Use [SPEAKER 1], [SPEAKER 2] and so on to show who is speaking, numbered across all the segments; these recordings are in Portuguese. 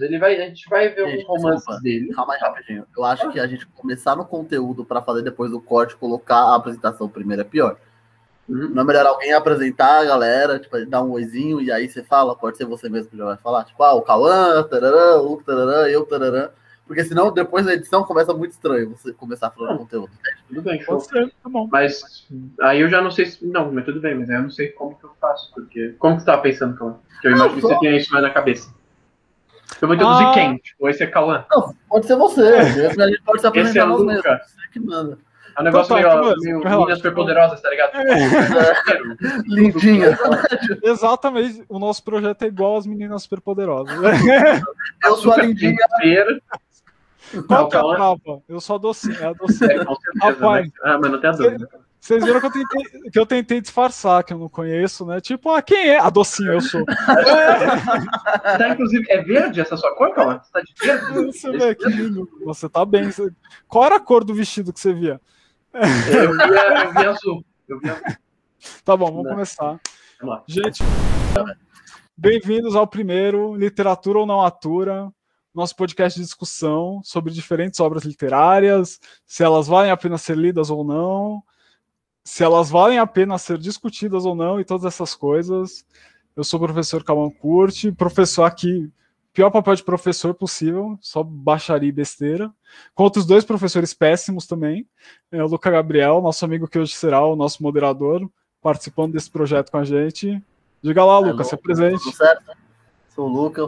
[SPEAKER 1] Ele vai, a gente vai ver
[SPEAKER 2] Gente,
[SPEAKER 1] alguns romances
[SPEAKER 2] desculpa.
[SPEAKER 1] dele.
[SPEAKER 2] Calma aí, rapidinho. Eu acho que a gente começar no conteúdo pra fazer depois do corte, colocar a apresentação primeiro é pior.
[SPEAKER 1] Uhum.
[SPEAKER 2] Não é melhor alguém apresentar a galera, tipo, dar um oizinho e aí você fala, pode ser você mesmo que já vai falar, tipo, ah, o Cauã, tararã, o tararã, eu, tararã. Porque senão depois da edição começa muito estranho você começar falando
[SPEAKER 1] Não.
[SPEAKER 2] conteúdo.
[SPEAKER 1] Tudo bem, show.
[SPEAKER 3] Pode ser, tá bom.
[SPEAKER 1] Mas aí eu já não sei se. Não, mas tudo bem, mas aí eu não sei como que eu faço. Porque. Como que você tava pensando, Cauã? Que eu imagino que você tenha isso mais na cabeça. Eu vou introduzir
[SPEAKER 3] Ah.
[SPEAKER 1] quem? Tipo, esse é Cauã.
[SPEAKER 2] Não, pode ser você, mesmo, a gente pode se
[SPEAKER 1] Esse é
[SPEAKER 2] apresentar nós mesmos. Você que manda.
[SPEAKER 1] É um negócio
[SPEAKER 3] Então tá,
[SPEAKER 1] meio,
[SPEAKER 3] beleza,
[SPEAKER 1] meio superpoderosas, tá ligado?
[SPEAKER 2] Lindinha.
[SPEAKER 3] Exatamente, o nosso projeto é igual às meninas superpoderosas.
[SPEAKER 2] Eu sou a lindinha.
[SPEAKER 3] Qual que é a trava? Eu sou a docinha, é a docinha.
[SPEAKER 1] É, com certeza.
[SPEAKER 3] Rapaz.
[SPEAKER 1] Mas, ah, mas não tem a dúvida.
[SPEAKER 3] Vocês viram que eu, tentei, que eu tentei disfarçar, que eu não conheço, né? Tipo, ah, quem é? A docinha, eu sou.
[SPEAKER 1] Tá, inclusive, é verde essa sua cor, Cauã? Você tá de verde?
[SPEAKER 3] Você vê, que lindo. Você tá bem. Qual era a cor do vestido que você via?
[SPEAKER 1] Eu vi, eu vi azul. Eu vi azul.
[SPEAKER 3] Tá bom, vamos
[SPEAKER 1] Não.
[SPEAKER 3] começar.
[SPEAKER 1] Vamos.
[SPEAKER 3] Gente, bem-vindos ao primeiro Literatura ou Não Atura, nosso podcast de discussão sobre diferentes obras literárias, se elas valem a pena ser lidas ou não, se elas valem a pena ser discutidas ou não e todas essas coisas. Eu sou o professor Calman Curti, professor aqui, pior papel de professor possível, só baixaria e besteira. Com outros dois professores péssimos também, é o Luca Gabriel, nosso amigo que hoje será o nosso moderador, participando desse projeto com a gente. Diga lá, Lucas, se apresente.
[SPEAKER 2] Tudo certo? Sou o Luca.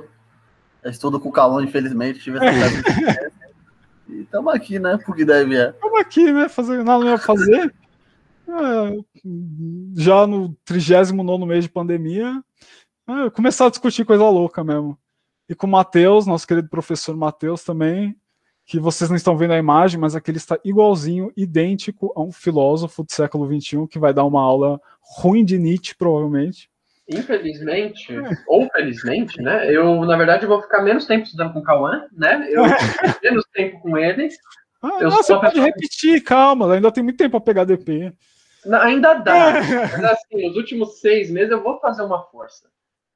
[SPEAKER 2] Eu estudo com o Calão, infelizmente. Tive essa. E estamos aqui, né? Porque deve é.
[SPEAKER 3] Estamos aqui, né? Fazer nada não ia fazer. É, já no 39 mês de pandemia, é, começar a discutir coisa louca mesmo. E com o Matheus, nosso querido professor Matheus também, que vocês não estão vendo a imagem, mas aqui ele está igualzinho, idêntico a um filósofo do século XXI que vai dar uma aula ruim de Nietzsche, provavelmente.
[SPEAKER 1] Infelizmente, ou felizmente, né? Eu, na verdade, vou ficar menos tempo estudando com o Cauã, né? Eu menos tempo com ele.
[SPEAKER 3] Ah,
[SPEAKER 1] Eu
[SPEAKER 3] não,
[SPEAKER 1] sou
[SPEAKER 3] você pode repetir, calma, ainda tem muito tempo para pegar DP.
[SPEAKER 1] Na- Ainda dá. Mas assim, os últimos seis meses eu vou fazer uma força.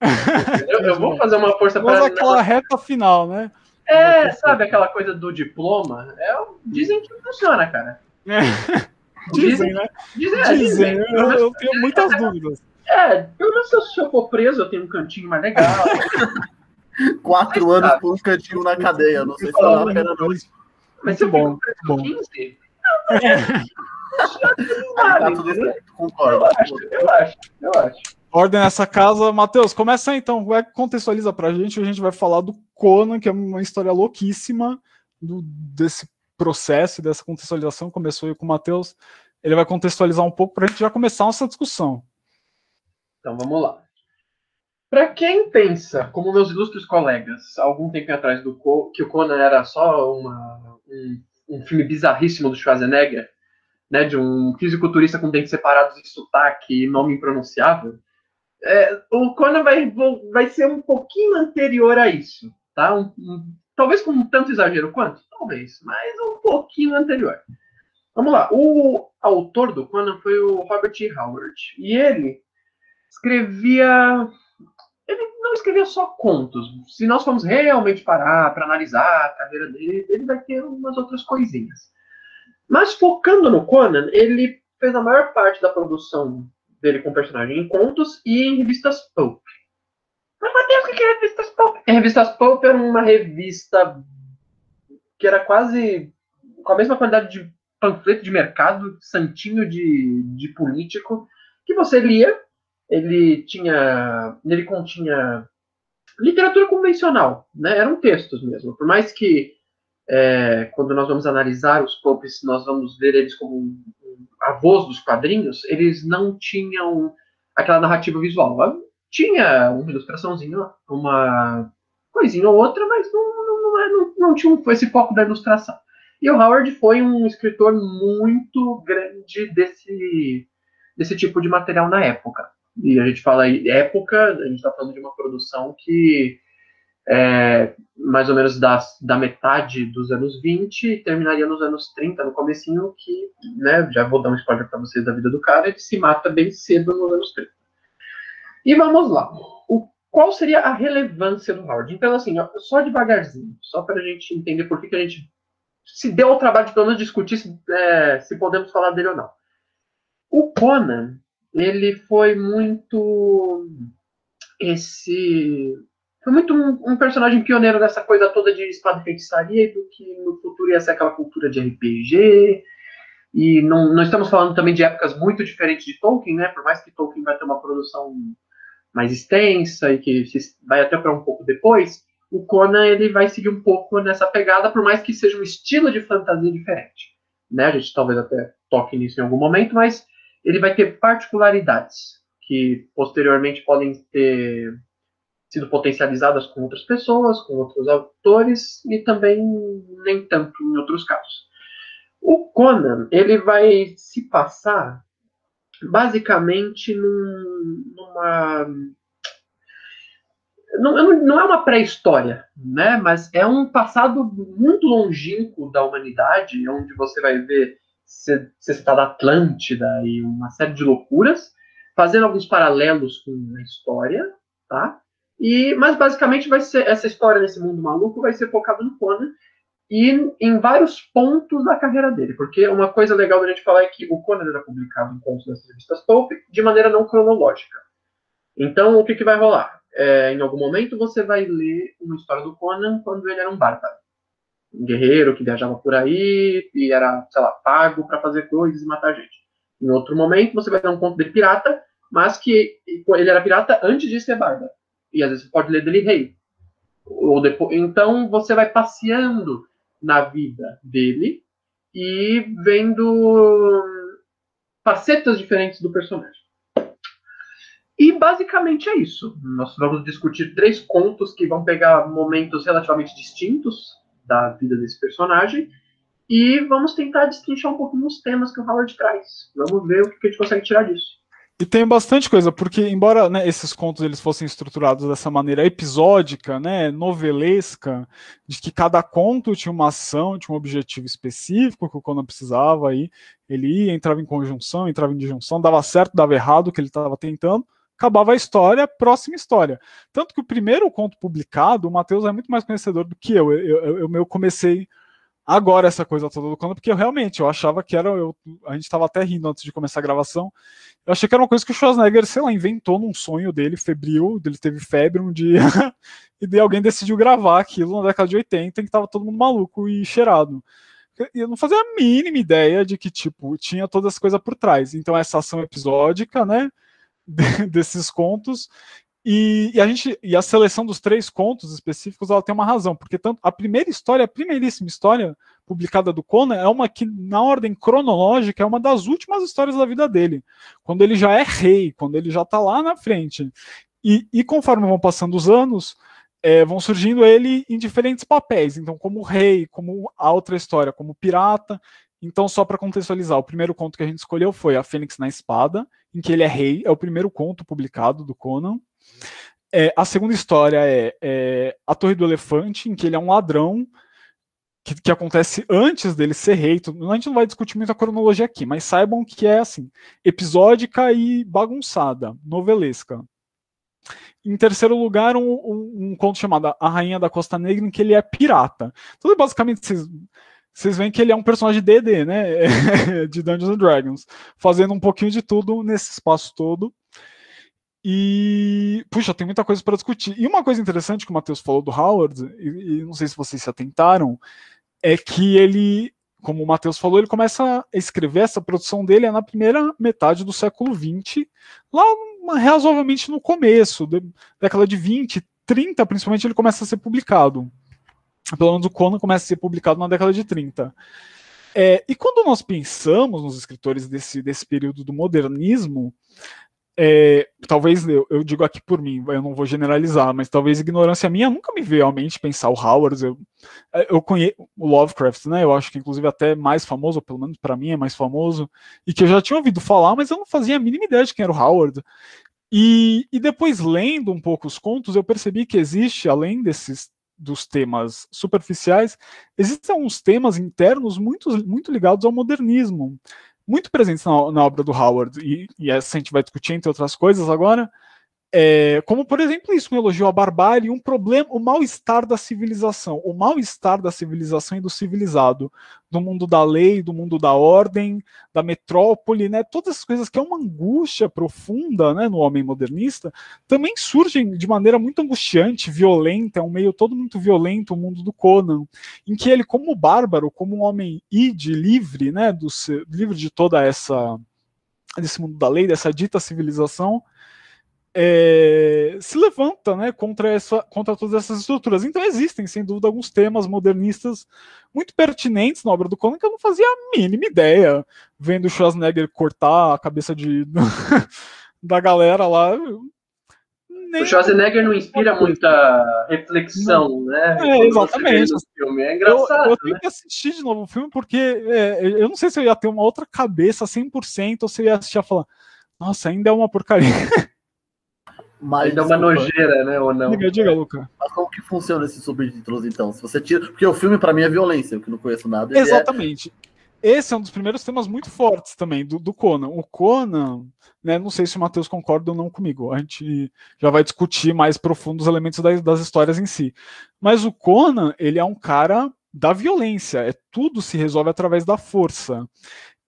[SPEAKER 1] Entendeu? Eu vou fazer uma força
[SPEAKER 3] Mas
[SPEAKER 1] para.
[SPEAKER 3] aquela reta final, né?
[SPEAKER 1] É, sabe aquela coisa do diploma? É, o- dizem que funciona, cara.
[SPEAKER 3] Dizem, né?
[SPEAKER 1] Dizem, é,
[SPEAKER 3] Dizem,
[SPEAKER 1] dizem.
[SPEAKER 3] eu, eu tenho muitas dúvidas.
[SPEAKER 1] É, pelo menos se eu- se eu for preso, eu tenho um cantinho mais legal.
[SPEAKER 2] Quatro
[SPEAKER 1] Mas,
[SPEAKER 2] anos
[SPEAKER 1] sabe,
[SPEAKER 2] por um cantinho na cadeia. Não sei se pena, não.
[SPEAKER 1] Mas se eu
[SPEAKER 3] bom,
[SPEAKER 1] fico preso
[SPEAKER 3] bom.
[SPEAKER 1] 15,
[SPEAKER 2] Tá tudo certo, concordo.
[SPEAKER 1] Eu acho, eu acho, eu acho.
[SPEAKER 3] Ordem nessa casa. Matheus, começa aí, então. Vai, contextualiza pra gente. A gente vai falar do Conan, que é uma história louquíssima do, desse processo, dessa contextualização. Começou aí com o Matheus. Ele vai contextualizar um pouco pra gente já começar nossa discussão.
[SPEAKER 1] Então vamos lá. Para quem pensa, como meus ilustres colegas, algum tempo atrás, do que o Conan era só uma- um, um filme bizarríssimo do Schwarzenegger, né, de um fisiculturista com dentes separados e sotaque e nome impronunciável, é, o Conan vai, vai ser um pouquinho anterior a isso, tá? Um- um- talvez com tanto exagero quanto? Talvez, mas um pouquinho anterior. Vamos lá. O autor do Conan foi o Robert E. Howard. E ele escrevia. Ele não escrevia só contos. Se nós formos realmente parar para analisar a carreira dele, ele vai ter umas outras coisinhas. Mas focando no Conan, ele fez a maior parte da produção dele com personagem em contos e em revistas pulp. Mas, Matheus, o que é revistas pulp? A revistas pulp era uma revista que era quase com a mesma qualidade de panfleto de mercado, santinho de, de político, que você lia ele tinha, ele continha literatura convencional, né? Eram textos mesmo. Por mais que é, quando nós vamos analisar os popes, nós vamos ver eles como avós dos quadrinhos, eles não tinham aquela narrativa visual. Tinha uma ilustraçãozinha, uma coisinha ou outra, mas não, não, não, não, não tinha esse foco da ilustração. E o Howard foi um escritor muito grande desse, desse tipo de material na época. E a gente fala época, a gente está falando de uma produção que é mais ou menos da, da metade dos anos 20 e terminaria nos anos 30, no comecinho, que, né, já vou dar um spoiler para vocês da vida do cara, ele se mata bem cedo nos anos 30. E vamos lá. O qual seria a relevância do Howard? Então, assim, só devagarzinho, só para a gente entender por que, que a gente se deu ao trabalho de pelo menos discutir se, é, se podemos falar dele ou não. O Conan, ele foi muito esse foi muito um, um, personagem pioneiro dessa coisa toda de espada e feitiçaria, do que no futuro ia ser aquela cultura de RPG. E não, não estamos falando também de épocas muito diferentes de Tolkien, né? Por mais que Tolkien vai ter uma produção mais extensa e que vai até para um pouco depois, o Conan ele vai seguir um pouco nessa pegada, por mais que seja um estilo de fantasia diferente. Né? A gente talvez até toque nisso em algum momento, mas ele vai ter particularidades que posteriormente podem ter sido potencializadas com outras pessoas, com outros autores e também nem tanto em outros casos. O Conan ele vai se passar basicamente num, numa não, não, é uma pré-história, né? Mas é um passado muito longínquo da humanidade, onde você vai ver citado Atlântida e uma série de loucuras, fazendo alguns paralelos com a história, tá? E, mas basicamente vai ser essa história nesse mundo maluco vai ser focada no Conan e em vários pontos da carreira dele, porque uma coisa legal da gente falar é que o Conan era publicado em contos das revistas Pulp de maneira não cronológica. Então, o que, que vai rolar? É, em algum momento você vai ler uma história do Conan quando ele era um bárbaro um guerreiro que viajava por aí e era, sei lá, pago para fazer coisas e matar gente. Em outro momento, você vai dar um conto de pirata, mas que ele era pirata antes de ser bárbaro. E às vezes pode ler dele rei. Ou depois, então você vai passeando na vida dele e vendo facetas diferentes do personagem. E basicamente é isso. Nós vamos discutir três contos que vão pegar momentos relativamente distintos da vida desse personagem. E vamos tentar destrinchar um pouquinho os temas que o Howard traz. Vamos ver o que a gente consegue tirar disso.
[SPEAKER 3] E tem bastante coisa, porque embora né, esses contos eles fossem estruturados dessa maneira episódica, né, novelesca, de que cada conto tinha uma ação, tinha um objetivo específico que o Conan precisava, aí ele ia, entrava em conjunção, entrava em disjunção, dava certo, dava errado o que ele estava tentando, acabava a história, próxima história. Tanto que o primeiro conto publicado, o Matheus é muito mais conhecedor do que eu. Eu, eu, eu comecei agora essa coisa toda do conto, porque eu realmente eu achava que era. Eu, a gente estava até rindo antes de começar a gravação. Eu achei que era uma coisa que o Schwarzenegger, sei lá, inventou num sonho dele, febril, ele teve febre um dia, e daí alguém decidiu gravar aquilo na década de 80, em que tava todo mundo maluco e cheirado. Eu não fazia a mínima ideia de que, tipo, tinha toda essa coisa por trás. Então, essa ação episódica, né? desses contos. E, e, a gente e a seleção dos três contos específicos ela tem uma razão, porque tanto a primeira história, a primeiríssima história publicada do Conan é uma que na ordem cronológica é uma das últimas histórias da vida dele, quando ele já é rei, quando ele já está lá na frente. E, e, conforme vão passando os anos, é, vão surgindo ele em diferentes papéis, então como rei, como a outra história, como pirata. Então só para contextualizar, o primeiro conto que a gente escolheu foi a Fênix na Espada, em que ele é rei, é o primeiro conto publicado do Conan. É, a segunda história é, é, A Torre do Elefante, em que ele é um ladrão que, que, acontece antes dele ser rei. A gente não vai discutir muito a cronologia aqui, mas saibam que é assim, episódica e bagunçada, novelesca. Em terceiro lugar, um, um, um, conto chamado A Rainha da Costa Negra, em que ele é pirata. Então, basicamente, vocês veem que ele é um personagem DD, né? de Dungeons and Dragons, fazendo um pouquinho de tudo nesse espaço todo. E, puxa, tem muita coisa para discutir. E uma coisa interessante que o Matheus falou do Howard, e, e, não sei se vocês se atentaram, é que ele, como o Matheus falou, ele começa a escrever essa produção dele é na primeira metade do século XX, lá razoavelmente no começo, da década de 20, 30, principalmente, ele começa a ser publicado pelo menos o Conan começa a ser publicado na década de 30. É, e quando nós pensamos nos escritores desse, desse período do modernismo, é, talvez eu, eu, digo aqui por mim, eu não vou generalizar, mas talvez ignorância minha nunca me veio à mente pensar o Howard. Eu, eu conheço o Lovecraft, né? Eu acho que inclusive até mais famoso, ou pelo menos para mim é mais famoso, e que eu já tinha ouvido falar, mas eu não fazia a mínima ideia de quem era o Howard. E, e depois lendo um pouco os contos, eu percebi que existe, além desses dos temas superficiais, existem alguns temas internos muito, muito ligados ao modernismo, muito presentes na, na obra do Howard, e, e essa a gente vai discutir, entre outras coisas, agora, É, como, por exemplo, isso, um elogio à barbárie, um problema, o mal-estar da civilização. O mal-estar da civilização e do civilizado, do mundo da lei, do mundo da ordem, da metrópole, né? Todas as coisas que é uma angústia profunda né, no homem modernista, também surgem de maneira muito angustiante, violenta, é um meio todo muito violento, o mundo do Conan, em que ele, como bárbaro, como um homem id, livre, né, do, livre de toda essa desse mundo da lei, dessa dita civilização, é, se levanta né, contra, essa, contra todas essas estruturas. Então existem, sem dúvida, alguns temas modernistas muito pertinentes na obra do Conan que eu não fazia a mínima ideia, vendo o Schwarzenegger cortar a cabeça de, da galera lá.
[SPEAKER 1] Nem... O Schwarzenegger não inspira muita reflexão, não. né?
[SPEAKER 3] É, exatamente.
[SPEAKER 1] Filme. É engraçado.
[SPEAKER 3] Eu, eu tenho
[SPEAKER 1] né?
[SPEAKER 3] que assistir de novo o filme porque é, eu não sei se eu ia ter uma outra cabeça 100% ou se eu ia assistir e falar, nossa, ainda é uma porcaria.
[SPEAKER 1] Mas, é uma nojeira, né? Ou não?
[SPEAKER 3] Diga, diga, Luca.
[SPEAKER 2] Mas como que funciona esses subtítulos, então? Se você tira. Porque o filme, para mim, é violência, eu que não conheço nada.
[SPEAKER 3] Exatamente. É... Esse é um dos primeiros temas muito fortes também do, do Conan. O Conan, né, não sei se o Matheus concorda ou não comigo, a gente já vai discutir mais profundos elementos das, das histórias em si. Mas o Conan, ele é um cara da violência, é tudo se resolve através da força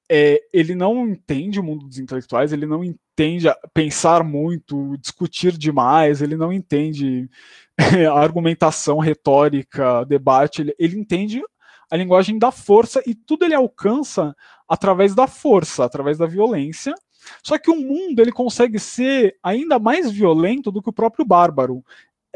[SPEAKER 3] é, ele não entende o mundo dos intelectuais, ele não entende pensar muito, discutir demais, ele não entende a argumentação, retórica, debate, ele, ele entende a linguagem da força e tudo ele alcança através da força, através da violência. Só que o mundo ele consegue ser ainda mais violento do que o próprio bárbaro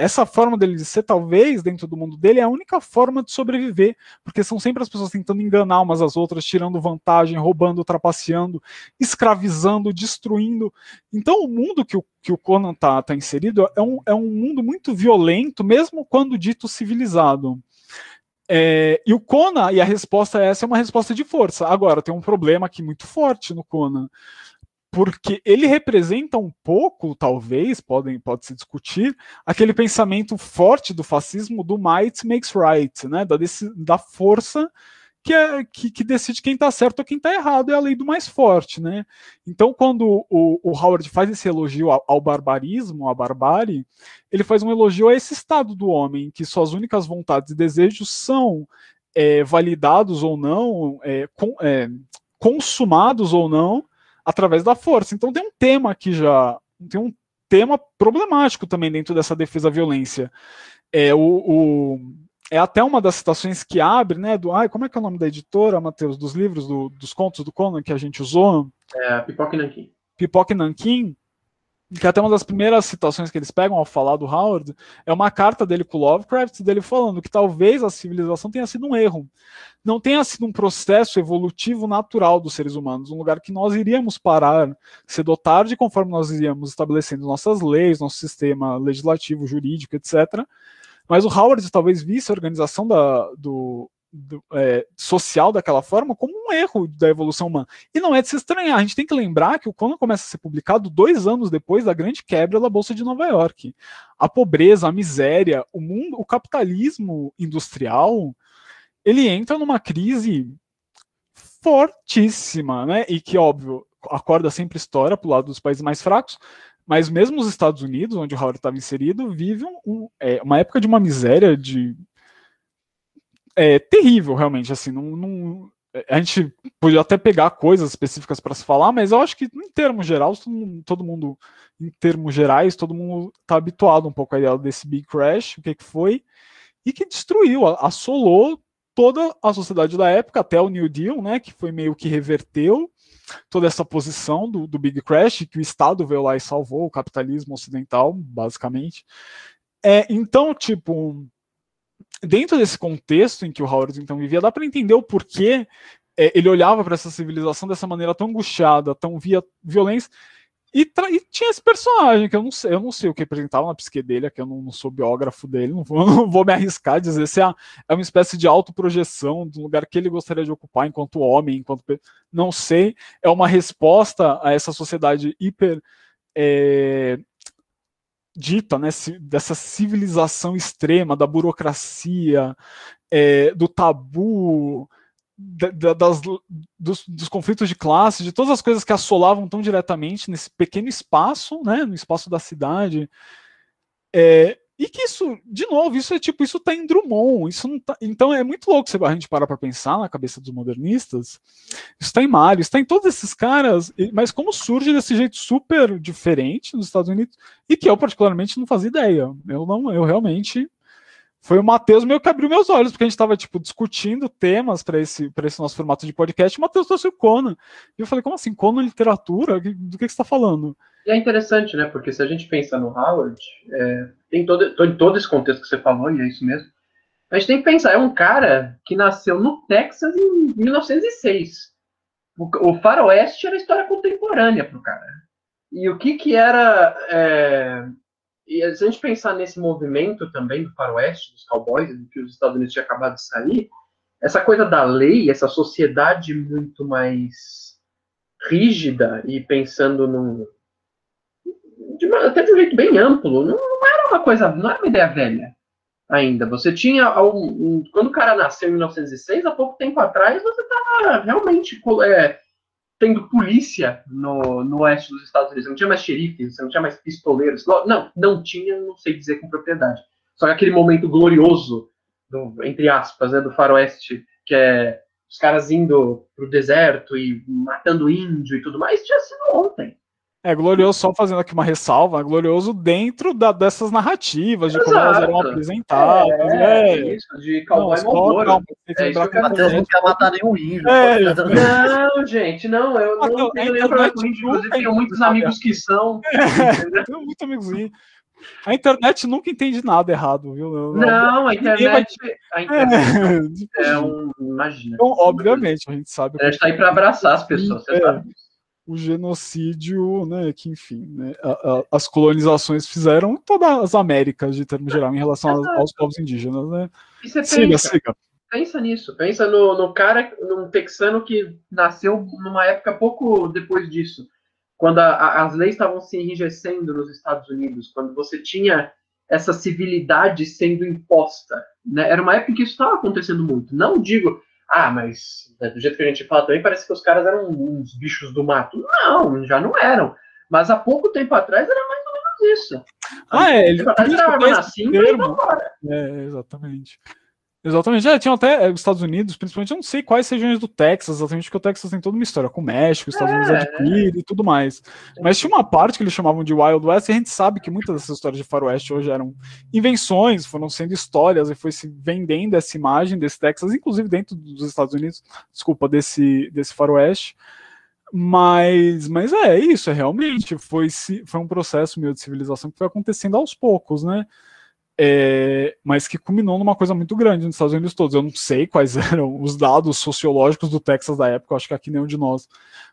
[SPEAKER 3] essa forma dele de ser, talvez, dentro do mundo dele, é a única forma de sobreviver, porque são sempre as pessoas tentando enganar umas às outras, tirando vantagem, roubando, trapaceando, escravizando, destruindo. Então, o mundo que o, que o Conan está tá inserido é um, é um mundo muito violento, mesmo quando dito civilizado. É, e o Conan, e a resposta a essa é uma resposta de força. Agora, tem um problema aqui muito forte no Conan porque ele representa um pouco, talvez, podem, pode se discutir, aquele pensamento forte do fascismo do might makes right, né? da, da força que, é, que, que decide quem está certo ou quem está errado, é a lei do mais forte. Né? Então, quando o, o Howard faz esse elogio ao, ao, barbarismo, à barbárie, ele faz um elogio a esse estado do homem, que suas únicas vontades e desejos são é, validados ou não, é, com, é, consumados ou não, através da força. Então tem um tema aqui já, tem um tema problemático também dentro dessa defesa à violência. É, o, o, é até uma das citações que abre, né, do, ai, como é que é o nome da editora, Matheus, dos livros, do, dos contos do Conan que a gente usou?
[SPEAKER 1] É, Pipoca e Nankin.
[SPEAKER 3] Pipoca e Nankin, que até uma das primeiras citações que eles pegam ao falar do Howard é uma carta dele com Lovecraft, dele falando que talvez a civilização tenha sido um erro, não tenha sido um processo evolutivo natural dos seres humanos, um lugar que nós iríamos parar cedo ou tarde, conforme nós iríamos estabelecendo nossas leis, nosso sistema legislativo, jurídico, etc. Mas o Howard talvez visse a organização da, do, é, social daquela forma como um erro da evolução humana. E não é de se estranhar. A gente tem que lembrar que o Conan começa a ser publicado dois anos depois da grande quebra da Bolsa de Nova York. A pobreza, a miséria, o mundo, o capitalismo industrial, ele entra numa crise fortíssima, né? E que, óbvio, a corda sempre estoura para o lado dos países mais fracos, mas mesmo os Estados Unidos, onde o Howard estava inserido, vive um, um, é, uma época de uma miséria de é terrível, realmente. Assim, não, não, a gente podia até pegar coisas específicas para se falar, mas eu acho que em termos gerais, todo mundo, todo mundo, em termos gerais, todo mundo está habituado um pouco à ideia desse Big Crash, o que, que foi, e que destruiu, assolou toda a sociedade da época, até o New Deal, né, que foi meio que reverteu toda essa posição do, do Big Crash, que o Estado veio lá e salvou o capitalismo ocidental, basicamente. É, então, tipo, dentro desse contexto em que o Howard então vivia, dá para entender o porquê é, ele olhava para essa civilização dessa maneira tão angustiada, tão via violência. E, e, tinha esse personagem que eu não sei, eu não sei o que representava na psique dele, que eu não, não sou biógrafo dele, não vou, não vou me arriscar a dizer se é, é uma espécie de autoprojeção do lugar que ele gostaria de ocupar enquanto homem, enquanto não sei, é uma resposta a essa sociedade hiper é, dita, né, dessa civilização extrema, da burocracia, é, do tabu, das, dos, dos, conflitos de classe, de todas as coisas que assolavam tão diretamente nesse pequeno espaço, né, no espaço da cidade. É, e que isso, de novo, isso é tipo, isso tá em Drummond, isso não tá, então é muito louco a gente parar para pensar na cabeça dos modernistas. Isso tá em Mário, isso tá em todos esses caras, mas como surge desse jeito super diferente nos Estados Unidos e que eu particularmente não fazia ideia. Eu não, eu realmente foi o Matheus meio que abriu meus olhos, porque a gente estava tipo, discutindo temas para esse, esse nosso formato de podcast, o Matheus trouxe o Conan. E eu falei, como assim? Conan literatura? Do que, que você está falando?
[SPEAKER 1] E é interessante, né? Porque se a gente pensa no Howard, é, tem todo, todo, esse contexto que você falou, e é isso mesmo. A gente tem que pensar, é um cara que nasceu no Texas em 1906. O, o faroeste era história contemporânea para o cara. E o que que era... É, e se a gente pensar nesse movimento também do faroeste, dos cowboys, que os Estados Unidos tinham acabado de sair, essa coisa da lei, essa sociedade muito mais rígida e pensando num, de até de um jeito bem amplo, não, não, era uma coisa, não era uma ideia velha ainda. Você tinha, um, um, quando o cara nasceu em 1906, há pouco tempo atrás, você estava realmente é, tendo polícia no, no oeste dos Estados Unidos. Você não tinha mais xerifes, você não tinha mais pistoleiros. Não, não tinha, não sei dizer com propriedade. Só que aquele momento glorioso, do, entre aspas, né, do faroeste, que é os caras indo pro deserto e matando índio e tudo mais, tinha sido ontem.
[SPEAKER 3] É glorioso, só fazendo aqui uma ressalva, é glorioso dentro da, dessas narrativas, de Exato. como elas eram apresentadas. É,
[SPEAKER 1] é. isso, de cowboy não, Moldora. Calma,
[SPEAKER 2] é isso que eu Matheus não quer matar nenhum índio.
[SPEAKER 1] É. Não, gente, não, eu não tenho nenhum problema com índio, inclusive tenho muitos amigos que são.
[SPEAKER 3] É, tenho muitos amigos A internet nunca entende nada errado, viu?
[SPEAKER 1] Não, não a internet, a internet é, é um. Imagina.
[SPEAKER 3] Então, obviamente, a gente sabe.
[SPEAKER 1] A gente tá aí para abraçar as pessoas, você é. sabe
[SPEAKER 3] o genocídio, né, que enfim, né, a, a, as colonizações fizeram todas as Américas, de termo geral, em relação aos, aos povos indígenas, né?
[SPEAKER 1] E você siga, pensa, siga. pensa nisso, pensa no, no cara, num texano que nasceu numa época pouco depois disso, quando a, as leis estavam se enrijecendo nos Estados Unidos, quando você tinha essa civilidade sendo imposta, né? Era uma época em que isso estava acontecendo muito. Não digo ah, mas né, do jeito que a gente fala também, parece que os caras eram uns bichos do mato. Não, já não eram. Mas há pouco tempo atrás era mais ou menos isso.
[SPEAKER 3] Ah, é, ele arma na cinta e É, exatamente. Exatamente. Já tinham até é, os Estados Unidos, principalmente, eu não sei quais regiões do Texas, exatamente porque o Texas tem toda uma história com o México, os Estados é, Unidos adquire e tudo mais. Mas tinha uma parte que eles chamavam de Wild West, e a gente sabe que muitas dessas histórias de faroeste hoje eram invenções, foram sendo histórias, e foi se vendendo essa imagem desse Texas, inclusive dentro dos Estados Unidos, desculpa, desse, desse faroeste. Mas, mas é, é isso, é realmente, foi, foi um processo meio de civilização que foi acontecendo aos poucos, né? É, mas que culminou numa coisa muito grande nos Estados Unidos todos. Eu não sei quais eram os dados sociológicos do Texas da época, acho que aqui nenhum de nós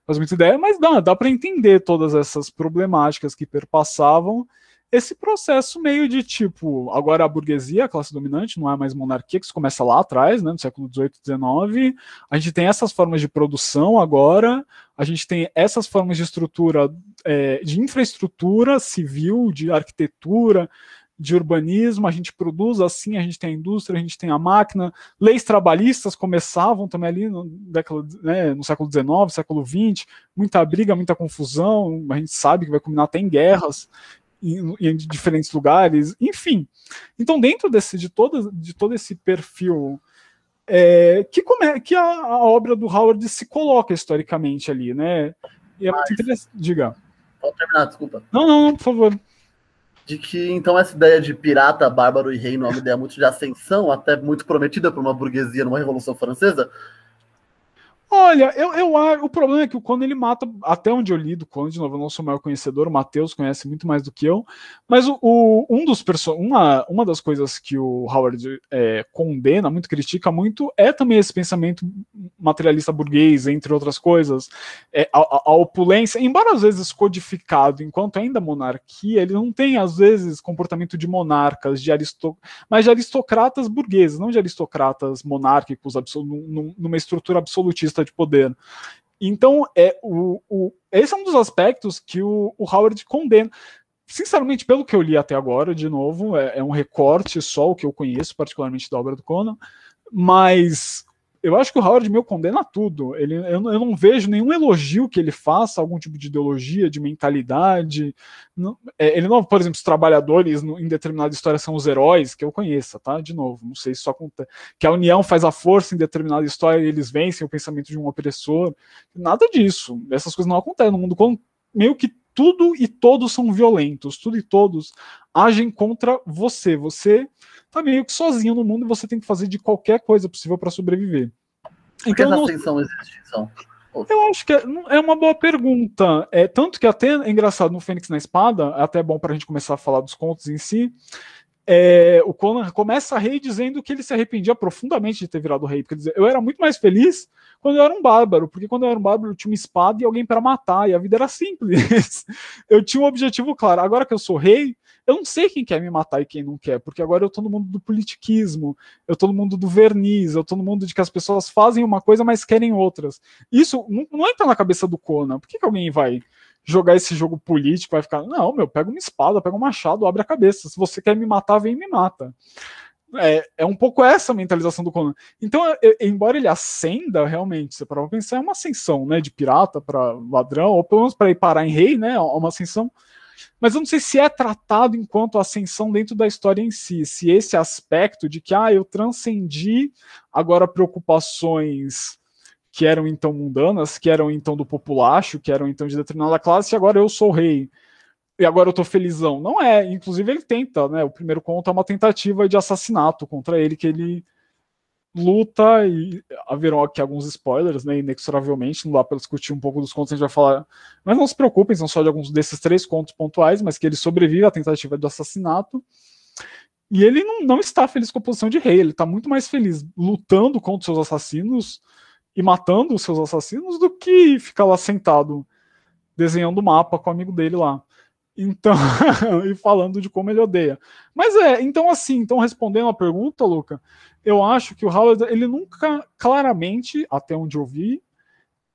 [SPEAKER 3] faz muita ideia, mas dá, dá para entender todas essas problemáticas que perpassavam esse processo meio de tipo, agora a burguesia, a classe dominante, não é mais monarquia, que isso começa lá atrás, né, no século XVIII, XIX, a gente tem essas formas de produção agora, a gente tem essas formas de estrutura, é, de infraestrutura civil, de arquitetura, de urbanismo, a gente produz assim, a gente tem a indústria, a gente tem a máquina, leis trabalhistas começavam também ali no, década, né, no século XIX, século XX, muita briga, muita confusão, a gente sabe que vai culminar até em guerras em, em diferentes lugares, enfim. Então, dentro desse, de, todo, de todo esse perfil é, que, come, que a, a, obra do Howard se coloca historicamente ali, né? E é muito interessante. Diga.
[SPEAKER 2] Pode terminar, desculpa.
[SPEAKER 3] Não, não, não, por favor
[SPEAKER 2] de que então essa ideia de pirata, bárbaro e rei não é uma ideia muito de ascensão, até muito prometida por uma burguesia numa revolução francesa,
[SPEAKER 3] Olha, eu, eu o problema é que o Conan ele mata, até onde eu li do Conan, de novo, eu não sou o maior conhecedor, o Matheus conhece muito mais do que eu, mas o, o um dos uma, uma das coisas que o Howard é, condena, muito critica muito, é também esse pensamento materialista burguês, entre outras coisas, é, a, a, opulência, embora às vezes codificado enquanto ainda monarquia, ele não tem às vezes comportamento de monarcas, de mas de aristocratas burgueses, não de aristocratas monárquicos numa estrutura absolutista de poder. Então, é o, o, esse é um dos aspectos que o, o Howard condena. Sinceramente, pelo que eu li até agora, de novo, é, é um recorte só o que eu conheço, particularmente da obra do Conan, mas eu acho que o Howard meu condena tudo. Ele, eu, eu, não vejo nenhum elogio que ele faça, algum tipo de ideologia, de mentalidade. Não, é, ele não, por exemplo, os trabalhadores no, em determinada história são os heróis, que eu conheça, tá? De novo, não sei se isso acontece. Que a união faz a força em determinada história e eles vencem o pensamento de um opressor. Nada disso. Essas coisas não acontecem no mundo. Meio que tudo e todos são violentos, tudo e todos agem contra você. Você tá meio que sozinho no mundo e você tem que fazer de qualquer coisa possível para sobreviver.
[SPEAKER 2] Por que então, ascensão existe, então?
[SPEAKER 3] Eu acho que é, é, uma boa pergunta. É, tanto que até é engraçado no Fênix na Espada, é até bom para a gente começar a falar dos contos em si. É, o Conan começa rei dizendo que ele se arrependia profundamente de ter virado rei. Porque dizer, eu era muito mais feliz quando eu era um bárbaro, porque quando eu era um bárbaro eu tinha uma espada e alguém para matar, e a vida era simples. eu tinha um objetivo claro. Agora que eu sou rei, eu não sei quem quer me matar e quem não quer, porque agora eu tô no mundo do politiquismo, eu tô no mundo do verniz, eu tô no mundo de que as pessoas fazem uma coisa, mas querem outras. Isso não, não entra na cabeça do Conan. Por que, que alguém vai jogar esse jogo político, vai ficar, não, meu, pega uma espada, pega um machado, abre a cabeça. Se você quer me matar, vem e me mata. É, é um pouco essa mentalização do Conan. Então, eu, embora ele ascenda realmente, você para pensar, é uma ascensão, né, de pirata para ladrão, ou pelo menos para ir parar em rei, né, é uma ascensão. Mas eu não sei se é tratado enquanto ascensão dentro da história em si, se esse aspecto de que, ah, eu transcendi agora preocupações que eram então mundanas, que eram então do populacho, que eram então de determinada classe, e agora eu sou rei. E agora eu tô felizão. Não é, inclusive ele tenta, né? O primeiro conto é uma tentativa de assassinato contra ele, que ele luta e haverão aqui alguns spoilers, né? Inexoravelmente, não dá para discutir um pouco dos contos, a gente vai falar. Mas não se preocupem, são só de alguns desses três contos pontuais, mas que ele sobrevive à tentativa de assassinato. E ele não, não está feliz com a posição de rei, ele está muito mais feliz lutando contra os seus assassinos e matando os seus assassinos do que ficar lá sentado desenhando o mapa com o amigo dele lá. Então, e falando de como ele odeia. Mas é, então assim, então respondendo a pergunta, Luca, eu acho que o Howard, ele nunca claramente, até onde eu vi,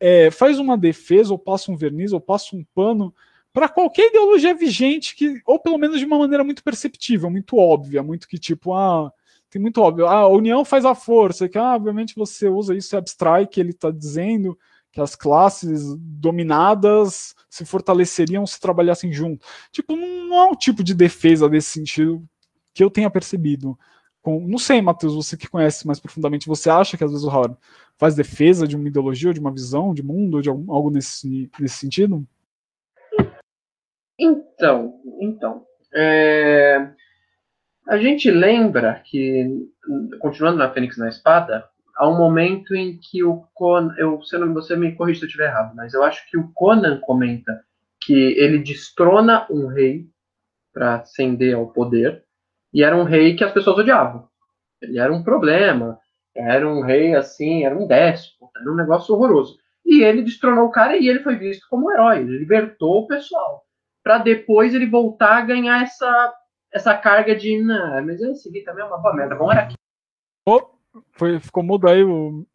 [SPEAKER 3] é, faz uma defesa, ou passa um verniz, ou passa um pano para qualquer ideologia vigente, que, ou pelo menos de uma maneira muito perceptível, muito óbvia, muito que tipo, ah, tem muito óbvio. Ah, a união faz a força, que ah, obviamente você usa isso e abstrai que ele está dizendo que as classes dominadas se fortaleceriam se trabalhassem junto. Tipo, não é um tipo de defesa desse sentido que eu tenha percebido. Com, não sei, Matheus, você que conhece mais profundamente, você acha que às vezes o Howard faz defesa de uma ideologia, de uma visão de mundo, de algum, algo nesse, nesse sentido?
[SPEAKER 1] Então, então. É... A gente lembra que, continuando na Fênix na Espada, há um momento em que o Conan. Eu, você, não, você me corrija se eu estiver errado, mas eu acho que o Conan comenta que ele destrona um rei para ascender ao poder, e era um rei que as pessoas odiavam. Ele era um problema, era um rei assim, era um déspota, era um negócio horroroso. E ele destronou o cara e ele foi visto como um herói, ele libertou o pessoal. Para depois ele voltar a ganhar essa essa carga de, não, mas eu segui também é uma boa merda, bom era aqui.
[SPEAKER 3] Oh, foi, ficou mudo aí o.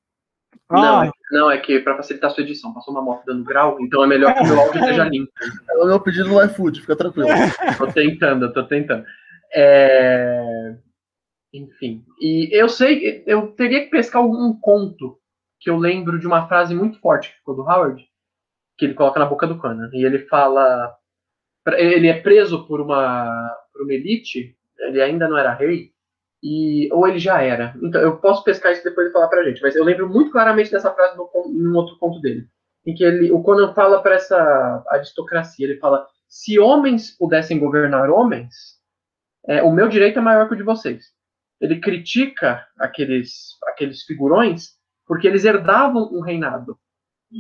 [SPEAKER 1] Ah. Não, é, não, é que para facilitar a sua edição, passou uma moto dando grau, então é melhor que o meu áudio esteja limpo.
[SPEAKER 2] É o meu pedido no iFood, fica tranquilo.
[SPEAKER 1] tô tentando, tô tentando. É... Enfim, e eu sei, eu teria que pescar um conto que eu lembro de uma frase muito forte que ficou do Howard, que ele coloca na boca do Conan, e ele fala ele é preso por uma, por uma elite, ele ainda não era rei, e, ou ele já era. Então, eu posso pescar isso depois e falar pra gente, mas eu lembro muito claramente dessa frase no, num outro conto dele, em que ele, o Conan fala para essa aristocracia, ele fala, se homens pudessem governar homens, é, o meu direito é maior que o de vocês. Ele critica aqueles, aqueles figurões porque eles herdavam um reinado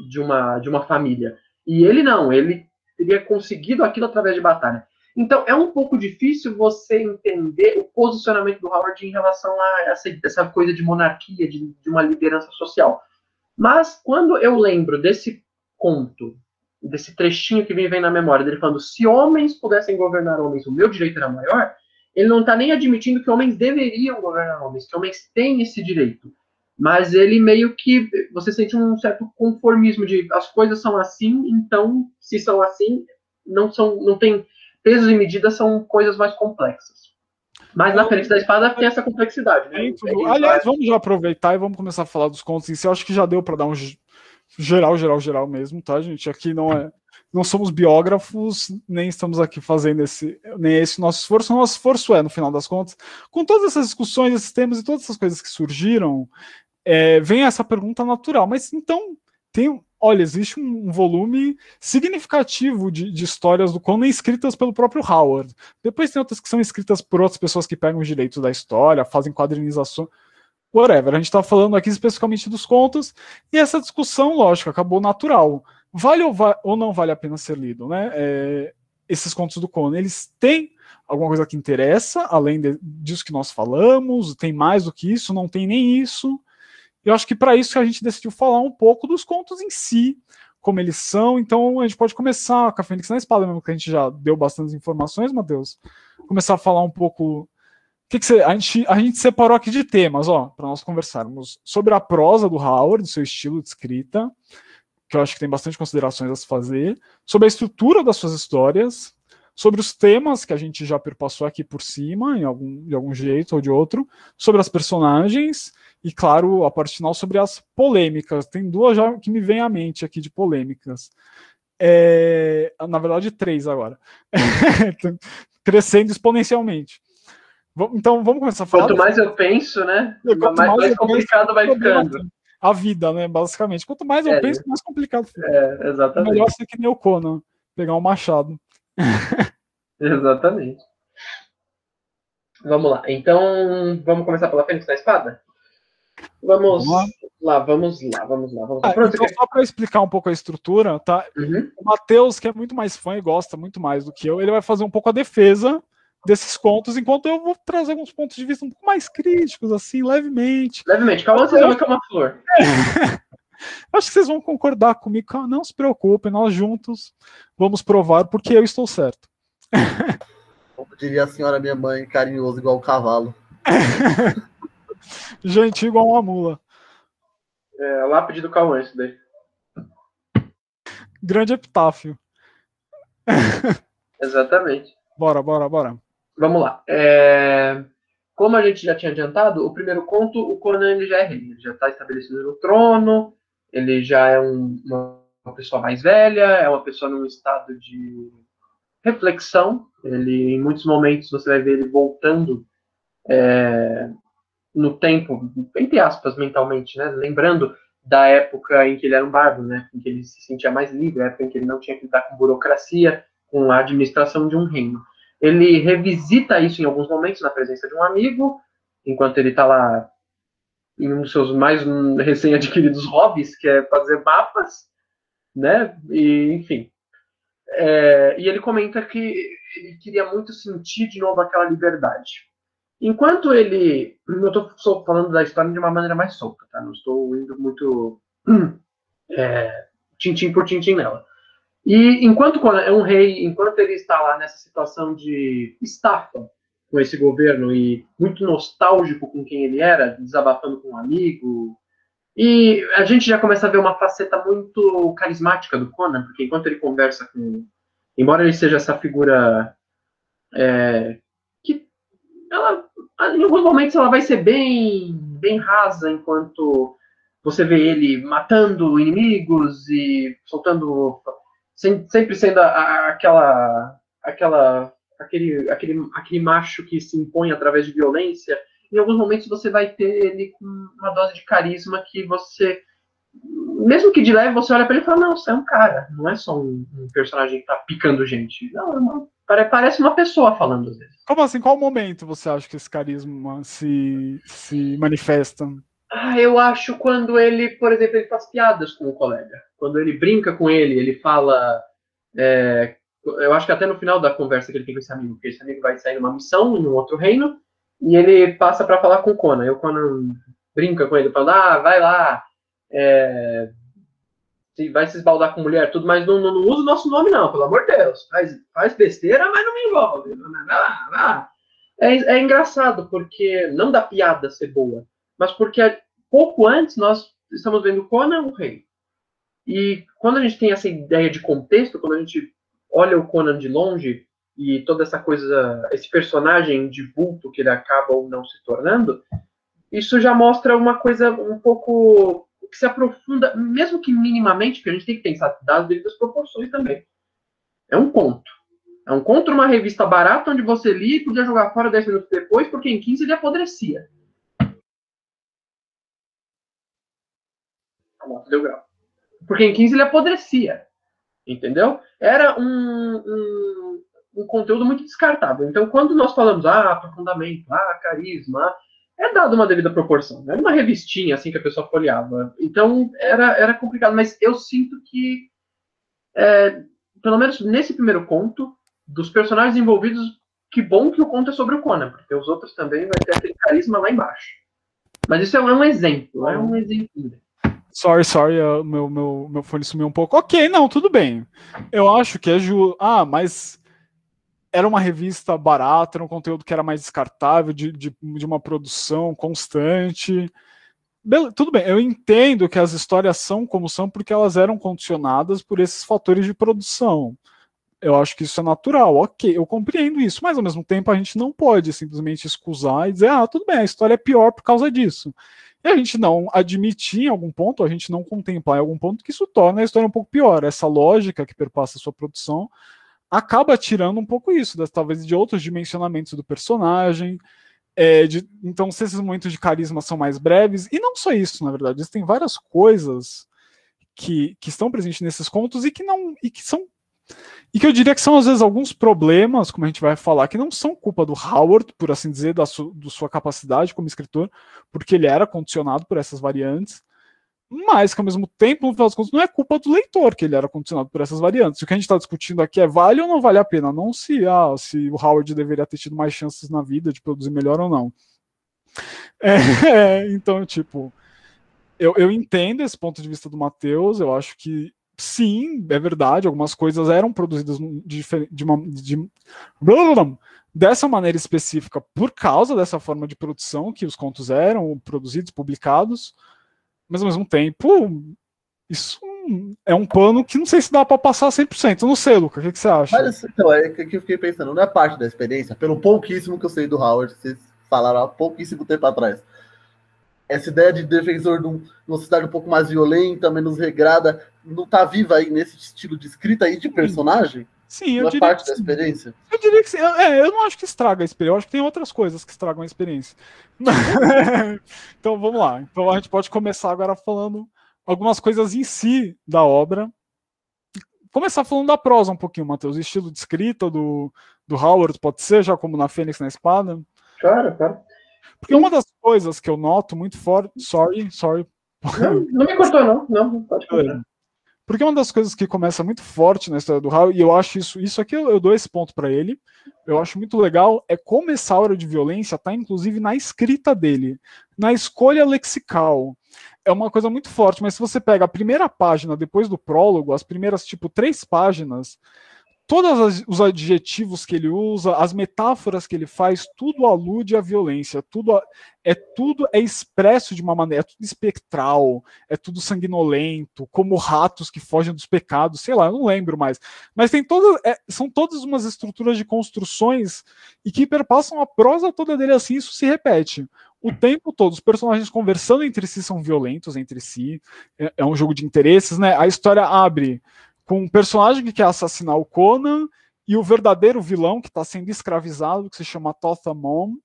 [SPEAKER 1] de uma, de uma família. E ele não, ele teria conseguido aquilo através de batalha. Então, é um pouco difícil você entender o posicionamento do Howard em relação a essa, essa coisa de monarquia, de, de uma liderança social. Mas, quando eu lembro desse conto, desse trechinho que me vem na memória dele falando se homens pudessem governar homens, o meu direito era maior, ele não está nem admitindo que homens deveriam governar homens, que homens têm esse direito mas ele meio que você sente um certo conformismo de as coisas são assim, então se são assim, não são, não tem pesos e medidas são coisas mais complexas. Mas na frente da espada tem essa complexidade, né?
[SPEAKER 3] Do... Aliás, vamos já aproveitar e vamos começar a falar dos contos em si. Eu acho que já deu para dar um geral, geral, geral mesmo, tá, gente? Aqui não é. Não somos biógrafos, nem estamos aqui fazendo esse, nem esse nosso esforço. O nosso esforço é, no final das contas, com todas essas discussões, esses temas e todas essas coisas que surgiram, é, vem essa pergunta natural. Mas então, tem, olha, existe um volume significativo de, de, histórias do Conan escritas pelo próprio Howard. Depois tem outras que são escritas por outras pessoas que pegam os direitos da história, fazem quadrinização, whatever. A gente está falando aqui especificamente dos contos, e essa discussão, lógico, acabou natural. Vale ou, va ou não vale a pena ser lido, né? É, esses contos do Conan, eles têm alguma coisa que interessa, além de, disso que nós falamos, tem mais do que isso, não tem nem isso. Eu acho que para isso a gente decidiu falar um pouco dos contos em si, como eles são. Então a gente pode começar com a Fênix na Espada, mesmo que a gente já deu bastantes informações, Matheus. Começar a falar um pouco. Que, que você, a, gente, a gente separou aqui de temas, ó, para nós conversarmos sobre a prosa do Howard, seu estilo de escrita, que eu acho que tem bastante considerações a se fazer, sobre a estrutura das suas histórias, sobre os temas que a gente já perpassou aqui por cima, em algum, de algum jeito ou de outro, sobre as personagens e, claro, a parte final sobre as polêmicas. Tem duas já que me vêm à mente aqui de polêmicas. É, na verdade, três agora. Crescendo exponencialmente. Então, vamos começar a falar.
[SPEAKER 1] Quanto mais eu penso, né? Quanto mais, mais complicado penso, vai ficando.
[SPEAKER 3] A vida, né? Basicamente. Quanto mais eu é, penso, mais complicado fica.
[SPEAKER 1] É, exatamente.
[SPEAKER 3] Melhor ser que nem o Conan, pegar um machado.
[SPEAKER 1] exatamente. Vamos lá. Então, vamos começar pela Fênix da Espada? Vamos lá, vamos lá, vamos lá. Vamos lá. Ah,
[SPEAKER 3] então, só para explicar um pouco a estrutura, tá? Uhum. O Matheus, que é muito mais fã e gosta muito mais do que eu, ele vai fazer um pouco a defesa desses contos, enquanto eu vou trazer alguns pontos de vista um pouco mais críticos, assim, levemente.
[SPEAKER 1] Levemente, calma, vocês vão ficar uma flor.
[SPEAKER 3] Acho que vocês vão concordar comigo. Não se preocupem, nós juntos vamos provar porque eu estou certo.
[SPEAKER 2] Como diria a senhora minha mãe, carinhoso igual o cavalo.
[SPEAKER 3] Gente, igual uma mula.
[SPEAKER 1] É, lápide do Cauã, isso daí.
[SPEAKER 3] Grande epitáfio.
[SPEAKER 1] Exatamente.
[SPEAKER 3] Bora, bora, bora.
[SPEAKER 1] Vamos lá. É... Como a gente já tinha adiantado, o primeiro conto, o Conan ele já é rei. Ele já está estabelecido no trono, ele já é um, uma pessoa mais velha, é uma pessoa num estado de reflexão. Ele, em muitos momentos, você vai ver ele voltando é, no tempo, entre aspas, mentalmente, né? Lembrando da época em que ele era um bardo, né? Em que ele se sentia mais livre, a época em que ele não tinha que lidar com burocracia, com a administração de um reino. Ele revisita isso em alguns momentos na presença de um amigo, enquanto ele está lá em um dos seus mais recém-adquiridos hobbies, que é fazer mapas, né? E, enfim. É, e ele comenta que ele queria muito sentir de novo aquela liberdade. Enquanto ele. Eu estou falando da história de uma maneira mais solta, tá? Não estou indo muito. É, tintim por tintim nela. E enquanto é um rei, enquanto ele está lá nessa situação de estafa com esse governo e muito nostálgico com quem ele era, desabafando com um amigo, e a gente já começa a ver uma faceta muito carismática do Conan, porque enquanto ele conversa com. Embora ele seja essa figura é, ela, em alguns momentos, ela vai ser bem, bem rasa, enquanto você vê ele matando inimigos e soltando, sempre sendo aquela, aquela, aquele, aquele, aquele macho que se impõe através de violência. Em alguns momentos você vai ter ele com uma dose de carisma que você mesmo que de leve, você olha para ele e fala, não, você é um cara, não é só um, um personagem que tá picando gente. Não, é uma, parece uma pessoa falando às vezes.
[SPEAKER 3] Como assim? Qual momento você acha que esse carisma se, se manifesta?
[SPEAKER 1] Ah, eu acho quando ele, por exemplo, ele faz piadas com o colega. Quando ele brinca com ele, ele fala. É, eu acho que até no final da conversa que ele tem com esse amigo, porque esse amigo vai sair numa missão em um outro reino, e ele passa para falar com o Conan. E o Conan brinca com ele, falando: ah, vai lá, é, vai se esbaldar com mulher, tudo, mas não, não, não, usa o nosso nome, não, pelo amor de Deus. Faz, faz besteira, mas não me envolve. É, é engraçado, porque não dá piada ser boa, mas porque pouco antes nós estamos vendo Conan o rei. E quando a gente tem essa ideia de contexto, quando a gente olha o Conan de longe, e toda essa coisa, esse personagem de vulto que ele acaba ou não se tornando, isso já mostra uma coisa um pouco que se aprofunda, mesmo que minimamente, que a gente tem que pensar das devidas proporções também. É um conto. É um conto uma revista barata onde você lia e podia jogar fora 10 minutos depois, porque em 15 ele apodrecia. Grau. Porque em 15 ele apodrecia. Entendeu? Era um, um, um conteúdo muito descartável. Então, quando nós falamos, ah, aprofundamento, ah, carisma, é dado uma devida proporção. Era uma revistinha assim que a pessoa folheava. Então, era, era complicado. Mas eu sinto que, é, pelo menos nesse primeiro conto, dos personagens envolvidos, que bom que o conto é sobre o Conan, porque os outros também vai ter aquele carisma lá embaixo. Mas isso é um exemplo, é um exemplo.
[SPEAKER 3] Sorry, sorry, uh, meu, meu, meu fone sumiu um pouco. Ok, não, tudo bem. Eu acho que é ju... Ah, mas era uma revista barata, era um conteúdo que era mais descartável, de, de, de uma produção constante. Bel... tudo bem, eu entendo que as histórias são como são porque elas eram condicionadas por esses fatores de produção. Eu acho que isso é natural, ok, eu compreendo isso, mas ao mesmo tempo a gente não pode simplesmente excusar e dizer, ah, tudo bem, a história é pior por causa disso. E a gente não admitir em algum ponto, a gente não contemplar em algum ponto que isso torna a história um pouco pior. Essa lógica que perpassa a sua produção acaba tirando um pouco isso, das, talvez de outros dimensionamentos do personagem. É, de, então, se esses momentos de carisma são mais breves, e não só isso, na verdade, existem várias coisas que, que estão presentes nesses contos e que não e que são e que eu diria que são, às vezes, alguns problemas, como a gente vai falar, que não são culpa do Howard, por assim dizer, da, su da sua capacidade como escritor, porque ele era condicionado por essas variantes, mas que, ao mesmo tempo, no final das contas, não é culpa do leitor que ele era condicionado por essas variantes. O que a gente está discutindo aqui é vale ou não vale a pena, não se, ah, se o Howard deveria ter tido mais chances na vida de produzir melhor ou não. É, então, tipo, eu, eu entendo esse ponto de vista do Matheus, eu acho que sim, é verdade, algumas coisas eram produzidas de, de uma. De, dessa maneira específica por causa dessa forma de produção que os contos eram produzidos, publicados, mas ao mesmo tempo, isso é um pano que não sei se dá para passar 100%. Eu não sei, Luca, o que, que você acha?
[SPEAKER 2] Mas, então, é que eu fiquei pensando, não é parte da experiência, pelo pouquíssimo que eu sei do Howard, vocês falaram há pouquíssimo tempo atrás essa ideia de defensor de, um, de, uma cidade um pouco mais violenta, menos regrada, não está viva aí nesse estilo de escrita aí de personagem?
[SPEAKER 3] Sim, eu
[SPEAKER 2] é parte da experiência?
[SPEAKER 3] Eu diria que sim. É, eu não acho que estraga a experiência. Eu acho que tem outras coisas que estragam a experiência. então vamos lá. Então a gente pode começar agora falando algumas coisas em si da obra. Começar falando da prosa um pouquinho, Matheus. Estilo de escrita do, do Howard, pode ser, já como na Fênix na Espada?
[SPEAKER 1] Claro, claro.
[SPEAKER 3] Porque uma das coisas que eu noto muito forte. Sorry, sorry.
[SPEAKER 1] Não, não me cortou, não. Não, pode cortar.
[SPEAKER 3] Porque uma das coisas que começa muito forte na história do Hal, e eu acho isso, isso aqui eu, eu dou esse ponto para ele, eu acho muito legal, é como essa aura de violência está inclusive na escrita dele, na escolha lexical. É uma coisa muito forte, mas se você pega a primeira página depois do prólogo, as primeiras, tipo, três páginas, todos os adjetivos que ele usa, as metáforas que ele faz, tudo alude à violência, tudo é tudo é expresso de uma maneira, é tudo espectral, é tudo sanguinolento, como ratos que fogem dos pecados, sei lá, eu não lembro mais. Mas tem todas, é, são todas umas estruturas de construções e que perpassam a prosa toda dele assim, isso se repete. O tempo todo, os personagens conversando entre si são violentos entre si, é, é um jogo de interesses, né? A história abre com um personagem que quer assassinar o Conan e o verdadeiro vilão que está sendo escravizado, que se chama Tothamon,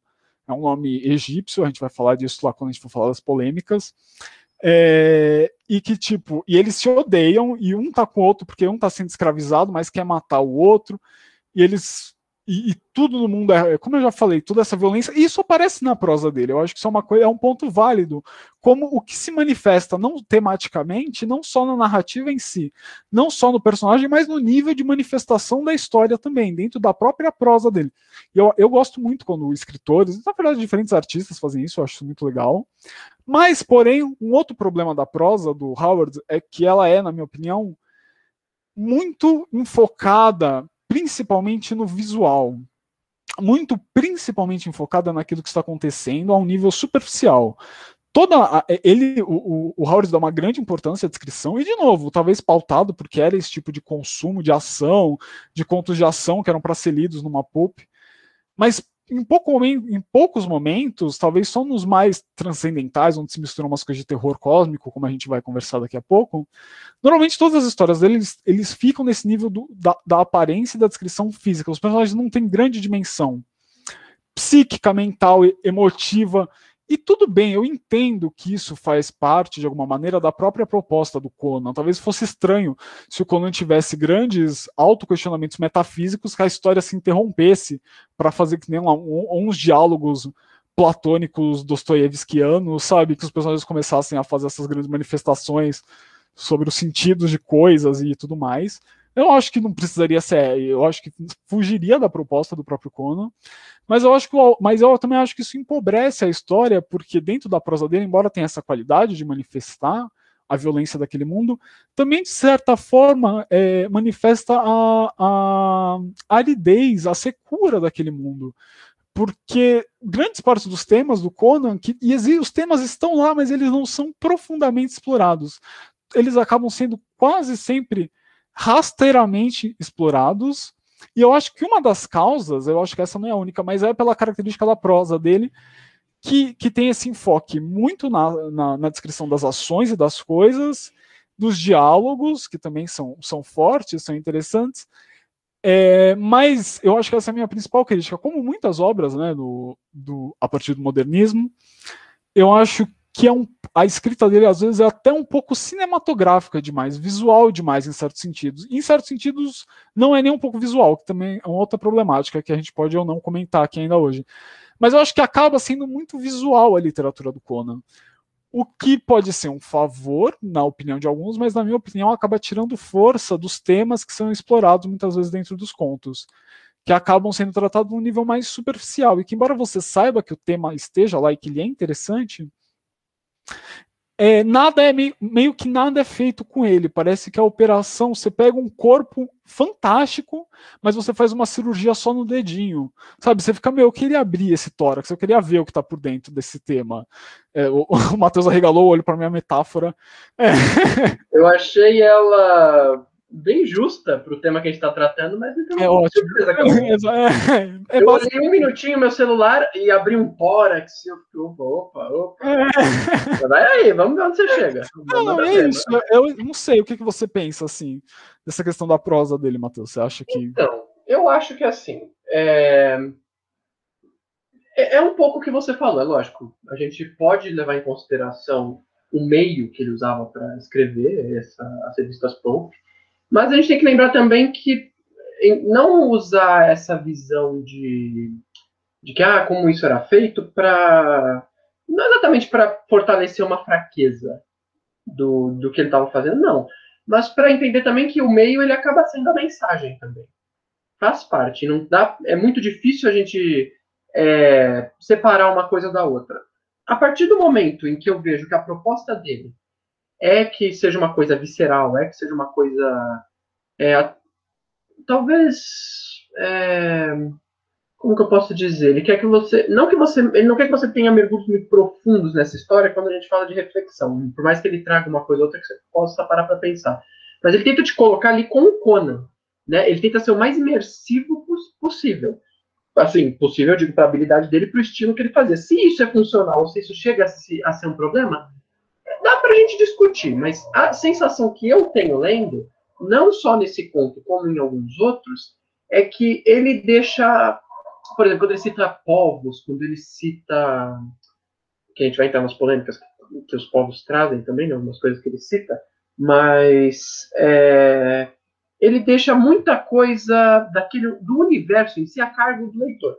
[SPEAKER 3] é um nome egípcio, a gente vai falar disso lá quando a gente for falar das polêmicas. É, e que, tipo, e eles se odeiam, e um tá com o outro porque um tá sendo escravizado, mas quer matar o outro, e eles e, e, tudo no mundo é, como eu já falei, toda essa violência, e isso aparece na prosa dele. Eu acho que isso é uma coisa, é um ponto válido, como o que se manifesta não tematicamente, não só na narrativa em si, não só no personagem, mas no nível de manifestação da história também, dentro da própria prosa dele. E eu, eu gosto muito quando escritores, na verdade, diferentes artistas fazem isso, eu acho muito legal. Mas, porém, um outro problema da prosa do Howard é que ela é, na minha opinião, muito enfocada principalmente no visual. Muito principalmente enfocada naquilo que está acontecendo a um nível superficial. toda a, ele o, o Howard dá uma grande importância à descrição e de novo talvez pautado porque era esse tipo de consumo de ação de contos de ação que eram para ser lidos numa pulp mas em, pouco, em poucos momentos talvez só nos mais transcendentais onde se misturam umas coisas de terror cósmico como a gente vai conversar daqui a pouco normalmente todas as histórias deles eles ficam nesse nível do, da, da aparência e da descrição física. Os personagens não têm grande dimensão psíquica mental emotiva e tudo bem, eu entendo que isso faz parte, de alguma maneira, da própria proposta do Conan. Talvez fosse estranho se o Conan tivesse grandes autoquestionamentos metafísicos que a história se interrompesse para fazer que nem um, uns diálogos platônicos dostoievskianos, sabe? Que os personagens começassem a fazer essas grandes manifestações sobre os sentidos de coisas e tudo mais. Eu acho que não precisaria ser, eu acho que fugiria da proposta do próprio Conan, mas eu acho que, mas eu também acho que isso empobrece a história, porque dentro da prosa dele, embora tenha essa qualidade de manifestar a violência daquele mundo, também de certa forma é, manifesta a, a aridez, a secura daquele mundo, porque grandes partes dos temas do Conan, que, e os temas estão lá, mas eles não são profundamente explorados. Eles acabam sendo quase sempre rasteiramente explorados. E eu acho que uma das causas, eu acho que essa não é a única, mas é pela característica da prosa dele, que, que tem esse enfoque muito na, na, na descrição das ações e das coisas, dos diálogos, que também são, são fortes, são interessantes. É, mas eu acho que essa é a minha principal crítica. Como muitas obras né, do, do, a partir do modernismo, eu acho que é um, a escrita dele às vezes é até um pouco cinematográfica demais, visual demais em certos sentidos. Em certos sentidos não é nem um pouco visual, que também é uma outra problemática que a gente pode ou não comentar aqui ainda hoje. Mas eu acho que acaba sendo muito visual a literatura do Conan. O que pode ser um favor, na opinião de alguns, mas na minha opinião acaba tirando força dos temas que são explorados muitas vezes dentro dos contos que acabam sendo tratados num nível mais superficial e que embora você saiba que o tema esteja lá e que ele é interessante, é, nada é meio, meio, que nada é feito com ele. Parece que a operação você pega um corpo fantástico, mas você faz uma cirurgia só no dedinho, sabe? Você fica meio, eu queria abrir esse tórax, eu queria ver o que está por dentro desse tema. É, o, o Matheus arregalou o olho para minha metáfora. É.
[SPEAKER 1] Eu achei ela bem justa para o tema que a gente está tratando, mas então
[SPEAKER 3] é ótimo.
[SPEAKER 1] É, é, é, eu olhei um minutinho meu celular e abri um tórax. Eu fiquei, opa, opa, opa. É. Vai aí, vamos ver onde você chega.
[SPEAKER 3] Não, é isso. Eu não sei o que, que você pensa assim dessa questão da prosa dele, Matheus. Você acha que?
[SPEAKER 1] Então, eu acho que assim é... é, é um pouco o que você falou, é lógico. A gente pode levar em consideração o meio que ele usava para escrever essa, as revistas pulp mas a gente tem que lembrar também que não usar essa visão de, de que, ah, como isso era feito, para. Não exatamente para fortalecer uma fraqueza do, do que ele estava fazendo, não. Mas para entender também que o meio ele acaba sendo a mensagem também. Faz parte. Não dá, é muito difícil a gente é, separar uma coisa da outra. A partir do momento em que eu vejo que a proposta dele é que seja uma coisa visceral, é que seja uma coisa. É, talvez. É, como que eu posso dizer? Ele quer que você. Não que você. Ele não quer que você tenha mergulhos muito profundos nessa história quando a gente fala de reflexão. Por mais que ele traga uma coisa ou outra que você possa parar para pensar. Mas ele tenta te colocar ali com o Conan. Né? Ele tenta ser o mais imersivo possível. Assim, possível, eu digo, para a habilidade dele, para o estilo que ele fazia. Se isso é funcional, se isso chega a, a ser um problema, para a gente discutir, mas a sensação que eu tenho lendo, não só nesse conto, como em alguns outros, é que ele deixa, por exemplo, quando ele cita povos, quando ele cita, que a gente vai entrar nas polêmicas que os povos trazem também, né, algumas coisas que ele cita, mas é, ele deixa muita coisa daquele, do universo em si a cargo do leitor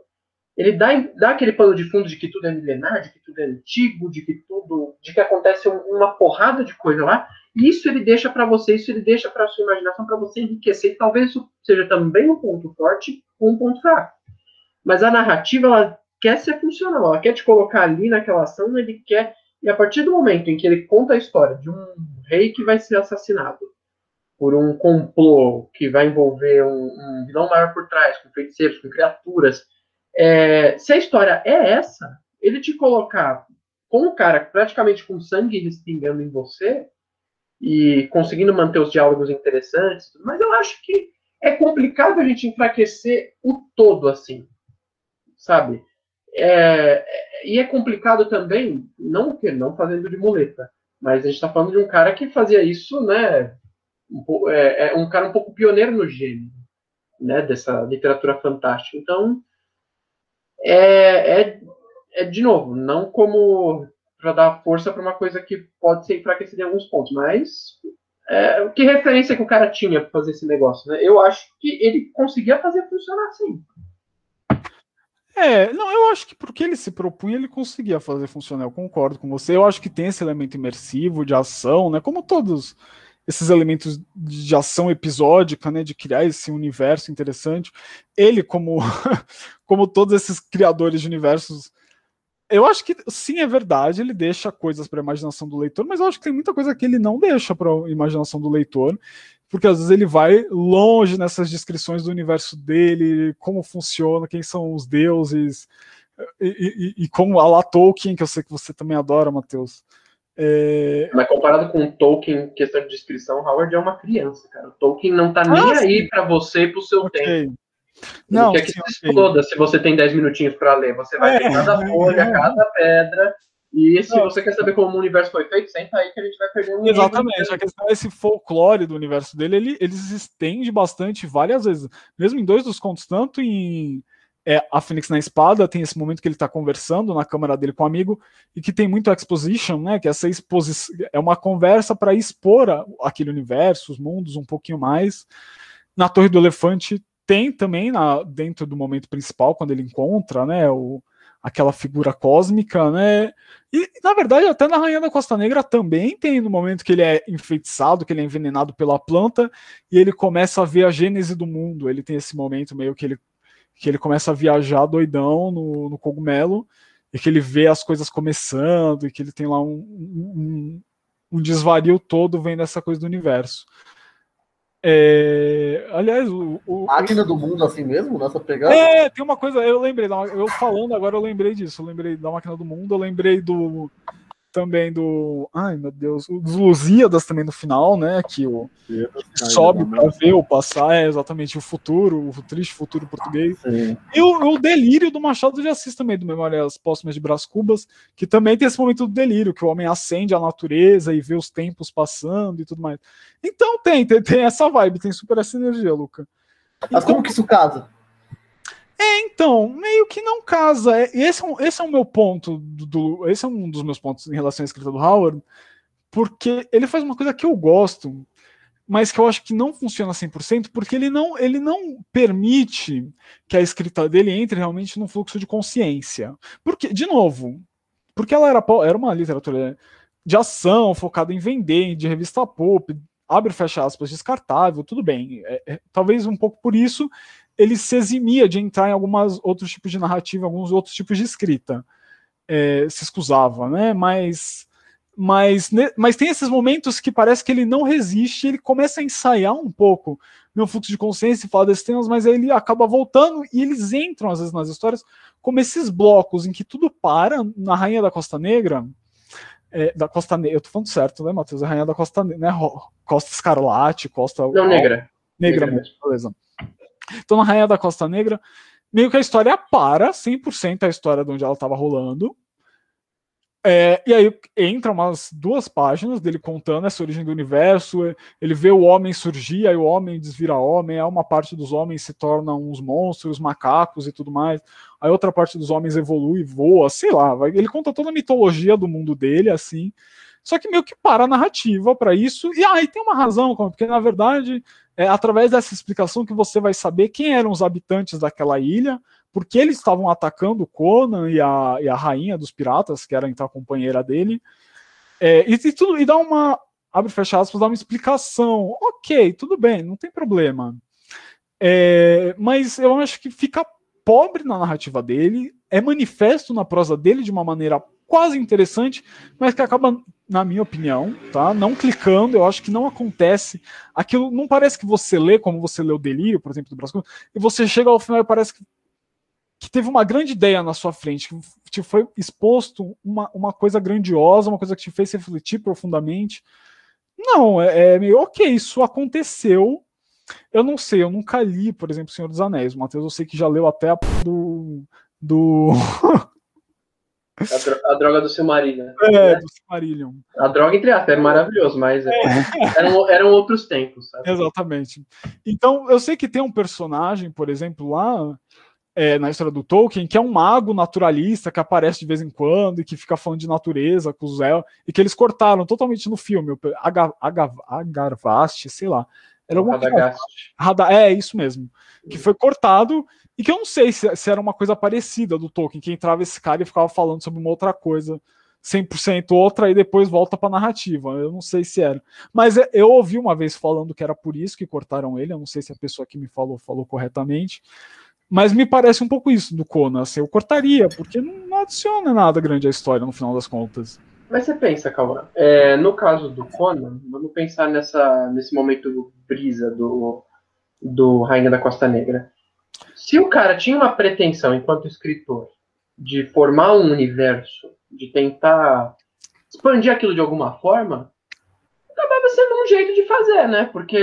[SPEAKER 1] ele dá, dá aquele pano de fundo de que tudo é milenar, de que tudo é antigo, de que tudo, de que acontece uma porrada de coisa lá. E isso ele deixa para você, isso ele deixa para sua imaginação, para você enriquecer. E talvez isso seja também um ponto forte ou um ponto fraco. Mas a narrativa ela quer ser funcional, ela quer te colocar ali naquela ação, ele quer. E a partir do momento em que ele conta a história de um rei que vai ser assassinado por um complô que vai envolver um, um vilão maior por trás, com feiticeiros, com criaturas, é, se a história é essa, ele te colocar com o cara praticamente com sangue respingando em você e conseguindo manter os diálogos interessantes, mas eu acho que é complicado a gente enfraquecer o todo assim, sabe? É, é, e é complicado também, não que não fazendo de muleta, mas a gente está falando de um cara que fazia isso, né? Um, é, é, um cara um pouco pioneiro no gênero, né? Dessa literatura fantástica. Então, é, é, é de novo, não como para dar força para uma coisa que pode ser enfraquecida em alguns pontos, mas é, que referência que o cara tinha para fazer esse negócio, né? Eu acho que ele conseguia fazer funcionar assim.
[SPEAKER 3] É, não, eu acho que porque ele se propunha, ele conseguia fazer funcionar. Eu concordo com você. Eu acho que tem esse elemento imersivo de ação, né? Como todos esses elementos de ação episódica, né, de criar esse universo interessante. Ele, como, como todos esses criadores de universos, eu acho que sim, é verdade, ele deixa coisas para a imaginação do leitor, mas eu acho que tem muita coisa que ele não deixa para a imaginação do leitor, porque às vezes ele vai longe nessas descrições do universo dele, como funciona, quem são os deuses, e, e, e como a Tolkien, que eu sei que você também adora, Matheus.
[SPEAKER 1] É... Mas comparado com o Tolkien, questão de descrição, Howard é uma criança, cara. O Tolkien não tá ah, nem sim. aí para você e pro seu okay. tempo. Não, quer que sim, se exploda se você tem 10 minutinhos para ler. Você vai é, ter cada folha, é. cada pedra. E se não. você quer saber como o universo foi feito, senta aí que a gente vai perder um
[SPEAKER 3] Exatamente, a questão é esse folclore do universo dele, ele, ele se estende bastante várias vezes. Mesmo em dois dos contos, tanto em é, A Fênix na Espada, tem esse momento que ele está conversando na câmara dele com um amigo, e que tem muito exposition, né? Que essa exposição é uma conversa para expor a, aquele universo, os mundos um pouquinho mais. Na Torre do Elefante tem também na, dentro do momento principal, quando ele encontra né, o, aquela figura cósmica, né? E, na verdade, até na Rainha da Costa Negra também tem no momento que ele é enfeitiçado, que ele é envenenado pela planta, e ele começa a ver a gênese do mundo. Ele tem esse momento meio que ele, que ele começa a viajar doidão no, no cogumelo, e que ele vê as coisas começando, e que ele tem lá um, um, um desvario todo vendo essa coisa do universo. É, aliás, o, o
[SPEAKER 2] Máquina do Mundo assim mesmo, nessa pegada?
[SPEAKER 3] É, tem uma coisa, eu lembrei, eu falando agora, eu lembrei disso. Eu lembrei da Máquina do Mundo, eu lembrei do também do. Ai, meu Deus, dos Lusíadas também no final, né? Que o sobe para ver o passar, é exatamente o futuro, o triste futuro português. Sim. E o, o, delírio do Machado de Assis também, do Memórias Póstumas de Brás Cubas, que também tem esse momento do delírio, que o homem acende a natureza e vê os tempos passando e tudo mais. Então tem, tem, tem essa vibe, tem super essa energia, Luca.
[SPEAKER 2] Mas então, como que isso casa?
[SPEAKER 3] É, então, meio que não casa. É, esse, é, esse é o meu ponto. Do, do, esse é um dos meus pontos em relação à escrita do Howard, porque ele faz uma coisa que eu gosto, mas que eu acho que não funciona 100%, porque ele não, ele não permite que a escrita dele entre realmente num fluxo de consciência. Porque, de novo, porque ela era, era uma literatura de ação, focada em vender, de revista pop, abre fecha aspas, descartável, tudo bem. É, é, talvez um pouco por isso ele se eximia de entrar em alguns outros tipos de narrativa, alguns outros tipos de escrita. É, se escusava, né? Mas, mas, mas tem esses momentos que parece que ele não resiste, ele começa a ensaiar um pouco no fluxo de consciência e fala desses temas, mas aí ele acaba voltando e eles entram às vezes nas histórias como esses blocos em que tudo para na Rainha da Costa Negra. É, da Costa Negra, eu tô falando certo, né, Matheus? A Rainha da Costa Negra, né? Costa Escarlate, Costa.
[SPEAKER 1] Não, Negra.
[SPEAKER 3] Negra, negra mesmo, beleza. Então, na Rainha da Costa Negra, meio que a história para 100% a história de onde ela estava rolando. É, e aí entra umas duas páginas dele contando essa origem do universo. Ele vê o homem surgir, aí o homem desvira homem, aí uma parte dos homens se torna uns monstros, macacos e tudo mais. Aí outra parte dos homens evolui, voa, sei lá. Ele conta toda a mitologia do mundo dele, assim. Só que meio que para a narrativa para isso. E aí ah, tem uma razão, porque na verdade é através dessa explicação que você vai saber quem eram os habitantes daquela ilha, porque eles estavam atacando Conan e a, e a rainha dos piratas, que era então a companheira dele. É, e, e, tudo, e dá uma. Abre fecha aspas, dá uma explicação. Ok, tudo bem, não tem problema. É, mas eu acho que fica pobre na narrativa dele, é manifesto na prosa dele de uma maneira quase interessante, mas que acaba, na minha opinião, tá? Não clicando, eu acho que não acontece. Aquilo não parece que você lê como você lê o Delírio, por exemplo, do Brasco, e você chega ao final e parece que, que teve uma grande ideia na sua frente, que te foi exposto uma, uma coisa grandiosa, uma coisa que te fez refletir profundamente. Não, é, é meio ok, isso aconteceu. Eu não sei, eu nunca li, por exemplo, Senhor dos Anéis. Matheus, eu sei que já leu até a do. do...
[SPEAKER 1] A, dro a, droga do Silmarillion.
[SPEAKER 3] É, do Silmarillion.
[SPEAKER 1] A droga, entre aspas, era maravilhoso, mas é. eram, eram outros tempos. Sabe?
[SPEAKER 3] Exatamente. Então, eu sei que tem um personagem, por exemplo, lá é, na história do Tolkien, que é um mago naturalista que aparece de vez em quando e que fica falando de natureza com os El, e que eles cortaram totalmente no filme. Agarvast, sei lá. Era alguma coisa. É, isso mesmo. Que foi cortado e que eu não sei se, se, era uma coisa parecida do Tolkien, que entrava esse cara e ficava falando sobre uma outra coisa, 100% outra, e depois volta pra narrativa. Eu não sei se era. Mas é, eu ouvi uma vez falando que era por isso que cortaram ele, eu não sei se a pessoa que me falou falou corretamente. Mas me parece um pouco isso do Conan. Assim, eu cortaria, porque não adiciona nada grande à história no final das contas.
[SPEAKER 1] Mas você pensa, Calma, é, no caso do Conan, vamos pensar nessa, nesse momento brisa do, do Rainha da Costa Negra. Se o cara tinha uma pretensão, enquanto escritor, de formar um universo, de tentar expandir aquilo de alguma forma, acabava sendo um jeito de fazer, né? Porque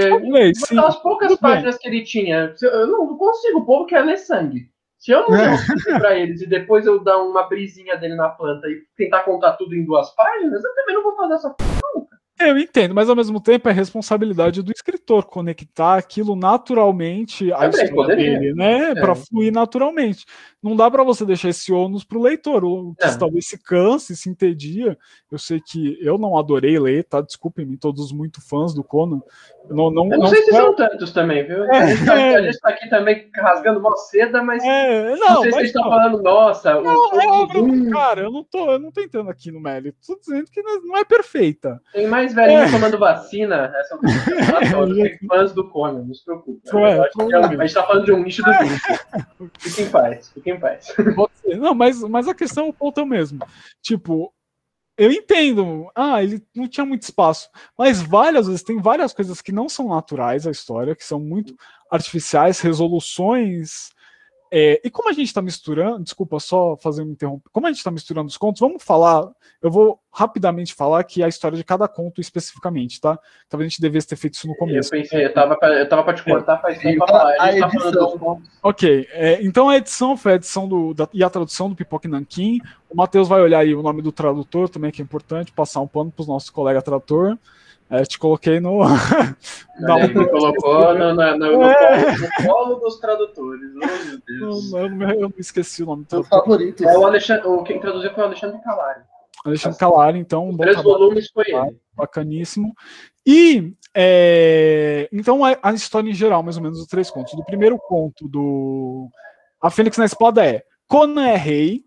[SPEAKER 1] aquelas poucas páginas que ele tinha, eu não consigo, o povo quer ler sangue. Se eu não der um para eles e depois eu dar uma brisinha dele na planta e tentar contar tudo em duas páginas, eu também não vou fazer essa nunca.
[SPEAKER 3] Eu entendo, mas ao mesmo tempo é responsabilidade do escritor conectar aquilo naturalmente à história dele, né? É. Para fluir naturalmente. Não dá para você deixar esse ônus para o leitor. O que é. talvez se canse, se entedia. Eu sei que eu não adorei ler, tá? Desculpem-me, todos muito fãs do Conan.
[SPEAKER 1] Não, não, não, não sei se são tantos também, viu? É, a, gente tá, aqui também rasgando uma seda, mas é, não, não sei se vocês estão falando, nossa.
[SPEAKER 3] Não, o, é óbvio, cara, eu não, tô, eu não tô entrando aqui no mérito. Tô dizendo que não é perfeita.
[SPEAKER 1] Tem mais velhinhos é. tomando vacina, essa é fãs do Conan, não se preocupe. É, a gente tá falando de um nicho do grupo. Fique em paz, fique em paz.
[SPEAKER 3] Não, mas, mas a questão é o ponto é o mesmo. Tipo, eu entendo. Ah, ele não tinha muito espaço. Mas várias vezes tem várias coisas que não são naturais à história, que são muito artificiais, resoluções é, e como a gente está misturando, desculpa só fazer um interromper, como a gente está misturando os contos, vamos falar, eu vou rapidamente falar aqui a história de cada conto especificamente, tá? Talvez a gente devesse ter feito isso no começo.
[SPEAKER 1] Eu pensei, eu tava, eu tava para te cortar faz tempo pra falar, a, gente tá falando
[SPEAKER 3] Ok, é, então a edição foi a edição do, da, e a tradução do Pipoque Nankin, o Matheus vai olhar aí o nome do tradutor também, que é importante, passar um pano para os nossos colegas tradutor. É, te coloquei no.
[SPEAKER 1] Não, ele me colocou no, no, no, é. no, colo dos tradutores. Oh, meu Deus.
[SPEAKER 3] Eu, eu, eu, esqueci o nome do
[SPEAKER 2] tradutor. favorito.
[SPEAKER 1] É o Alexandre, o, quem traduziu foi o Alexandre Calari.
[SPEAKER 3] Alexandre Calari, então. Um
[SPEAKER 1] Três volumes foi ele.
[SPEAKER 3] Bacaníssimo. E é, então a, a, história em geral, mais ou menos, os três contos. Do primeiro conto do A Fênix na Espada é Conan é rei.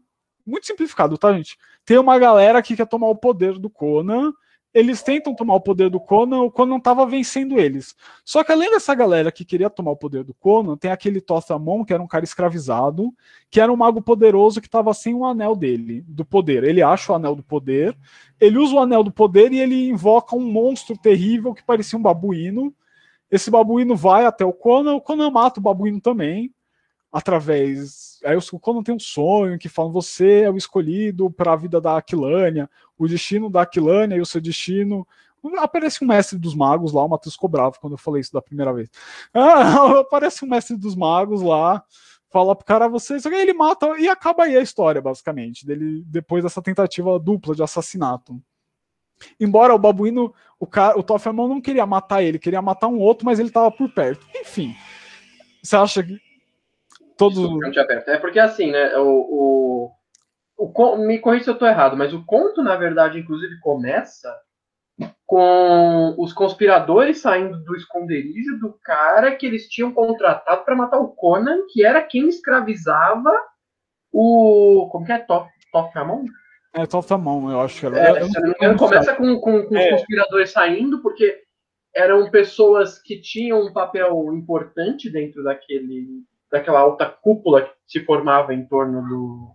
[SPEAKER 3] Muito simplificado, tá, gente? Tem uma galera que quer tomar o poder do Conan eles tentam tomar o poder do Conan, o Conan estava vencendo eles. Só que além dessa galera que queria tomar o poder do Conan, tem aquele Tothamon, que era um cara escravizado, que era um mago poderoso que estava sem o anel dele, do poder. Ele acha o anel do poder, ele usa o anel do poder e ele invoca um monstro terrível que parecia um babuíno. Esse babuíno vai até o Conan, o Conan mata o babuíno também através. Aí o Conan tem um sonho que fala: você é o escolhido para a vida da Aquilânia, o destino da Aquilânia e o seu destino. Aparece um mestre dos magos lá, o Matheus ficou bravo quando eu falei isso da primeira vez. Ah, aparece um mestre dos magos lá, fala pro cara você, só que ele mata e acaba aí a história, basicamente, dele depois dessa tentativa dupla de assassinato. Embora o babuíno, o cara, o Tofferman não queria matar ele, queria matar um outro, mas ele estava por perto. Enfim, você acha que todos.
[SPEAKER 1] É porque assim, né? O, o, o, me corrija se eu estou errado, mas o conto, na verdade, inclusive, começa com os conspiradores saindo do esconderijo do cara que eles tinham contratado para matar o Conan, que era quem escravizava o. Como que é? Top, Tofamon?
[SPEAKER 3] É, Tofamon, eu acho que era.
[SPEAKER 1] É, eu, engano, começa com, com, com é. os conspiradores saindo, porque eram pessoas que tinham um papel importante dentro daquele daquela alta cúpula que se formava em torno do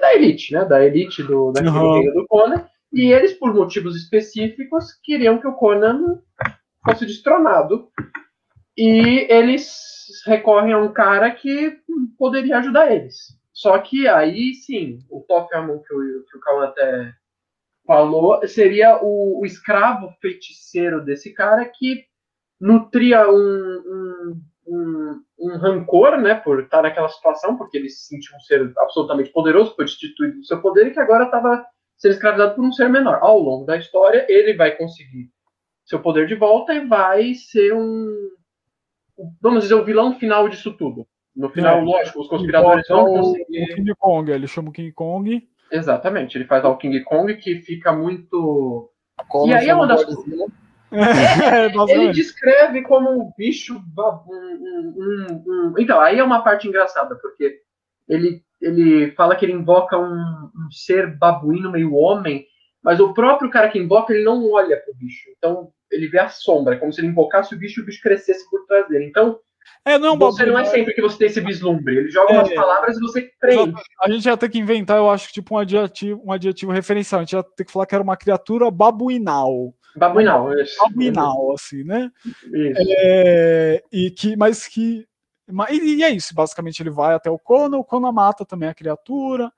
[SPEAKER 1] da elite, né? Da elite do daquele uhum. do Conan. E eles, por motivos específicos, queriam que o Conan fosse destronado. E eles recorrem a um cara que poderia ajudar eles. Só que aí sim, o Top Amon que o, que o Cauã até falou seria o, o, escravo feiticeiro desse cara que nutria um, um, um, um, rancor, né, por estar naquela situação, porque ele se sentiu um ser absolutamente poderoso, foi destituído do seu poder e que agora estava sendo escravizado por um ser menor. Ao longo da história, ele vai conseguir seu poder de volta e vai ser um, vamos dizer, o vilão final disso tudo. No final, é, lógico, os conspiradores vão conseguir.
[SPEAKER 3] O King Kong, ele chama o King Kong.
[SPEAKER 1] Exatamente, ele faz ao King Kong que fica muito. Como e aí é uma das coisas. É, é, ele descreve como um bicho. Um, um, um, então, aí é uma parte engraçada, porque ele, ele fala que ele invoca um, ser babuíno meio homem, mas o próprio cara que invoca, ele não olha pro bicho. Então, ele vê a sombra, é como se ele invocasse o bicho e o bicho crescesse por trás dele. Então,
[SPEAKER 3] é, não,
[SPEAKER 1] você não é sempre que você tem esse vislumbre. Ele joga é, umas palavras e você prende.
[SPEAKER 3] A gente ia ter que inventar, eu acho, tipo um adjetivo, um adjetivo referencial. A gente ia ter que falar que era uma criatura babuinal.
[SPEAKER 1] Babuinal.
[SPEAKER 3] Babuinal, assim, né? Isso. É, e que, mas que. E, é isso, basicamente ele vai até o Conan, o Conan mata também a criatura.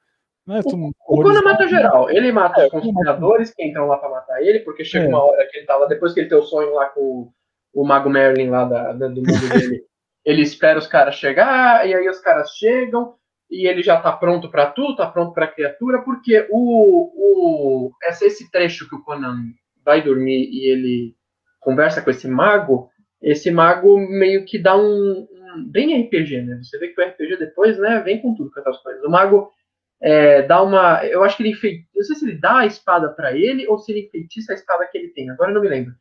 [SPEAKER 3] Né,
[SPEAKER 1] o, o Conan mata geral. Ele mata é, os conspiradores que entram lá pra matar ele, porque chega é. uma hora que ele tava, depois que ele tem o sonho lá com o Mago Merlin lá da, da, do mundo dele, ele espera os caras chegar, e aí os caras chegam, e ele já tá pronto para tudo, tá pronto para criatura, porque o, o esse, esse trecho que o Conan vai dormir e ele conversa com esse mago, esse mago meio que dá um, um bem RPG, né? Você vê que o RPG depois, né, vem com tudo com essas coisas. O mago é, dá uma, eu acho que ele enfeitiça, não sei se ele dá a espada para ele ou se ele enfeitiça a espada que ele tem. Agora eu não me lembro.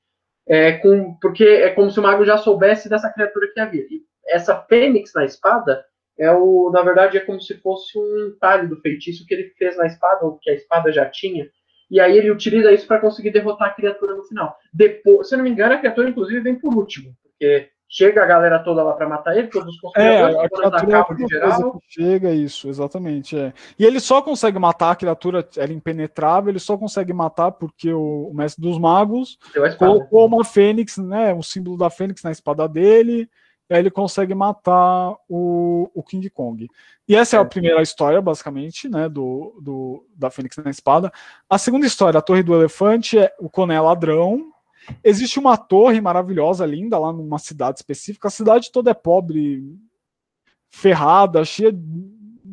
[SPEAKER 1] É, com, porque é como se o mago já soubesse dessa criatura que havia. E essa fênix na espada é o, na verdade, é como se fosse um talho do feitiço que ele fez na espada, ou que a espada já tinha. E aí ele utiliza isso para conseguir derrotar a criatura no final. Depois, se eu não me engano, a criatura, inclusive, vem por último. Porque chega a galera toda lá para matar ele, todos os
[SPEAKER 3] conspiradores, é, a criatura de geral. Chega isso, exatamente. É. E ele só consegue matar a criatura, ela é impenetrável, ele só consegue matar porque o, o mestre dos magos colocou uma fênix, né, o símbolo da fênix na espada dele e aí ele consegue matar o, o King Kong. E essa é a primeira história, basicamente, né, do, do, da Fênix na Espada. A segunda história, a Torre do Elefante, é o Coné Ladrão. Existe uma torre maravilhosa, linda, lá numa cidade específica. A cidade toda é pobre, ferrada, cheia,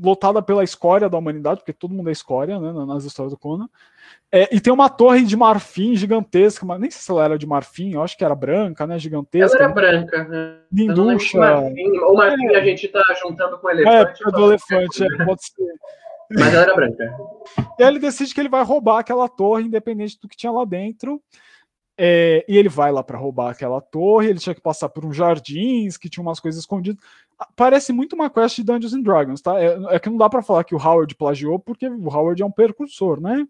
[SPEAKER 3] lotada pela escória da humanidade, porque todo mundo é escória, né, nas histórias do Conan. É, e tem uma torre de marfim gigantesca, mas nem sei se ela era de marfim, eu acho que era branca, né? Gigantesca.
[SPEAKER 1] Ela era branca. Né?
[SPEAKER 3] Linducha.
[SPEAKER 1] O marfim é. a gente tá juntando com o elefante.
[SPEAKER 3] É, do elefante, é, pode ser.
[SPEAKER 1] Mas ela era branca.
[SPEAKER 3] E aí ele decide que ele vai roubar aquela torre, independente do que tinha lá dentro. É, e ele vai lá para roubar aquela torre. Ele tinha que passar por uns jardins que tinham umas coisas escondidas. Parece muito uma quest de Dungeons and Dragons, tá? É, é que não dá para falar que o Howard plagiou, porque o Howard é um precursor, né?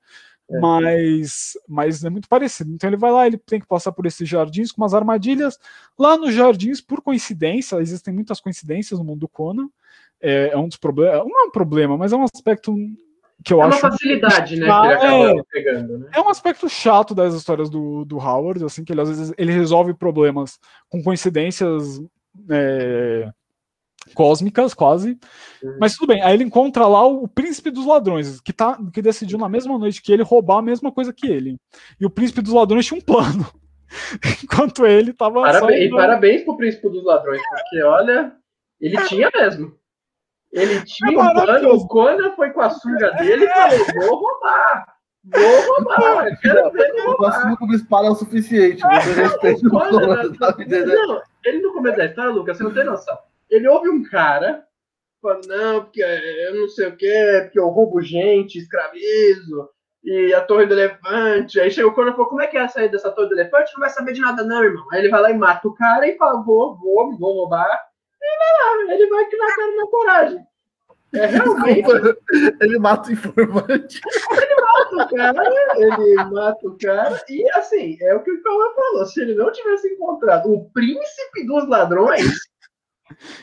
[SPEAKER 3] É. Mas, mas é muito parecido. Então ele vai lá, ele tem que passar por esses jardins com umas armadilhas. Lá nos jardins, por coincidência, existem muitas coincidências no mundo do Conan. É, é um dos problemas. Não é um problema, mas é um aspecto que eu
[SPEAKER 1] é
[SPEAKER 3] acho.
[SPEAKER 1] É uma facilidade, né? Que ele acaba é, pegando, né?
[SPEAKER 3] É um aspecto chato das histórias do, do Howard, assim, que ele às vezes ele resolve problemas com coincidências. É, cósmicas, quase. Uhum. Mas tudo bem. Aí ele encontra lá o, o, príncipe dos ladrões, que, tá, que decidiu na mesma noite que ele roubar a mesma coisa que ele. E o príncipe dos ladrões tinha um plano. Enquanto ele tava.
[SPEAKER 1] Parabéns, só... parabéns pro príncipe dos ladrões, porque olha, ele tinha mesmo. Ele tinha é um plano, o Conan foi com a suja dele e falou: vou roubar. Vou roubar, eu quero ver ele roubar.
[SPEAKER 2] O principal é o suficiente. Você respeita o Conan.
[SPEAKER 1] Não, ele no começo da história, Lucas, você não tem noção ele ouve um cara falando, não, porque eu não sei o que, porque eu roubo gente, escravizo, e a torre do elefante. Aí chega o Conan e falou, como é que é a saída dessa torre do elefante? Não vai saber de nada não, irmão. Aí ele vai lá e mata o cara e fala, vou, vou, vou roubar. E vai lá, ele vai que na cara na coragem. É realmente.
[SPEAKER 2] ele mata o informante.
[SPEAKER 1] ele mata o cara, ele mata o cara. E assim, é o que o Cauã falou. Se ele não tivesse encontrado o príncipe dos ladrões,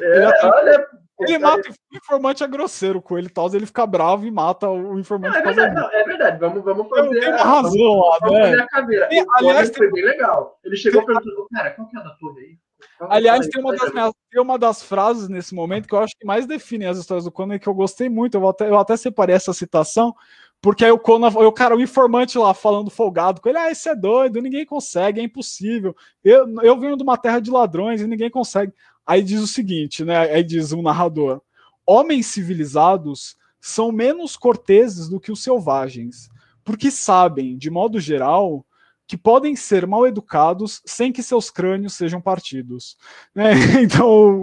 [SPEAKER 3] é, ele, olha, ele mata o informante é grosseiro com ele tal, ele fica bravo e mata o informante.
[SPEAKER 1] Não, é, verdade, não, é verdade, vamos, vamos fazer.
[SPEAKER 3] Tem uma razão lá,
[SPEAKER 1] vamos, né? fazer a caveira. E, aliás, foi bem legal. Ele chegou e perguntou, cara, qual que é a da torre aí?
[SPEAKER 3] Aliás, tem uma, das minhas, tem uma das frases nesse momento que eu acho que mais define as histórias do Conan que eu gostei muito. Eu até, eu até separei essa citação, porque aí o Conan, o cara, o informante lá falando folgado com ele, ah, esse é doido, ninguém consegue, é impossível. Eu, eu venho de uma terra de ladrões e ninguém consegue. Aí diz o seguinte, né? Aí diz o narrador: homens civilizados são menos corteses do que os selvagens, porque sabem, de modo geral, que podem ser mal educados sem que seus crânios sejam partidos. Né? Então,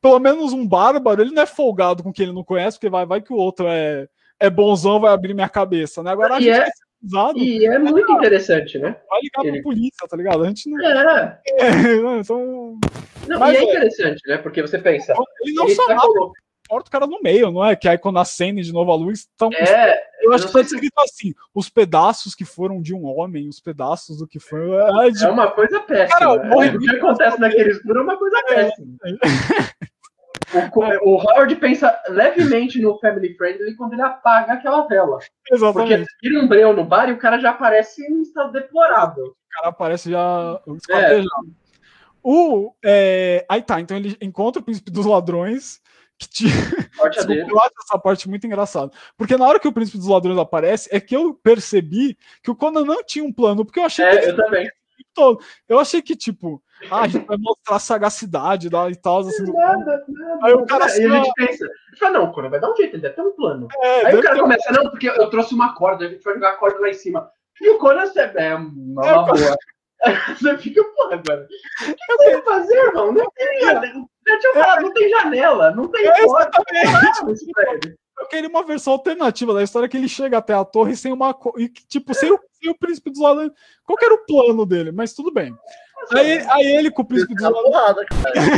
[SPEAKER 3] pelo menos um bárbaro, ele não é folgado com quem ele não conhece, porque vai, vai que o outro é, é bonzão, vai abrir minha cabeça. Né? Agora a
[SPEAKER 1] e
[SPEAKER 3] gente
[SPEAKER 1] é, é e é muito interessante, né?
[SPEAKER 3] Vai ligar ele... pra polícia, tá ligado? A gente não.
[SPEAKER 1] É.
[SPEAKER 3] é então...
[SPEAKER 1] Não, Mas, e é, é interessante, né? Porque você pensa.
[SPEAKER 3] Ele não ele sabe. Tá corta o cara no meio, não é? Que aí quando acende de novo a luz, estão.
[SPEAKER 1] É,
[SPEAKER 3] eu acho que tá escrito assim: os pedaços que foram de um homem, os pedaços do que foi.
[SPEAKER 1] É, de... é uma coisa péssima. Cara, o, é, o que acontece naquele escuro é uma coisa é. péssima. O, o, Howard pensa levemente no Family Friendly quando ele apaga aquela vela.
[SPEAKER 3] Exatamente. Porque
[SPEAKER 1] vira um breu no bar e o cara já aparece em estado deplorável. O
[SPEAKER 3] cara aparece já é. O, é, aí tá, então ele encontra o príncipe dos ladrões que tinha. eu acho essa parte muito engraçada. Porque na hora que o príncipe dos ladrões aparece, é que eu percebi que o Conan não tinha um plano, porque eu achei
[SPEAKER 1] é,
[SPEAKER 3] que.
[SPEAKER 1] Eu também.
[SPEAKER 3] Todo. Eu achei que, tipo, ah, a gente vai mostrar sagacidade lá e tal. Assim,
[SPEAKER 1] nada, nada, aí o cara assim, e a gente pensa, fala, não, Conan vai dar um jeito, ele deve ter um plano. É, aí o cara começa, um... não, porque eu trouxe uma corda, a gente vai jogar a corda lá em cima. E o Conan é uma, é, boa. Você fica, porra, agora. O que eu quero fazer, irmão? Não tem, deixa eu falar, não tem janela, não tem é, porta.
[SPEAKER 3] Eu queria uma versão alternativa da história que ele chega até a torre sem uma. E, tipo, sem o, sem o príncipe dos ladrões. Qual era o plano dele? Mas tudo bem. Aí, aí ele com o príncipe dos
[SPEAKER 2] ladrões.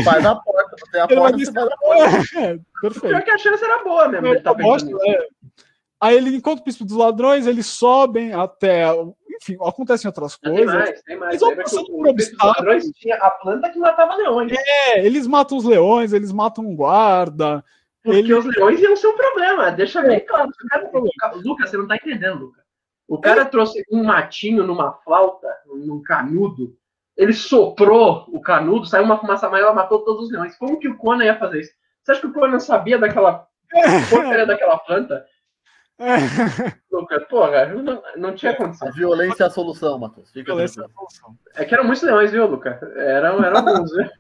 [SPEAKER 2] Faz a porta, tem a porta, você faz a porta.
[SPEAKER 1] É, perfeito. Pior que a chance era boa mesmo. Ele tá
[SPEAKER 3] mostro, é. Aí ele encontra o príncipe dos ladrões, eles sobem até. Enfim, acontecem outras coisas. Tem mais,
[SPEAKER 1] tem mais. Eles vão passando por obstáculos. Tinha a planta que matava leões.
[SPEAKER 3] É, eles matam os leões, eles matam um guarda.
[SPEAKER 1] Porque ele... os leões iam ser um problema, deixa bem claro. Cara, Lucas, você não tá entendendo, Lucas. O cara é. trouxe um matinho numa flauta, num canudo. Ele soprou o canudo, saiu uma fumaça maior, matou todos os leões. Como que o Conan ia fazer isso? Você acha que o Conan sabia daquela porcaria daquela planta? Lucas, porra, não, não tinha condição.
[SPEAKER 2] A violência é a solução, Matheus. Fica violência é a
[SPEAKER 1] solução. É que eram muitos leões, viu, Lucas? Eram, eram alguns, viu?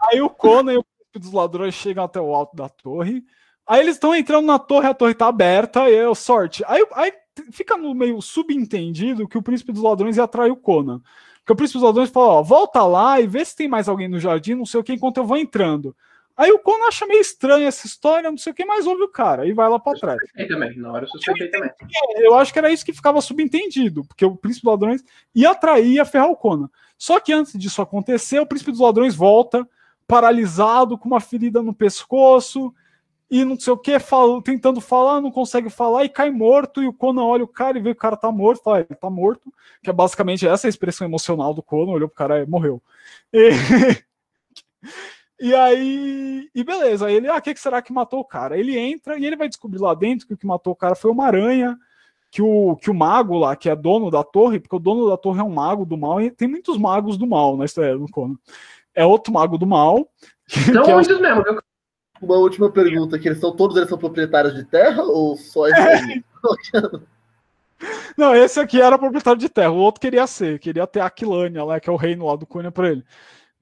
[SPEAKER 3] Aí o Conan e o dos ladrões chegam até o alto da torre. Aí eles estão entrando na torre, a torre tá aberta, e eu, sorte. Aí, aí fica no meio subentendido que o príncipe dos ladrões ia atrair o Conan. Porque o príncipe dos ladrões fala: ó, volta lá e vê se tem mais alguém no jardim, não sei o que, enquanto eu vou entrando. Aí o Conan acha meio estranho essa história, não sei o que, mais ouve o cara e vai lá para trás.
[SPEAKER 1] também, na hora eu suspeitei também.
[SPEAKER 3] Eu acho que era isso que ficava subentendido, porque o Príncipe dos Ladrões ia atrair e ia ferrar o Conan. Só que antes disso acontecer, o Príncipe dos Ladrões volta, paralisado, com uma ferida no pescoço, e não sei o que, fala, tentando falar, não consegue falar e cai morto. E o Conan olha o cara e vê que o cara tá morto, fala, ele tá morto, que é basicamente essa a expressão emocional do Conan, olhou pro cara e morreu. E... E aí, e beleza, aí ele, ah, o que, que será que matou o cara? Ele entra e ele vai descobrir lá dentro que o que matou o cara foi uma aranha, que o, que o mago lá, que é dono da torre, porque o dono da torre é um mago do mal, e tem muitos magos do mal na história do Conan. É outro mago do mal.
[SPEAKER 1] Não que é muitos mesmo, viu?
[SPEAKER 2] Uma última pergunta, que eles são todos eles são proprietários de terra ou só esse é.
[SPEAKER 3] Não, esse aqui era proprietário de terra, o outro queria ser, queria ter a Aquilânia lá, que é o reino lá do Conan para ele.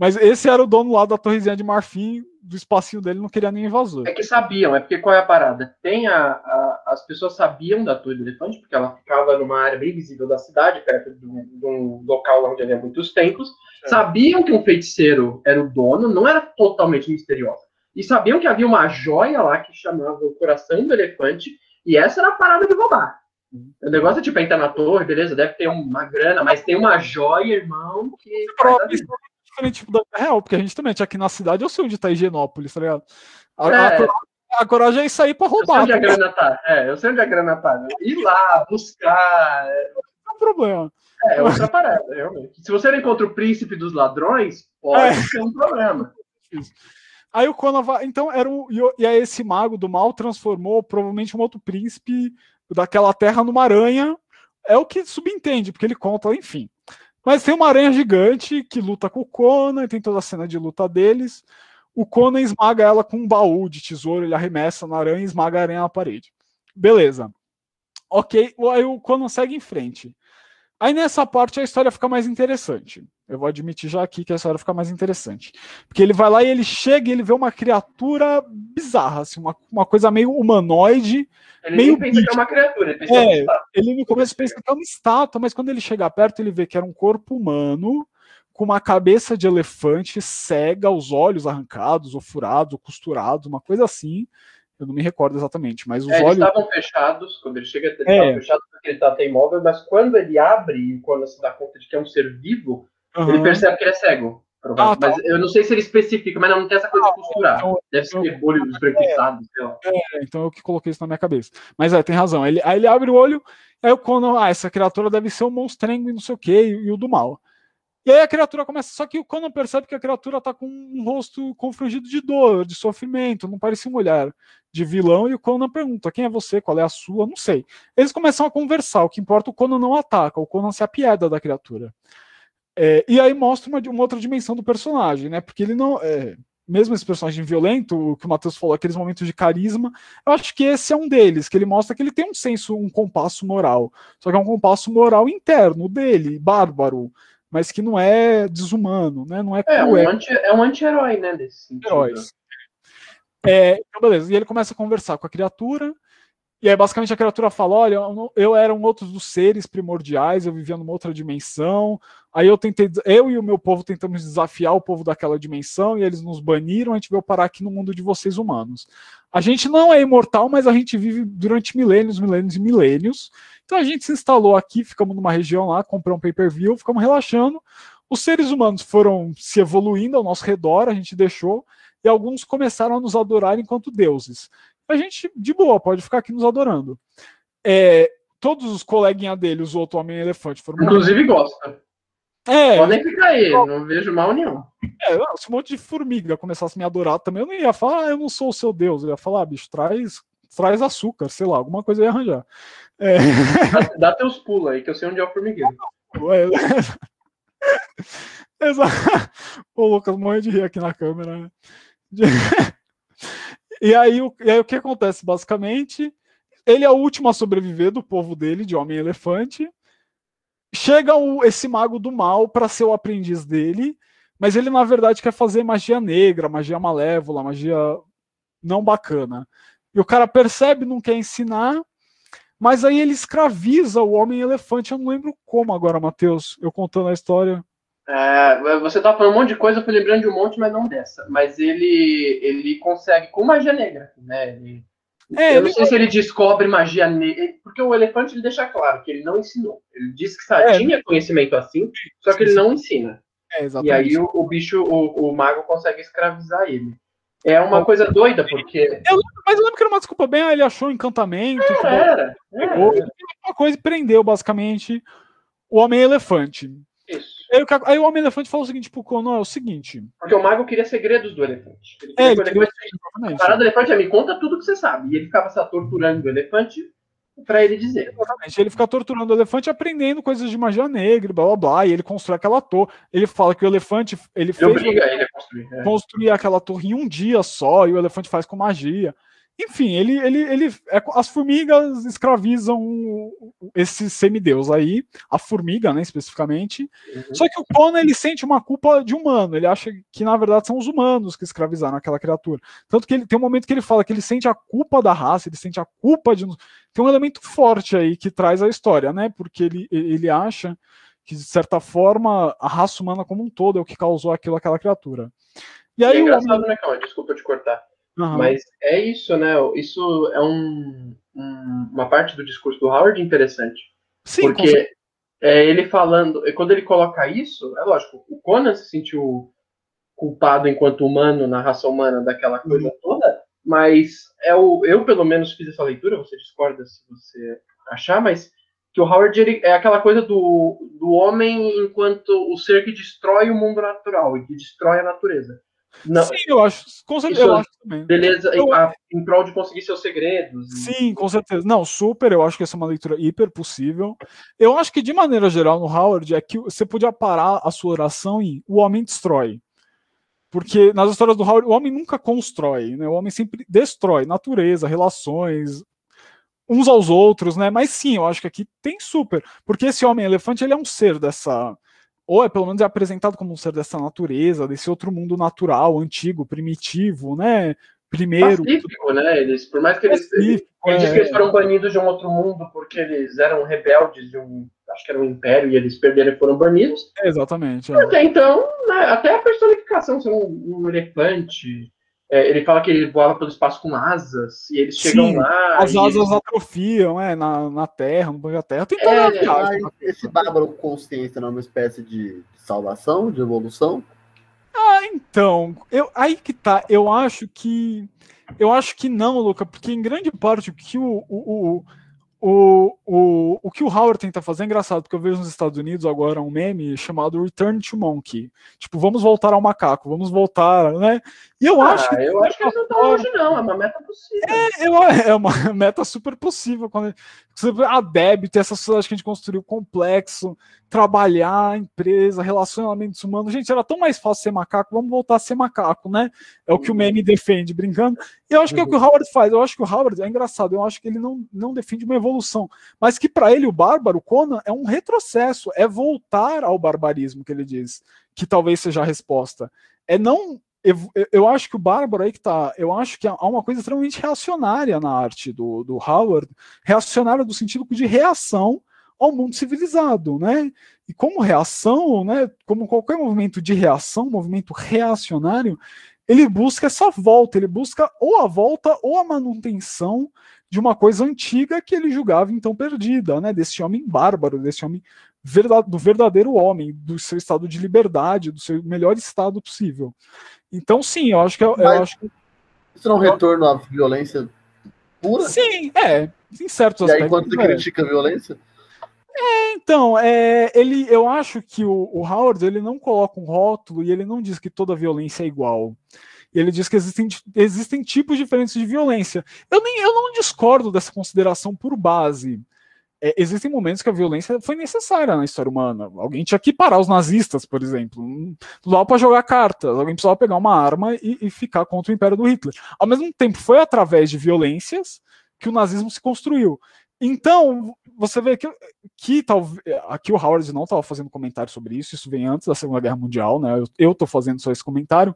[SPEAKER 3] Mas esse era o dono lá da torrezinha de marfim, do espacinho dele, não queria nem invasor.
[SPEAKER 1] É que sabiam, é porque qual é a parada? Tem a, a as pessoas sabiam da Torre do Elefante, porque ela ficava numa área bem visível da cidade, perto de um, de um local onde havia muitos templos. É. Sabiam que um feiticeiro era o dono, não era totalmente misteriosa. E sabiam que havia uma joia lá que chamava o coração do elefante, e essa era a parada de roubar. O negócio é tipo entrar na torre, beleza, deve ter uma grana, mas tem uma joia, irmão, que
[SPEAKER 3] diferente tipo, da real, porque a gente também tinha aqui na cidade, eu sei onde tá Higienópolis, tá ligado? A, é. a, coragem é isso aí pra roubar.
[SPEAKER 1] Eu sei onde a tá grana tá. É, eu sei onde a grana tá. Ir lá, buscar. É...
[SPEAKER 3] Não é problema.
[SPEAKER 1] É, é outra parada, realmente. Se você não encontra o príncipe dos ladrões, pode é. ser um problema.
[SPEAKER 3] Aí o Conan vai. Então, era um. E aí esse mago do mal transformou provavelmente um outro príncipe daquela terra numa aranha. É o que subentende, porque ele conta, enfim. Mas tem uma aranha gigante que luta com o Conan, tem toda a cena de luta deles. O Conan esmaga ela com um baú de tesouro, ele arremessa na aranha e esmaga a aranha na parede. Beleza. Ok, aí o Conan segue em frente. Aí nessa parte a história fica mais interessante. Eu vou admitir já aqui que a história fica mais interessante. Porque ele vai lá e ele chega e ele vê uma criatura bizarra, assim, uma, uma coisa meio humanoide.
[SPEAKER 1] Ele
[SPEAKER 3] meio
[SPEAKER 1] nem pensa que é uma criatura, ele pensa que é
[SPEAKER 3] É,
[SPEAKER 1] uma
[SPEAKER 3] ele no começo pensa que é uma estátua, mas quando ele chega perto, ele vê que era um corpo humano com uma cabeça de elefante cega, os olhos arrancados, ou furados, ou costurados, uma coisa assim. Eu não me recordo exatamente, mas os
[SPEAKER 1] É, eles
[SPEAKER 3] olhos.
[SPEAKER 1] estavam fechados, quando ele chega, eles
[SPEAKER 3] É.
[SPEAKER 1] estavam fechados porque ele tá imóvel, mas quando ele abre e quando se dá conta de que é um ser vivo, ele
[SPEAKER 3] Aham.
[SPEAKER 1] percebe que ele é cego. provavelmente.
[SPEAKER 3] Ah, tá.
[SPEAKER 1] Mas eu não sei se ele especifica, mas não, não tem essa coisa de costurar.
[SPEAKER 3] então-
[SPEAKER 1] Deve ser olho esbranquiçado, sei lá.
[SPEAKER 3] É, então eu que coloquei isso na minha cabeça. Mas é, tem razão. Ele, aí ele abre o olho, aí o Conan, ah, essa criatura deve ser um monstrengo e não sei o que, e, o do mal. E aí a criatura começa, só que o Conan percebe que a criatura tá com um rosto confrangido de dor, de sofrimento, não parecia um olhar de vilão, e o Conan pergunta, quem é você, qual é a sua, não sei. Eles começam a conversar, o que importa, o Conan não ataca, o Conan se apieda da criatura. É, e aí mostra uma, uma outra dimensão do personagem, né, porque ele não... é, mesmo esse personagem violento, o que o Matheus falou, aqueles momentos de carisma, eu acho que esse é um deles, que ele mostra que ele tem um senso, um compasso moral. Só que é um compasso moral interno dele, bárbaro, mas que não é desumano, né? Não é
[SPEAKER 1] É, um anti, é um anti-herói, né? Desse sentido.
[SPEAKER 3] heróis. É, então, beleza. E ele começa a conversar com a criatura. E aí, basicamente, a criatura fala: Olha, eu era um outro dos seres primordiais, eu vivia numa outra dimensão. Aí eu tentei, eu e o meu povo tentamos desafiar o povo daquela dimensão e eles nos baniram. A gente veio parar aqui no mundo de vocês humanos. A gente não é imortal, mas a gente vive durante milênios, milênios e milênios. Então a gente se instalou aqui, ficamos numa região lá, compramos um pay-per-view, ficamos relaxando. Os seres humanos foram se evoluindo ao nosso redor, a gente deixou, e alguns começaram a nos adorar enquanto deuses. A gente, de boa, pode ficar aqui nos adorando. É, todos os coleguinhas dele, os outros Homem-Elefante, foram.
[SPEAKER 1] Inclusive gosta.
[SPEAKER 3] É,
[SPEAKER 1] Podem ficar aí, não vejo mal nenhum.
[SPEAKER 3] é, se um monte de formiga começasse a me adorar também, eu não ia falar, ah, eu não sou o seu deus. Eu ia falar, ah, bicho, traz, traz açúcar, sei lá, alguma coisa eu ia arranjar. É,
[SPEAKER 1] Dá, dá teus pulos aí, que eu sei onde é o formigueiro.
[SPEAKER 3] é, Exato. O Lucas morre de rir aqui na câmera. né? E aí, o- e aí o que acontece, basicamente? Ele é o último a sobreviver do povo dele, de Homem-Elefante. Chega o- esse mago do mal para ser o aprendiz dele, mas ele, na verdade, quer fazer magia negra, magia malévola, magia não bacana. E o cara percebe, não quer ensinar, mas aí ele escraviza o Homem-Elefante. Eu não lembro como agora, Matheus, eu contando a história.
[SPEAKER 1] É, você tá falando um monte de coisa, eu fui lembrando de um monte, mas não dessa. Mas ele, ele consegue, com magia negra, né? Ele,
[SPEAKER 3] É,
[SPEAKER 1] eu não sei se ele descobre magia negra, porque o elefante ele deixa claro que ele não ensinou. Ele diz que
[SPEAKER 3] É.
[SPEAKER 1] tinha conhecimento assim, só que ele não ensina.
[SPEAKER 3] É,
[SPEAKER 1] E aí o, o bicho, o, o mago consegue escravizar ele. É uma coisa doida, porque.
[SPEAKER 3] Mas eu lembro que era uma desculpa bem, ele achou um encantamento, que
[SPEAKER 1] Era,
[SPEAKER 3] pegou,
[SPEAKER 1] era,
[SPEAKER 3] uma coisa e prendeu, basicamente, o Homem-Elefante. Aí, aí o Homem-Elefante falou o seguinte pro Conan, é o seguinte...
[SPEAKER 1] Porque o mago queria segredos do elefante. Ele
[SPEAKER 3] É,
[SPEAKER 1] queria
[SPEAKER 3] ele
[SPEAKER 1] que o
[SPEAKER 3] queria-
[SPEAKER 1] elefante A parada do elefante é me conta tudo que você sabe. E ele ficava se torturando o elefante pra ele dizer.
[SPEAKER 3] Exatamente. Ele fica torturando o elefante, aprendendo coisas de magia negra, blá blá blá, e ele constrói aquela torre. Ele fala que o elefante, ele
[SPEAKER 1] Ele
[SPEAKER 3] fez
[SPEAKER 1] ele a construir. é.
[SPEAKER 3] construir aquela torre em um dia só, e o elefante faz com magia. Enfim, ele, ele, ele, é- as formigas escravizam o- o- esse semideus aí, a formiga, né, especificamente.
[SPEAKER 1] Uhum.
[SPEAKER 3] Só que o Conan ele sente uma culpa de humano. Ele acha que na verdade são os humanos que escravizaram aquela criatura. Tanto que ele tem um momento que ele fala que ele sente a culpa da raça, ele sente a culpa de. Tem um elemento forte aí que traz a história, né? Porque ele, ele acha que de certa forma a raça humana como um todo é o que causou aquilo àquela criatura. E
[SPEAKER 1] E
[SPEAKER 3] aí
[SPEAKER 1] é
[SPEAKER 3] o
[SPEAKER 1] engraçado, né, Calma? Desculpa te cortar.
[SPEAKER 3] Aham.
[SPEAKER 1] Mas é isso, né? Isso é um, um- uma parte do discurso do Howard interessante.
[SPEAKER 3] Sim,
[SPEAKER 1] porque é, ele falando, e quando ele coloca isso, é lógico, o Conan se sentiu culpado enquanto humano na raça humana daquela coisa
[SPEAKER 3] Uhum.
[SPEAKER 1] toda, mas é o, eu pelo menos fiz essa leitura, você discorda se você achar, mas que o Howard ele, é aquela coisa do, do homem enquanto o ser que destrói o mundo natural e que destrói a natureza. Não,
[SPEAKER 3] Sim, eu acho. Com certeza, eu acho também.
[SPEAKER 1] beleza,
[SPEAKER 3] Eu-
[SPEAKER 1] a- em prol de conseguir seus segredos.
[SPEAKER 3] Sim, com certeza. Não, super, eu acho que essa é uma leitura hiper possível. Eu acho que, de maneira geral, no Howard, é que você podia parar a sua oração em o homem destrói. Porque nas histórias do Howard, o homem nunca constrói, né? O homem sempre destrói natureza, relações, uns aos outros, né? Mas sim, eu acho que aqui tem super. Porque esse homem elefante, ele é um ser dessa. Ou é pelo menos é apresentado como um ser dessa natureza, desse outro mundo natural, antigo, primitivo, né? Primeiro.
[SPEAKER 1] Pacífico, né? Eles, por mais que eles.
[SPEAKER 3] pacífico,
[SPEAKER 1] Ele diz
[SPEAKER 3] é.
[SPEAKER 1] que eles foram banidos de um outro mundo porque eles eram rebeldes de um. Acho que era um império e eles perderam e foram banidos.
[SPEAKER 3] É, exatamente. é.
[SPEAKER 1] Porque então, né, até a personificação, ser um, um elefante. É, ele fala que ele voava pelo espaço com asas e eles chegam
[SPEAKER 3] Sim,
[SPEAKER 1] lá.
[SPEAKER 3] As asas
[SPEAKER 1] eles-
[SPEAKER 3] atrofiam, é, na, na Terra, no planeta Terra. Tem toda
[SPEAKER 1] É,
[SPEAKER 3] a viagem.
[SPEAKER 2] Mas esse bárbaro com consciência não é uma espécie de salvação, de evolução?
[SPEAKER 3] Então, eu, aí que tá. Eu acho que. Eu acho que não, Luca, porque em grande parte o que o, o, o, o, o, o que o Howard tenta fazer é engraçado, porque eu vejo nos Estados Unidos agora um meme chamado Return to Monkey. Tipo, vamos voltar ao macaco, vamos voltar, né? E eu
[SPEAKER 1] Ah,
[SPEAKER 3] acho que.
[SPEAKER 1] eu acho que eles não estão longe, não. É uma meta possível.
[SPEAKER 3] Eu- é uma meta super possível. Quando a débito, essa sociedade que a gente construiu complexo, trabalhar, empresa, relacionamentos humanos. Gente, era tão mais fácil ser macaco, vamos voltar a ser macaco, né? É o que o meme defende, brincando. E eu acho que é o que o Howard faz. Eu acho que o Howard é engraçado, eu acho que ele não, não defende uma evolução, mas que para ele o bárbaro, Conan, é um retrocesso, é voltar ao barbarismo que ele diz, que talvez seja a resposta. É não eu, eu acho que o Bárbaro aí que tá. Eu acho que há uma coisa extremamente reacionária na arte do, do Howard, reacionária do sentido de reação ao mundo civilizado, né? E como reação, né? Como qualquer movimento de reação, movimento reacionário, ele busca essa volta, ele busca ou a volta ou a manutenção de uma coisa antiga que ele julgava então perdida, né? Desse homem bárbaro, desse homem do verdadeiro homem, do seu estado de liberdade, do seu melhor estado possível. Então, sim, eu acho que eu, eu
[SPEAKER 2] Mas-
[SPEAKER 3] acho que
[SPEAKER 2] Isso não é um retorno à violência pura?
[SPEAKER 3] sim, é, em certos
[SPEAKER 2] E aí,
[SPEAKER 3] aspectos.
[SPEAKER 2] quando você
[SPEAKER 3] é.
[SPEAKER 2] critica a violência,
[SPEAKER 3] Então, é, ele, eu acho que o, o Howard ele não coloca um rótulo e ele não diz que toda violência é igual. Ele diz que existem, existem tipos diferentes de violência. Eu, nem, eu não discordo dessa consideração por base. É, existem momentos que a violência foi necessária na história humana. Alguém tinha que parar os nazistas, por exemplo. Dava para jogar cartas. Alguém precisava pegar uma arma e, e ficar contra o império do Hitler. Ao mesmo tempo, foi através de violências que o nazismo se construiu. Então, você vê que, que talvez. Aqui o Howard não estava fazendo comentário sobre isso, isso vem antes da Segunda Guerra Mundial, né? Eu estou fazendo só esse comentário,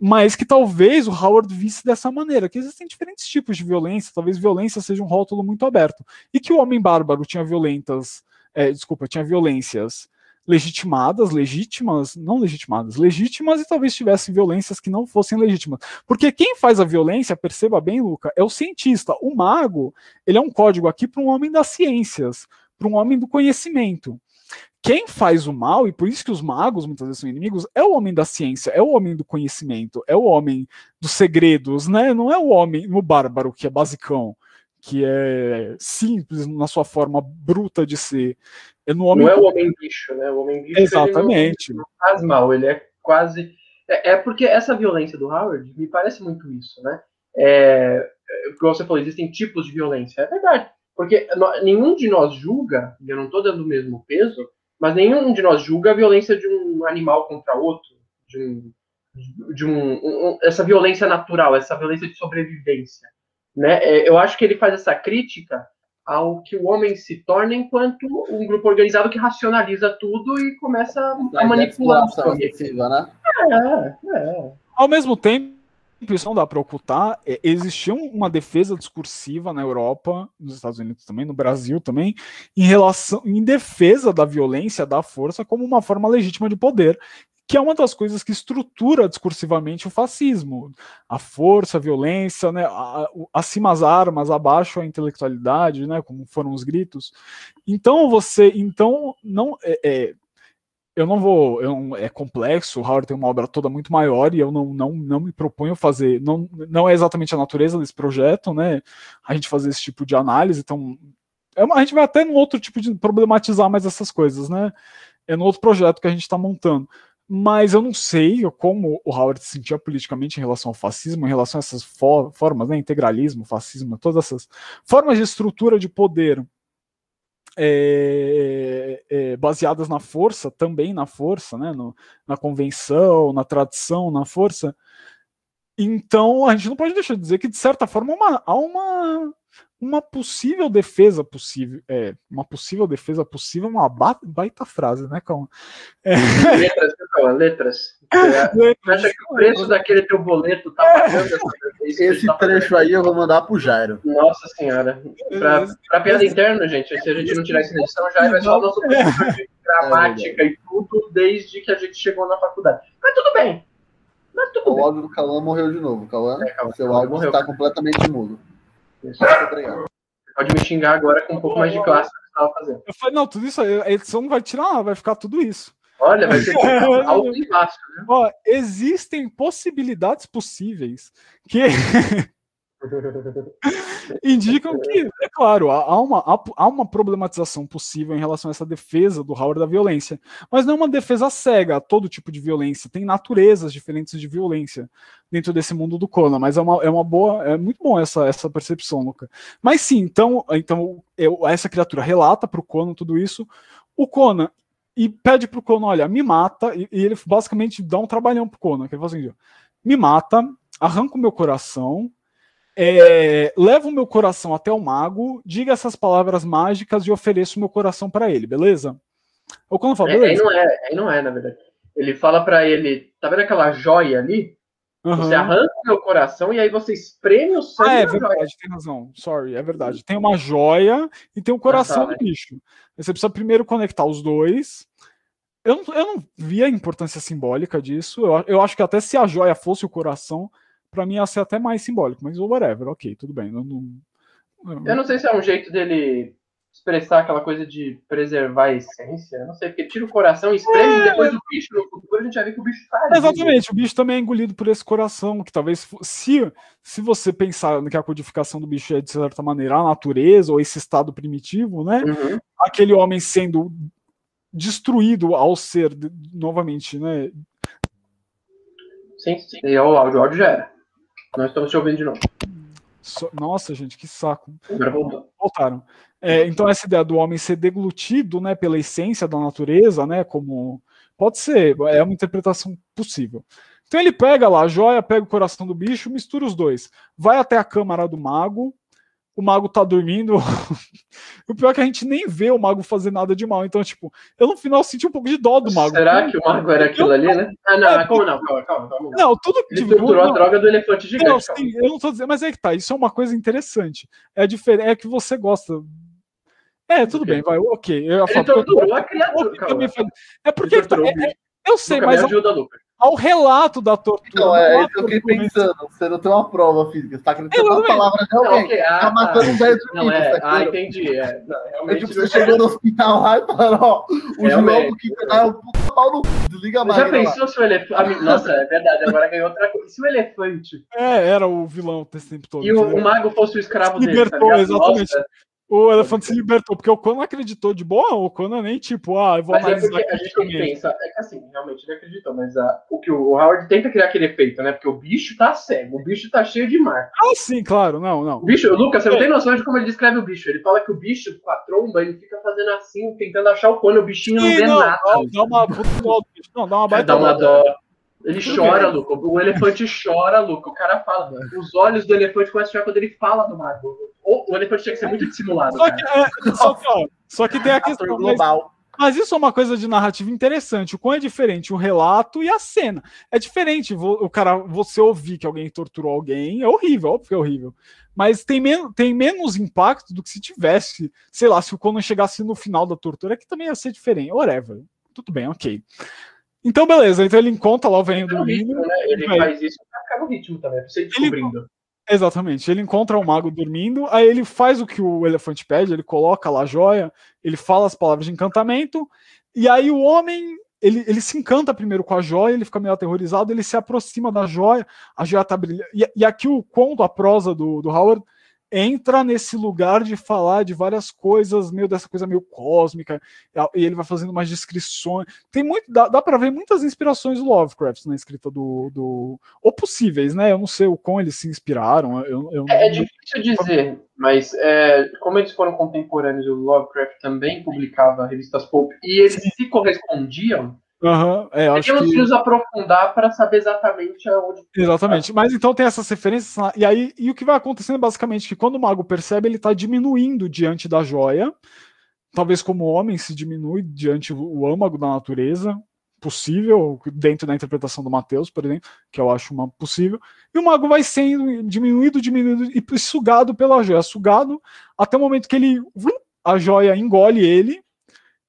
[SPEAKER 3] mas que talvez o Howard visse dessa maneira, que existem diferentes tipos de violência, talvez violência seja um rótulo muito aberto. E que o homem bárbaro tinha violentas. É, desculpa, tinha violências legitimadas, legítimas, não legitimadas, legítimas e talvez tivesse violências que não fossem legítimas. Porque quem faz a violência, perceba bem, Luca, é o cientista. O mago, ele é um código aqui para um homem das ciências, para um homem do conhecimento. Quem faz o mal, e por isso que os magos muitas vezes são inimigos, é o homem da ciência, é o homem do conhecimento, é o homem dos segredos, né? Não é o homem, o bárbaro, que é basicão, que é simples na sua forma bruta de ser. É no homem
[SPEAKER 1] Não é o homem bicho, né? O homem bicho
[SPEAKER 3] Exatamente.
[SPEAKER 1] Não, não faz mal, ele é quase. É, é, porque essa violência do Howard me parece muito isso, né? É, como você falou, existem tipos de violência. É verdade. Porque nenhum de nós julga, eu não estou dando o mesmo peso, mas nenhum de nós julga a violência de um animal contra outro, de um, de um, um essa violência natural, essa violência de sobrevivência. Né? É, eu acho que ele faz essa crítica ao que o homem se torna enquanto um grupo organizado que racionaliza tudo e começa a manipular os
[SPEAKER 2] excessiva, né?
[SPEAKER 1] É, é.
[SPEAKER 3] Ao mesmo tempo, isso não dá para ocultar, é, existia uma defesa discursiva na Europa, nos Estados Unidos também, no Brasil também, em relação, em defesa da violência, da força, como uma forma legítima de poder, que é uma das coisas que estrutura discursivamente o fascismo. A força, a violência, né, a, acima as armas, abaixo a intelectualidade, né, como foram os gritos. Então você, então não é, é eu não vou. Eu, é complexo, o Howard tem uma obra toda muito maior e eu não, não, não me proponho fazer. Não, não é exatamente a natureza desse projeto, né? A gente fazer esse tipo de análise. Então, é uma, a gente vai até num outro tipo de problematizar mais essas coisas, né? É no outro projeto que a gente está montando. mas eu não sei como o Howard se sentia politicamente em relação ao fascismo, em relação a essas for formas, né, integralismo, fascismo, todas essas formas de estrutura de poder é, baseadas na força, também na força, né, no, na convenção, na tradição, na força. Então a gente não pode deixar de dizer que, de certa forma, uma, há uma, uma possível defesa possível. É, uma possível defesa possível, uma baita frase, né, Calma?
[SPEAKER 1] É. Letras, Calma, letras. Você acha que o preço daquele teu boleto tá pagando essa
[SPEAKER 2] Esse tá trecho aí eu vou mandar pro Jairo.
[SPEAKER 1] Nossa senhora. Pra, pra piada interna, gente, se a gente não tirar essa edição, o Jairo é só o nosso professor de gramática é e tudo desde que a gente chegou na faculdade. Mas tudo bem. Mas tudo
[SPEAKER 2] o
[SPEAKER 1] bem.
[SPEAKER 2] áudio do Cauã morreu de novo. Cauã, é, seu áudio está completamente mudo.
[SPEAKER 1] Pode me xingar agora com um pouco mais de classe que você estava fazendo.
[SPEAKER 3] Eu falei, não, tudo isso, a edição não vai tirar nada, vai ficar tudo isso.
[SPEAKER 1] Olha, vai ser alto e baixo, né?
[SPEAKER 3] Ó, existem possibilidades possíveis que indicam que, é claro, há uma, há uma problematização possível em relação a essa defesa do Howard da violência, mas não é uma defesa cega a todo tipo de violência, tem naturezas diferentes de violência dentro desse mundo do Conan, mas é uma, é uma boa, é muito bom essa, essa percepção, Luca. Mas sim, então, então eu, essa criatura relata para o Conan tudo isso, o Conan e pede pro Conan, olha, me mata, e, e ele basicamente dá um trabalhão pro Conan, que ele fala assim, me mata, arranca o meu coração, é, leva o meu coração até o mago, diga essas palavras mágicas e ofereço o meu coração para ele, beleza?
[SPEAKER 1] O Conan fala, beleza. É, aí não é, aí não é, na verdade. Ele fala para ele, tá vendo aquela joia ali? Uhum. Você arranca o meu coração e aí você espreme o sangue. Ah,
[SPEAKER 3] é verdade, joia. tem razão. Sorry, é verdade. Tem uma joia e tem o coração ah, tá, do né? bicho. Você precisa primeiro conectar os dois. Eu não, eu não vi a importância simbólica disso. Eu, eu acho que até se a joia fosse o coração, para mim ia ser até mais simbólico, mas whatever, ok, tudo bem. Não, não,
[SPEAKER 1] não... Eu não sei se é um jeito dele expressar aquela coisa de preservar a essência. Não sei, porque tira o coração e espreme é... e depois o bicho no futuro a gente vai ver que o bicho faz.
[SPEAKER 3] Exatamente, o bicho também é engolido por esse coração, que talvez se, se você pensar que a codificação do bicho é de certa maneira a natureza ou esse estado primitivo, né? Uhum. Aquele homem sendo destruído ao ser novamente, né?
[SPEAKER 1] Sim, sim. E o áudio, o áudio já era. Nós estamos te ouvindo de novo.
[SPEAKER 3] Nossa, gente, que saco.
[SPEAKER 1] Agora voltou.
[SPEAKER 3] Voltaram. É, então, essa ideia do homem ser deglutido né, pela essência da natureza, né? Como. Pode ser, é uma interpretação possível. Então ele pega lá a joia, pega o coração do bicho, mistura os dois. Vai até a câmara do mago, o mago tá dormindo. o pior é que a gente nem vê o mago fazer nada de mal. Então, tipo, eu no final senti um pouco de dó do mago.
[SPEAKER 1] Será que o mago era aquilo ali, né? Ah, não, é, como não? Calma, calma, calma.
[SPEAKER 3] Não, tudo
[SPEAKER 1] que. Ele torturou a droga do elefante gigante. Não,
[SPEAKER 3] sim, eu não tô dizendo, mas é que tá, isso é uma coisa interessante. É diferente, é que você gosta. É, tudo okay. bem, vai, ok. Eu
[SPEAKER 1] falar, Ele torturou a criatura.
[SPEAKER 3] É porque. Tá, é, é, eu sei, mas.
[SPEAKER 1] Ajuda, Lucas
[SPEAKER 3] ao relato da tortura.
[SPEAKER 2] Então, é isso que eu fiquei pensando. Você não tem uma prova física, você tá acreditando na palavra de alguém. Okay, ah, tá matando um velho
[SPEAKER 1] Não, é, tá ah, entendi. É, não, realmente,
[SPEAKER 2] tipo, você chegou no hospital lá e falou, ó, o João do Quinto é um puta pau no desliga mais.
[SPEAKER 1] Já pensou se o elefante. Nossa, é verdade, agora ganhou outra coisa. Se o elefante.
[SPEAKER 3] É, era o vilão desse tempo todo.
[SPEAKER 1] E o, o mago fosse o escravo
[SPEAKER 3] dele. Libertou, tá exatamente. Nossa, o elefante se libertou, porque o Conan acreditou de boa, o Conan nem tipo, ah, eu vou
[SPEAKER 1] mas é analisar. É a gente pensa, é que assim, realmente ele acreditou, mas a, o que o Howard tenta criar aquele efeito, né? Porque o bicho tá cego, o bicho tá cheio de marca.
[SPEAKER 3] Ah, sim, claro, não, não.
[SPEAKER 1] O bicho, Lucas, você não é. tem noção de como ele descreve o bicho. Ele fala que o bicho, com a tromba, ele fica fazendo assim, tentando achar o Conan, o bichinho sim, não vê
[SPEAKER 3] não,
[SPEAKER 1] nada.
[SPEAKER 3] Não, dá uma não, dá uma baita
[SPEAKER 1] dá uma dó. Ele chora, Luca. O elefante chora, Luca. O cara fala. Os olhos do elefante começam a chorar quando ele fala do mago. O, o elefante tinha que ser muito dissimulado. Só que,
[SPEAKER 3] é, só, que, só que tem a questão global. Mas, mas, isso é uma coisa de narrativa interessante. O quão é diferente o relato e a cena. É diferente o cara, você ouvir que alguém torturou alguém, é horrível, óbvio que é horrível. Mas tem, men tem menos impacto do que se tivesse, sei lá, se o Conan chegasse no final da tortura, que também ia ser diferente. Whatever. Tudo bem, ok. Então, beleza. Então ele encontra lá o velho dormindo.
[SPEAKER 1] Né? Ele faz isso pra ficar no ritmo também, pra você descobrindo. Ele,
[SPEAKER 3] exatamente. Ele encontra o mago dormindo, aí ele faz o que o elefante pede, ele coloca lá a joia, ele fala as palavras de encantamento, e aí o homem. Ele, ele se encanta primeiro com a joia, ele fica meio aterrorizado, ele se aproxima da joia, a joia tá brilhando. E, e aqui o conto, a prosa do, do Howard entra nesse lugar de falar de várias coisas, meio dessa coisa meio cósmica, e ele vai fazendo umas descrições. Tem muito, dá, dá para ver muitas inspirações do Lovecraft na escrita do, do. Ou possíveis, né? Eu não sei o quão eles se inspiraram. Eu, eu
[SPEAKER 1] é, é, difícil dizer, mas é, como eles foram contemporâneos, o Lovecraft também publicava revistas pulp e eles se correspondiam.
[SPEAKER 3] Uhum, é, acho
[SPEAKER 1] que... nos aprofundar para saber exatamente aonde.
[SPEAKER 3] Exatamente. Mas então tem essas referências lá. E aí, e o que vai acontecendo é basicamente que quando o mago percebe, ele está diminuindo diante da joia. Talvez como o homem se diminui diante o âmago da natureza, possível, dentro da interpretação do Mateus, por exemplo, que eu acho uma possível. E o mago vai sendo diminuído, diminuído e sugado pela joia, sugado até o momento que ele a joia engole ele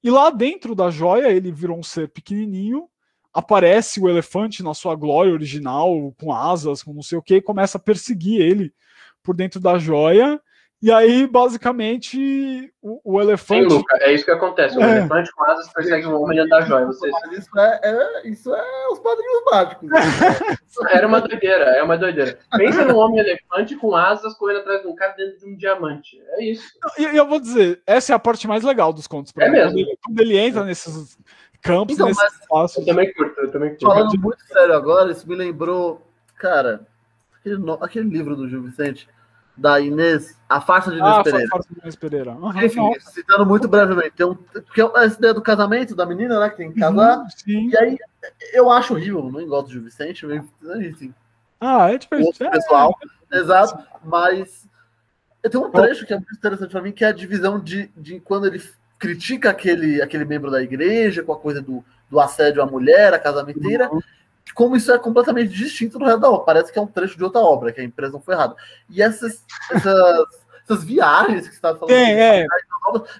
[SPEAKER 3] e lá dentro da joia, ele virou um ser pequenininho. Aparece o elefante na sua glória original, com asas, com não sei o que, e começa a perseguir ele por dentro da joia. E aí, basicamente, o, o elefante.
[SPEAKER 1] Sim, Luca, é isso que acontece. O é. elefante com asas persegue um homem dentro da joia. Você...
[SPEAKER 2] Isso, é, é, isso é os padrinhos mágicos.
[SPEAKER 1] Era uma doideira, é uma doideira. Pensa num homem elefante com asas correndo atrás de um cara dentro de um diamante. É isso.
[SPEAKER 3] E eu, eu vou dizer, essa é a parte mais legal dos contos.
[SPEAKER 1] É mesmo.
[SPEAKER 3] Quando ele, quando ele entra nesses campos, então, nesses
[SPEAKER 1] espaços. Eu também curto, eu também curto.
[SPEAKER 2] Falando muito sério agora, isso me lembrou, cara, aquele, aquele livro do Gil Vicente da Inês, a farsa de Inês ah, Pereira. Farsa de Inês Pereira. Uhum, Enfim, citando muito brevemente, tem um, porque é essa ideia do casamento da menina, né, que tem que casar, uhum, e aí eu acho horrível, não gosto de Vicente, enfim.
[SPEAKER 3] Ah, é diferente.
[SPEAKER 2] É, pessoal, é, exato, mas tem um trecho que é muito interessante para mim, que é a divisão de, de quando ele critica aquele, aquele membro da igreja com a coisa do, do assédio à mulher, a casamenteira, uhum como isso é completamente distinto do resto da obra. Parece que é um trecho de outra obra, que a empresa não foi errada. E essas, essas, essas viagens que você estava falando,
[SPEAKER 3] é, é.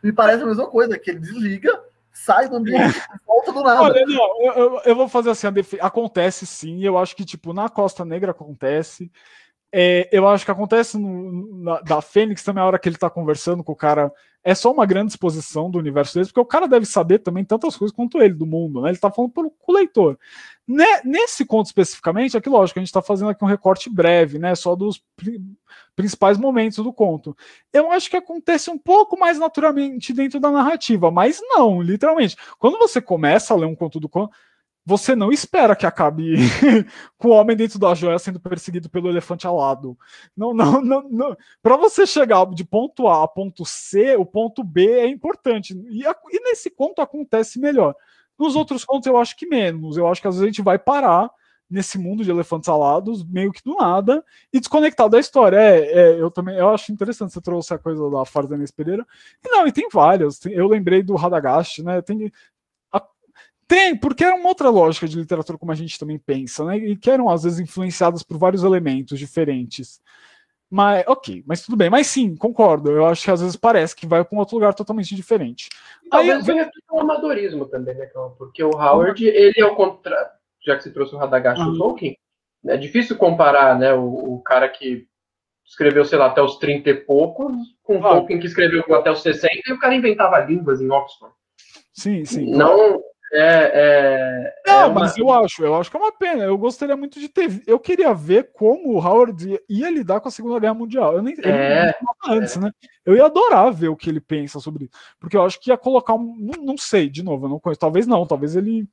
[SPEAKER 2] me parece a mesma coisa, que ele desliga, sai do ambiente e volta do nada.
[SPEAKER 3] Olha, não, eu, eu, vou fazer assim, acontece sim, eu acho que, tipo, na Costa Negra acontece, é, eu acho que acontece no, na, da Fênix também a hora que ele tá conversando com o cara. É só uma grande exposição do universo deles, porque o cara deve saber também tantas coisas quanto ele do mundo, né? Ele tá falando pro, o leitor. nesse conto especificamente, aqui lógico, a gente tá fazendo aqui um recorte breve, né? Só dos pri principais momentos do conto. Eu acho que acontece um pouco mais naturalmente dentro da narrativa, mas não, literalmente. Quando você começa a ler um conto do conto você não espera que acabe com o homem dentro da joia sendo perseguido pelo elefante alado. Não, não, não, não. Para você chegar de ponto A a ponto C, o ponto B é importante. E, a, e, nesse conto acontece melhor. Nos outros contos eu acho que menos. Eu acho que às vezes a gente vai parar nesse mundo de elefantes alados, meio que do nada, e desconectado da história. É, é, eu também eu acho interessante você trouxe a coisa da Farzanês Pereira. E não, e tem várias. Eu lembrei do Radagast, né? Tem, tem, porque era uma outra lógica de literatura como a gente também pensa, né? E que eram às vezes influenciadas por vários elementos diferentes. Mas, ok, mas tudo bem. Mas sim, concordo. Eu acho que às vezes parece que vai para um outro lugar totalmente diferente.
[SPEAKER 1] Talvez venha o amadorismo também, né, Porque o Howard, ele é o contrário. Já que você trouxe o Radagast uhum. Tolkien, é difícil comparar, né, o, o, cara que escreveu, sei lá, até os 30 e poucos, com o Tolkien que escreveu até os 60 e o cara inventava línguas em Oxford.
[SPEAKER 3] Sim, sim.
[SPEAKER 1] Não, é,
[SPEAKER 3] é, não, é uma... mas eu acho, eu acho que é uma pena. Eu gostaria muito de ter. Eu queria ver como o Howard ia, lidar com a Segunda Guerra Mundial. Eu nem
[SPEAKER 1] é,
[SPEAKER 3] não antes, né? Eu ia adorar ver o que ele pensa sobre isso. Porque eu acho que ia colocar um. Não, não sei, de novo, eu não conheço. Talvez não, talvez ele.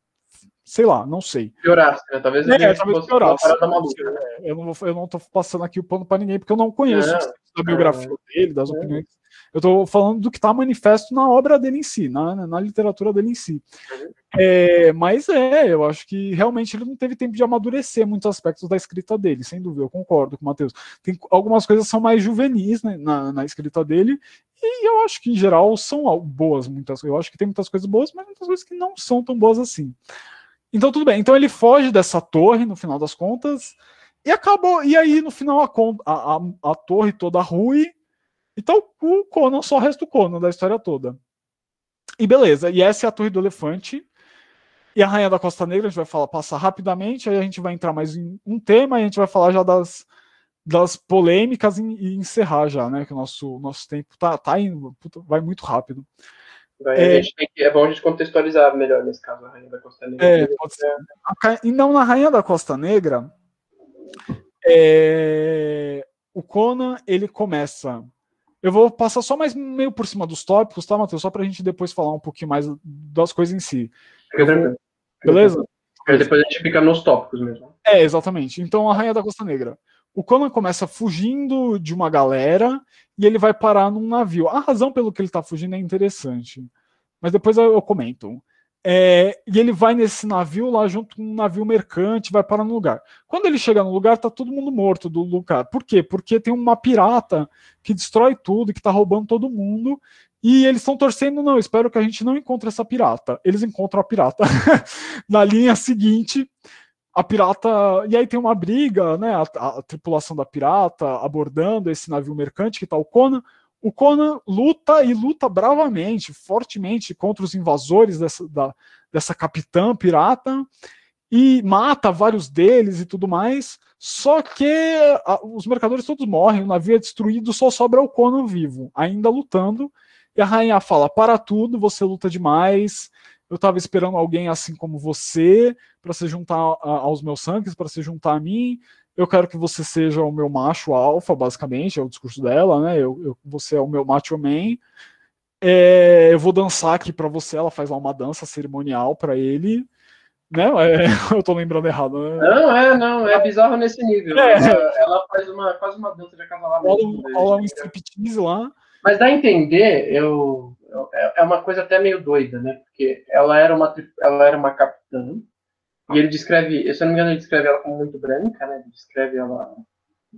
[SPEAKER 3] Sei lá, não sei.
[SPEAKER 1] Piorasse, né? Talvez
[SPEAKER 3] ele é, talvez piorasse. Maluca, né? Eu não, vou, eu não tô passando aqui o pano para ninguém, porque eu não conheço a biografia dele, das opiniões eu estou falando do que está manifesto na obra dele em si, na, na literatura dele em si. É, mas é, eu acho que realmente ele não teve tempo de amadurecer muitos aspectos da escrita dele, sem dúvida, eu concordo com o Matheus. Tem algumas coisas são mais juvenis né, na, na escrita dele, e eu acho que em geral são boas, muitas Eu acho que tem muitas coisas boas, mas muitas coisas que não são tão boas assim. Então tudo bem. Então ele foge dessa torre no final das contas. E acabou. E aí, no final, a, a, a, a torre toda ruim então o Conan só resta o Conan da história toda. E beleza, e essa é a Torre do Elefante. E a Rainha da Costa Negra, a gente vai falar, passar rapidamente, aí a gente vai entrar mais em um tema e a gente vai falar já das, das polêmicas e, e encerrar já, né? Que o nosso, nosso tempo tá, tá indo, puta, vai muito rápido.
[SPEAKER 1] É, que, é, bom a gente contextualizar melhor nesse caso, a Rainha da Costa Negra. É, pode ser.
[SPEAKER 3] E não na Rainha da Costa Negra, é, o Conan, ele começa. Eu vou passar só mais meio por cima dos tópicos, tá, Matheus? Só pra gente depois falar um pouquinho mais das coisas em si.
[SPEAKER 1] Fica tranquilo.
[SPEAKER 3] Beleza?
[SPEAKER 1] Aí depois a gente fica nos tópicos mesmo.
[SPEAKER 3] É, exatamente. Então, a Rainha da Costa Negra. O Conan começa fugindo de uma galera e ele vai parar num navio. A razão pelo que ele tá fugindo é interessante. Mas depois eu, eu comento. É, e ele vai nesse navio lá junto com um navio mercante, vai parar no lugar. Quando ele chega no lugar, tá todo mundo morto do lugar. Por quê? Porque tem uma pirata que destrói tudo, que tá roubando todo mundo. E eles estão torcendo, não, espero que a gente não encontre essa pirata. Eles encontram a pirata na linha seguinte. A pirata. E aí tem uma briga, né? A, a, a tripulação da pirata abordando esse navio mercante que tá o Conan. O Conan luta e luta bravamente, fortemente contra os invasores dessa, da, dessa capitã pirata e mata vários deles e tudo mais. Só que a, os mercadores todos morrem, o navio é destruído, só sobra o Conan vivo, ainda lutando. E a rainha fala: Para tudo, você luta demais. Eu estava esperando alguém assim como você para se juntar aos meus sangues, para se juntar a mim eu quero que você seja o meu macho alfa, basicamente, é o discurso dela, né? Eu, eu você é o meu macho man. É, eu vou dançar aqui para você. Ela faz lá uma dança cerimonial para ele. Né? É, eu tô lembrando errado, né?
[SPEAKER 1] Não, é, não, é bizarro nesse nível. É. Ela, ela, faz uma, quase uma dança de acasalamento.
[SPEAKER 3] Rola um striptease lá.
[SPEAKER 1] Mas dá a entender, eu, eu, é uma coisa até meio doida, né? Porque ela era uma, ela era uma capitã, e ele descreve, se eu não me engano, ele descreve ela como muito branca, né? Ele descreve ela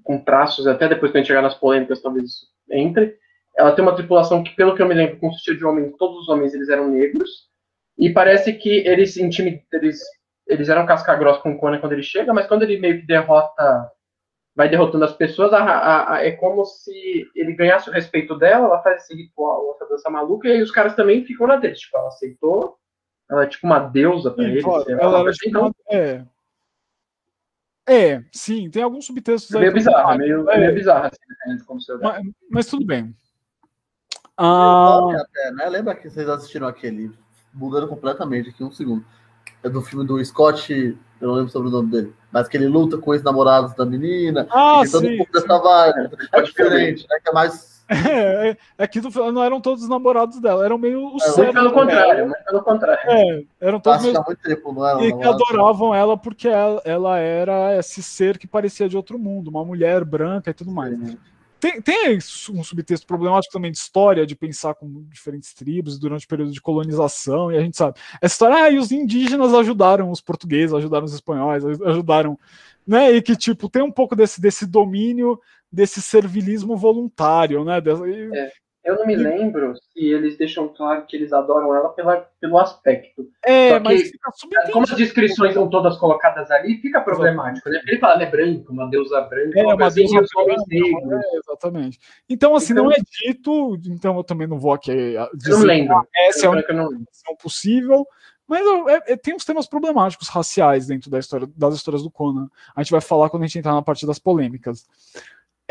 [SPEAKER 1] com traços, até depois que a gente chegar nas polêmicas, talvez isso entre. Ela tem uma tripulação que, pelo que eu me lembro, consistia de homens, todos os homens eles eram negros. E parece que eles intimid... eles, eles eram casca-grossa com o Conan quando ele chega, mas quando ele meio que derrota, vai derrotando as pessoas, a, a, a, é como se ele ganhasse o respeito dela, ela faz esse ritual, essa dança maluca, e aí os caras também ficam na dele. Tipo, ela aceitou, ela é tipo uma deusa para ele.
[SPEAKER 3] Ela era tipo então... é. é, sim, tem alguns subtextos
[SPEAKER 1] é meio bizarro, é meio, é meio bizarro, assim, como você
[SPEAKER 3] mas, mas tudo bem.
[SPEAKER 2] Ah... Até, né? Lembra que vocês assistiram aquele, mudando completamente aqui, um segundo. É do filme do Scott, eu não lembro sobre o nome dele, mas que ele luta com os namorados da menina.
[SPEAKER 3] Ah, sim. Todo um pouco
[SPEAKER 2] dessa vibe. É diferente, né? Que é mais
[SPEAKER 3] é, é que não eram todos os namorados dela, eram meio os
[SPEAKER 1] é, cérebros. Pelo contrário, mas pelo contrário.
[SPEAKER 3] É, eram todos meio... muito tempo, não era, e que adoravam ela porque ela, ela, era esse ser que parecia de outro mundo, uma mulher branca e tudo mais. Tem, tem um subtexto problemático também de história, de pensar com diferentes tribos durante o período de colonização, e a gente sabe. Essa história, ah, e os indígenas ajudaram os portugueses, ajudaram os espanhóis, ajudaram. Né, e que, tipo, tem um pouco desse, desse domínio desse servilismo voluntário, né?
[SPEAKER 1] É, eu não me lembro se eles deixam claro que eles adoram ela pela, pelo aspecto.
[SPEAKER 3] É, mas fica
[SPEAKER 1] como as descrições são todas colocadas ali, fica problemático, né? Porque ele fala, ela é branca, uma deusa branca,
[SPEAKER 3] é, uma deusa branca, é, exatamente. Então, assim, então, não é dito, então eu também não vou aqui
[SPEAKER 1] dizer não lembro.
[SPEAKER 3] essa é a única possível, mas é, é, tem uns temas problemáticos raciais dentro da história, das histórias do Conan. A gente vai falar quando a gente entrar na parte das polêmicas.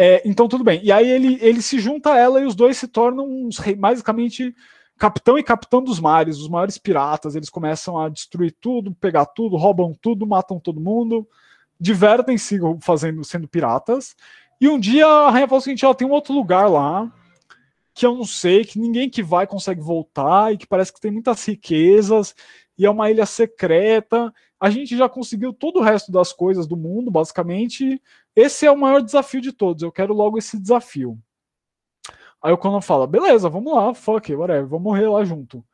[SPEAKER 3] É, então, tudo bem. E aí ele, ele se junta a ela e os dois se tornam uns, basicamente capitão e capitão dos mares, os maiores piratas. Eles começam a destruir tudo, pegar tudo, roubam tudo, matam todo mundo, divertem-se fazendo, sendo piratas. E um dia a rainha fala o seguinte: ela tem um outro lugar lá que eu não sei, que ninguém que vai consegue voltar e que parece que tem muitas riquezas e é uma ilha secreta. A gente já conseguiu todo o resto das coisas do mundo, basicamente. Esse é o maior desafio de todos. Eu quero logo esse desafio. Aí o Conan fala: beleza, vamos lá, fuck, whatever, vamos morrer lá junto.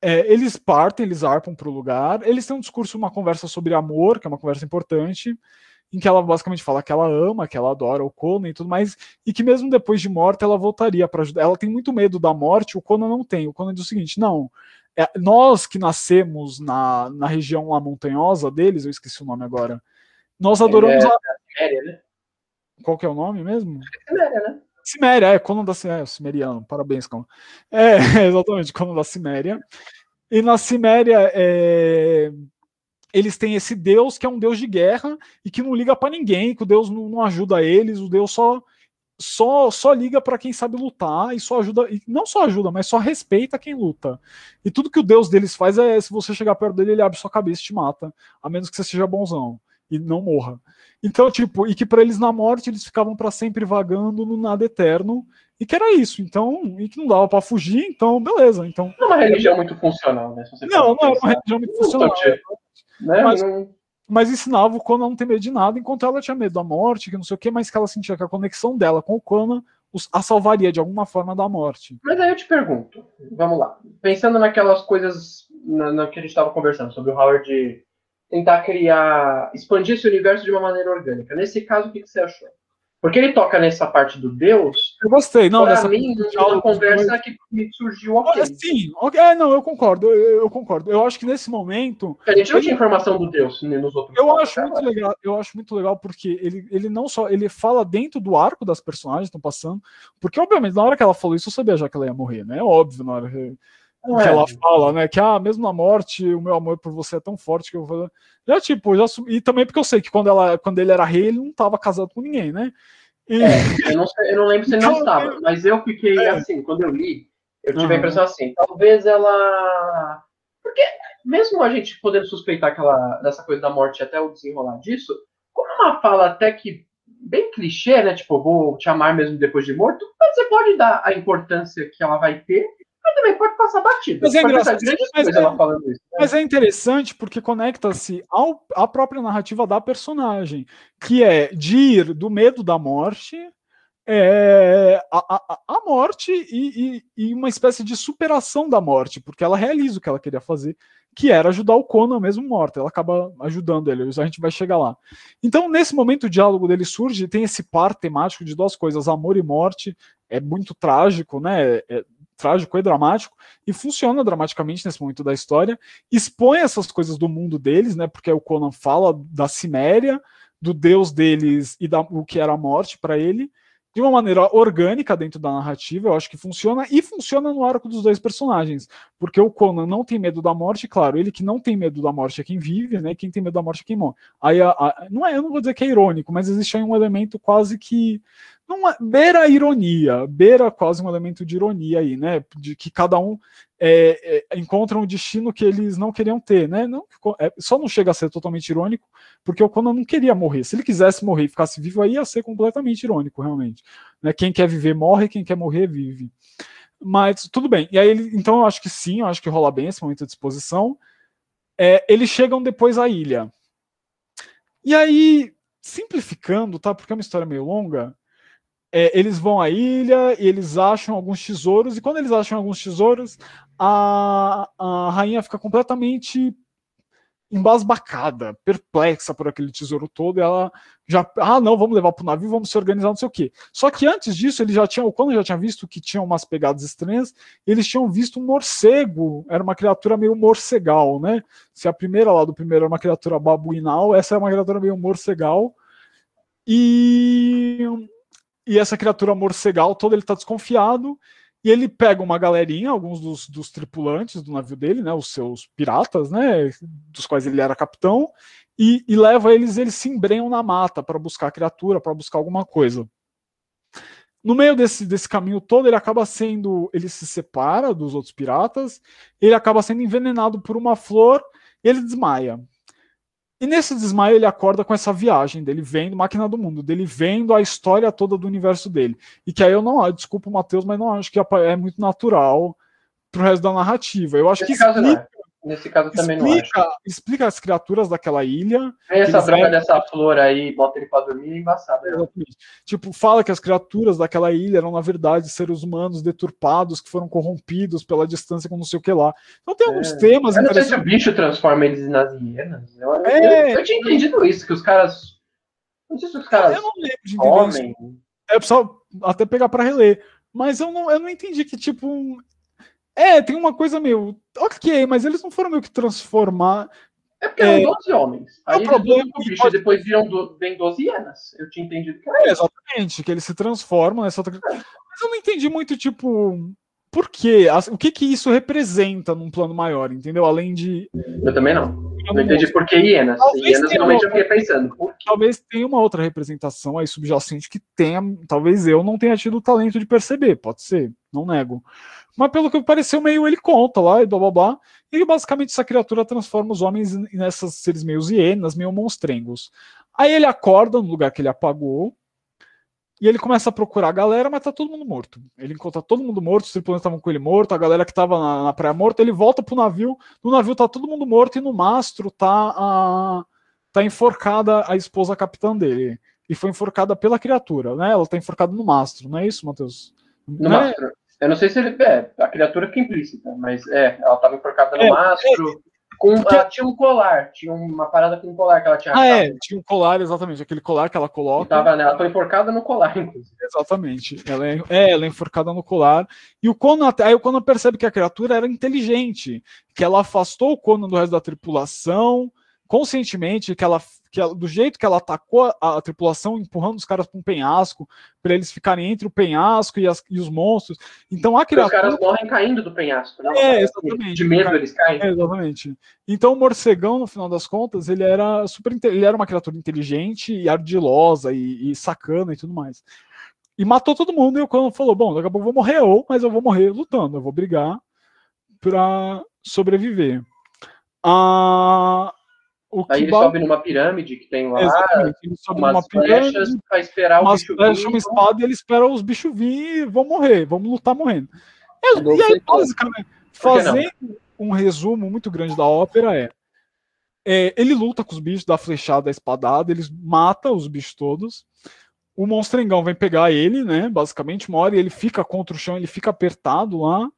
[SPEAKER 3] É, eles partem, eles arpam para o lugar. Eles têm um discurso, uma conversa sobre amor, que é uma conversa importante, em que ela basicamente fala que ela ama, que ela adora o Conan e tudo mais, e que mesmo depois de morta ela voltaria para ajudar. Ela tem muito medo da morte, o Conan não tem. O Conan diz o seguinte: não, é, nós que nascemos na, na região lá montanhosa deles, eu esqueci o nome agora, nós adoramos é, a. Ciméria, né? Qual que é o nome mesmo?
[SPEAKER 1] Ciméria, né?
[SPEAKER 3] Ciméria, é, Conan da Ciméria, é, Cimeriano, parabéns, Conan. É, exatamente, Conan da Ciméria. E na Ciméria, é, eles têm esse deus que é um deus de guerra e que não liga para ninguém, que o deus não, não ajuda eles, o deus só só só liga para quem sabe lutar e só ajuda, e não só ajuda, mas só respeita quem luta. E tudo que o deus deles faz é se você chegar perto dele, ele abre sua cabeça e te mata, a menos que você seja bonzão. E não morra. Então, tipo, e que para eles na morte eles ficavam para sempre vagando no nada eterno e que era isso. Então, e que não dava para fugir, então beleza. Então,
[SPEAKER 1] não é uma religião muito funcional, né?
[SPEAKER 3] não, não era uma religião muito funcional.
[SPEAKER 1] Né?
[SPEAKER 3] Mas,
[SPEAKER 1] não...
[SPEAKER 3] mas ensinava o Conan a não ter medo de nada, enquanto ela tinha medo da morte, que não sei o que, mas que ela sentia que a conexão dela com o Conan a salvaria de alguma forma da morte.
[SPEAKER 1] Mas aí eu te pergunto, vamos lá, pensando naquelas coisas na, na que a gente estava conversando sobre o Howard tentar criar, expandir esse universo de uma maneira orgânica. Nesse caso, o que, que você achou? Porque ele toca nessa parte do Deus.
[SPEAKER 3] Eu gostei, não,
[SPEAKER 1] pra mim, uma conversa que me surgiu ok.
[SPEAKER 3] Sim, ok, é, não, eu concordo, eu, eu, concordo. Eu acho que nesse momento.
[SPEAKER 1] A gente não tinha informação do Deus nos outros.
[SPEAKER 3] Eu acho muito legal, eu acho muito legal porque ele, ele não só ele fala dentro do arco das personagens que estão passando, porque obviamente na hora que ela falou isso eu sabia já que ela ia morrer, né? É óbvio na hora que, que ela fala, né? Que ah, mesmo na morte, o meu amor por você é tão forte que eu vou. Já, tipo, já E também porque eu sei que quando, ela, quando ele era rei, ele não estava casado com ninguém, né?
[SPEAKER 1] E... É, eu, não sei, eu não lembro se ele não então, estava, mas eu fiquei é. assim, quando eu li, eu tive uhum. a impressão assim, talvez ela. Porque mesmo a gente podendo suspeitar aquela, dessa coisa da morte até o desenrolar disso, como é uma fala até que bem clichê, né? Tipo, vou te amar mesmo depois de morto, mas você pode dar a importância que ela vai ter mas também pode passar batida.
[SPEAKER 3] Mas é, engraçado, mas, é, isso, né? mas é interessante porque conecta-se à própria narrativa da personagem, que é de ir do medo da morte é, a, a, a, morte e, e, e, uma espécie de superação da morte, porque ela realiza o que ela queria fazer, que era ajudar o Conan mesmo morto. Ela acaba ajudando ele, a gente vai chegar lá. Então, nesse momento, o diálogo dele surge, tem esse par temático de duas coisas, amor e morte, é muito trágico, né? É, trágico e dramático, e funciona dramaticamente nesse momento da história, expõe essas coisas do mundo deles, né? Porque o Conan fala da Ciméria, do deus deles e da, o que era a morte para ele, de uma maneira orgânica dentro da narrativa, eu acho que funciona, e funciona no arco dos dois personagens, porque o Conan não tem medo da morte, claro, ele que não tem medo da morte é quem vive, né? Quem tem medo da morte é quem morre. Aí a, a, não é, eu não vou dizer que é irônico, mas existe aí um elemento quase que não é, beira a ironia, beira quase um elemento de ironia aí, né? De que cada um é, é, encontra um destino que eles não queriam ter, né? Não, é, só não chega a ser totalmente irônico, porque o Conan não queria morrer. Se ele quisesse morrer e ficasse vivo, aí ia ser completamente irônico, realmente. Né? Quem quer viver morre, quem quer morrer vive. Mas tudo bem. E aí ele, então eu acho que sim, eu acho que rola bem esse momento de exposição. É, eles chegam depois à ilha. E aí, simplificando, tá? Porque é uma história meio longa é, eles vão à ilha e eles acham alguns tesouros, e quando eles acham alguns tesouros, a, a rainha fica completamente embasbacada, perplexa por aquele tesouro todo, e ela já, ah, não, vamos levar para o navio, vamos se organizar, não sei o quê. Só que antes disso, ele já tinha, o Conan já tinha visto que tinha umas pegadas estranhas, eles tinham visto um morcego, era uma criatura meio morcegal, né? Se a primeira lá do primeiro era uma criatura babuinal, essa é uma criatura meio morcegal, e e essa criatura morcegal toda ele tá desconfiado e ele pega uma galerinha, alguns dos, dos, tripulantes do navio dele, né, os seus piratas, né, dos quais ele era capitão, e, e leva eles, eles se embrenham na mata para buscar a criatura, para buscar alguma coisa. No meio desse, desse caminho todo, ele acaba sendo, ele se separa dos outros piratas, ele acaba sendo envenenado por uma flor, ele desmaia. E nesse desmaio ele acorda com essa viagem dele vendo Máquina do Mundo, dele vendo a história toda do universo dele. E que aí eu não, desculpa o Matheus, mas não acho que é muito natural pro resto da narrativa. Eu acho que explica,
[SPEAKER 1] Nesse caso também
[SPEAKER 3] explica, não acho. Explica as criaturas daquela ilha.
[SPEAKER 1] Tem essa droga dessa flor aí, bota ele pra dormir, é embaçado. Né?
[SPEAKER 3] Tipo, fala que as criaturas daquela ilha eram, na verdade, seres humanos deturpados que foram corrompidos pela distância com não sei o que lá. Então tem alguns é. temas.
[SPEAKER 1] Eu não sei se o bicho transforma eles nas hienas. Eu, é, eu, eu, tinha entendido isso, que os caras. Não sei se os caras.
[SPEAKER 3] Eu não lembro de entender isso. É só até pegar pra reler. Mas eu não, eu não entendi que, tipo, é, tem uma coisa meio. Ok, mas eles não foram meio que transformar.
[SPEAKER 1] É porque eram 12 homens. Aí o problema é bicho, pode... depois viram do... bem 12 hienas. Eu tinha entendido que era.
[SPEAKER 3] É, exatamente, que eles se transformam nessa outra. É. Mas eu não entendi muito, tipo. Por quê? O que que isso representa num plano maior, entendeu? Além de.
[SPEAKER 1] Eu também não. Não entendi por que hienas.
[SPEAKER 3] Talvez
[SPEAKER 1] Hienas
[SPEAKER 3] tenha
[SPEAKER 1] realmente eu fiquei pensando.
[SPEAKER 3] Talvez tenha uma outra representação aí subjacente que tenha, talvez eu não tenha tido o talento de perceber, pode ser, não nego. Mas pelo que pareceu meio ele conta lá e blá blá blá, e basicamente essa criatura transforma os homens nessas seres meio hienas, meio monstrengos. Aí ele acorda no lugar que ele apagou, e ele começa a procurar a galera, mas tá todo mundo morto. Ele encontra todo mundo morto, os tripulantes estavam com ele morto, a galera que tava na, na praia morta, ele volta pro navio, no navio tá todo mundo morto e no mastro tá a tá enforcada a esposa capitã dele. E foi enforcada pela criatura, né? Ela tá enforcada no mastro, não é isso, Matheus?
[SPEAKER 1] No
[SPEAKER 3] Né?
[SPEAKER 1] mastro. Eu não sei se ele. É, a criatura fica implícita, mas é, ela tava enforcada no
[SPEAKER 3] É,
[SPEAKER 1] mastro. Com,
[SPEAKER 3] porque-
[SPEAKER 1] ela tinha um colar, tinha uma parada com um colar que ela tinha
[SPEAKER 3] Ah, é, tinha um colar, exatamente, aquele colar que ela
[SPEAKER 1] E
[SPEAKER 3] coloca.
[SPEAKER 1] tava nela, foi enforcada no colar, inclusive.
[SPEAKER 3] Exatamente. Ela é, é, ela é enforcada no colar. E o Conan, aí o Conan percebe que a criatura era inteligente, que ela afastou o Conan do resto da tripulação, conscientemente, que ela, que ela- do jeito que ela atacou a, a tripulação, empurrando os caras para um penhasco, para eles ficarem entre o penhasco e, as- e os monstros. Então a
[SPEAKER 1] Porque os
[SPEAKER 3] criatura.
[SPEAKER 1] caras morrem caindo do penhasco, né?
[SPEAKER 3] É, exatamente.
[SPEAKER 1] De medo eles caem.
[SPEAKER 3] É, exatamente. Então o morcegão, no final das contas, ele era super ele era uma criatura inteligente e ardilosa e, e sacana e tudo mais. E matou todo mundo e o Conan falou: Bom, daqui a pouco eu vou morrer eu, mas eu vou morrer lutando, eu vou brigar pra sobreviver. Ah, o
[SPEAKER 1] Aí ele sobe numa pirâmide que tem lá
[SPEAKER 3] Exatamente, ele sobe numa
[SPEAKER 1] umas
[SPEAKER 3] pirâmide,
[SPEAKER 1] flechas pra esperar o
[SPEAKER 3] umas
[SPEAKER 1] bicho
[SPEAKER 3] flechas,
[SPEAKER 1] vir.
[SPEAKER 3] uma espada e ele espera os bichos vir e vão morrer, vamos lutar morrendo. E, e aí, basicamente, fazendo um resumo muito grande da ópera é, é, ele luta com os bichos, dá flechada, dá espadada, eles mata os bichos todos. O monstrengão vem pegar ele, né? Basicamente, uma hora e ele fica contra o chão, ele fica apertado lá.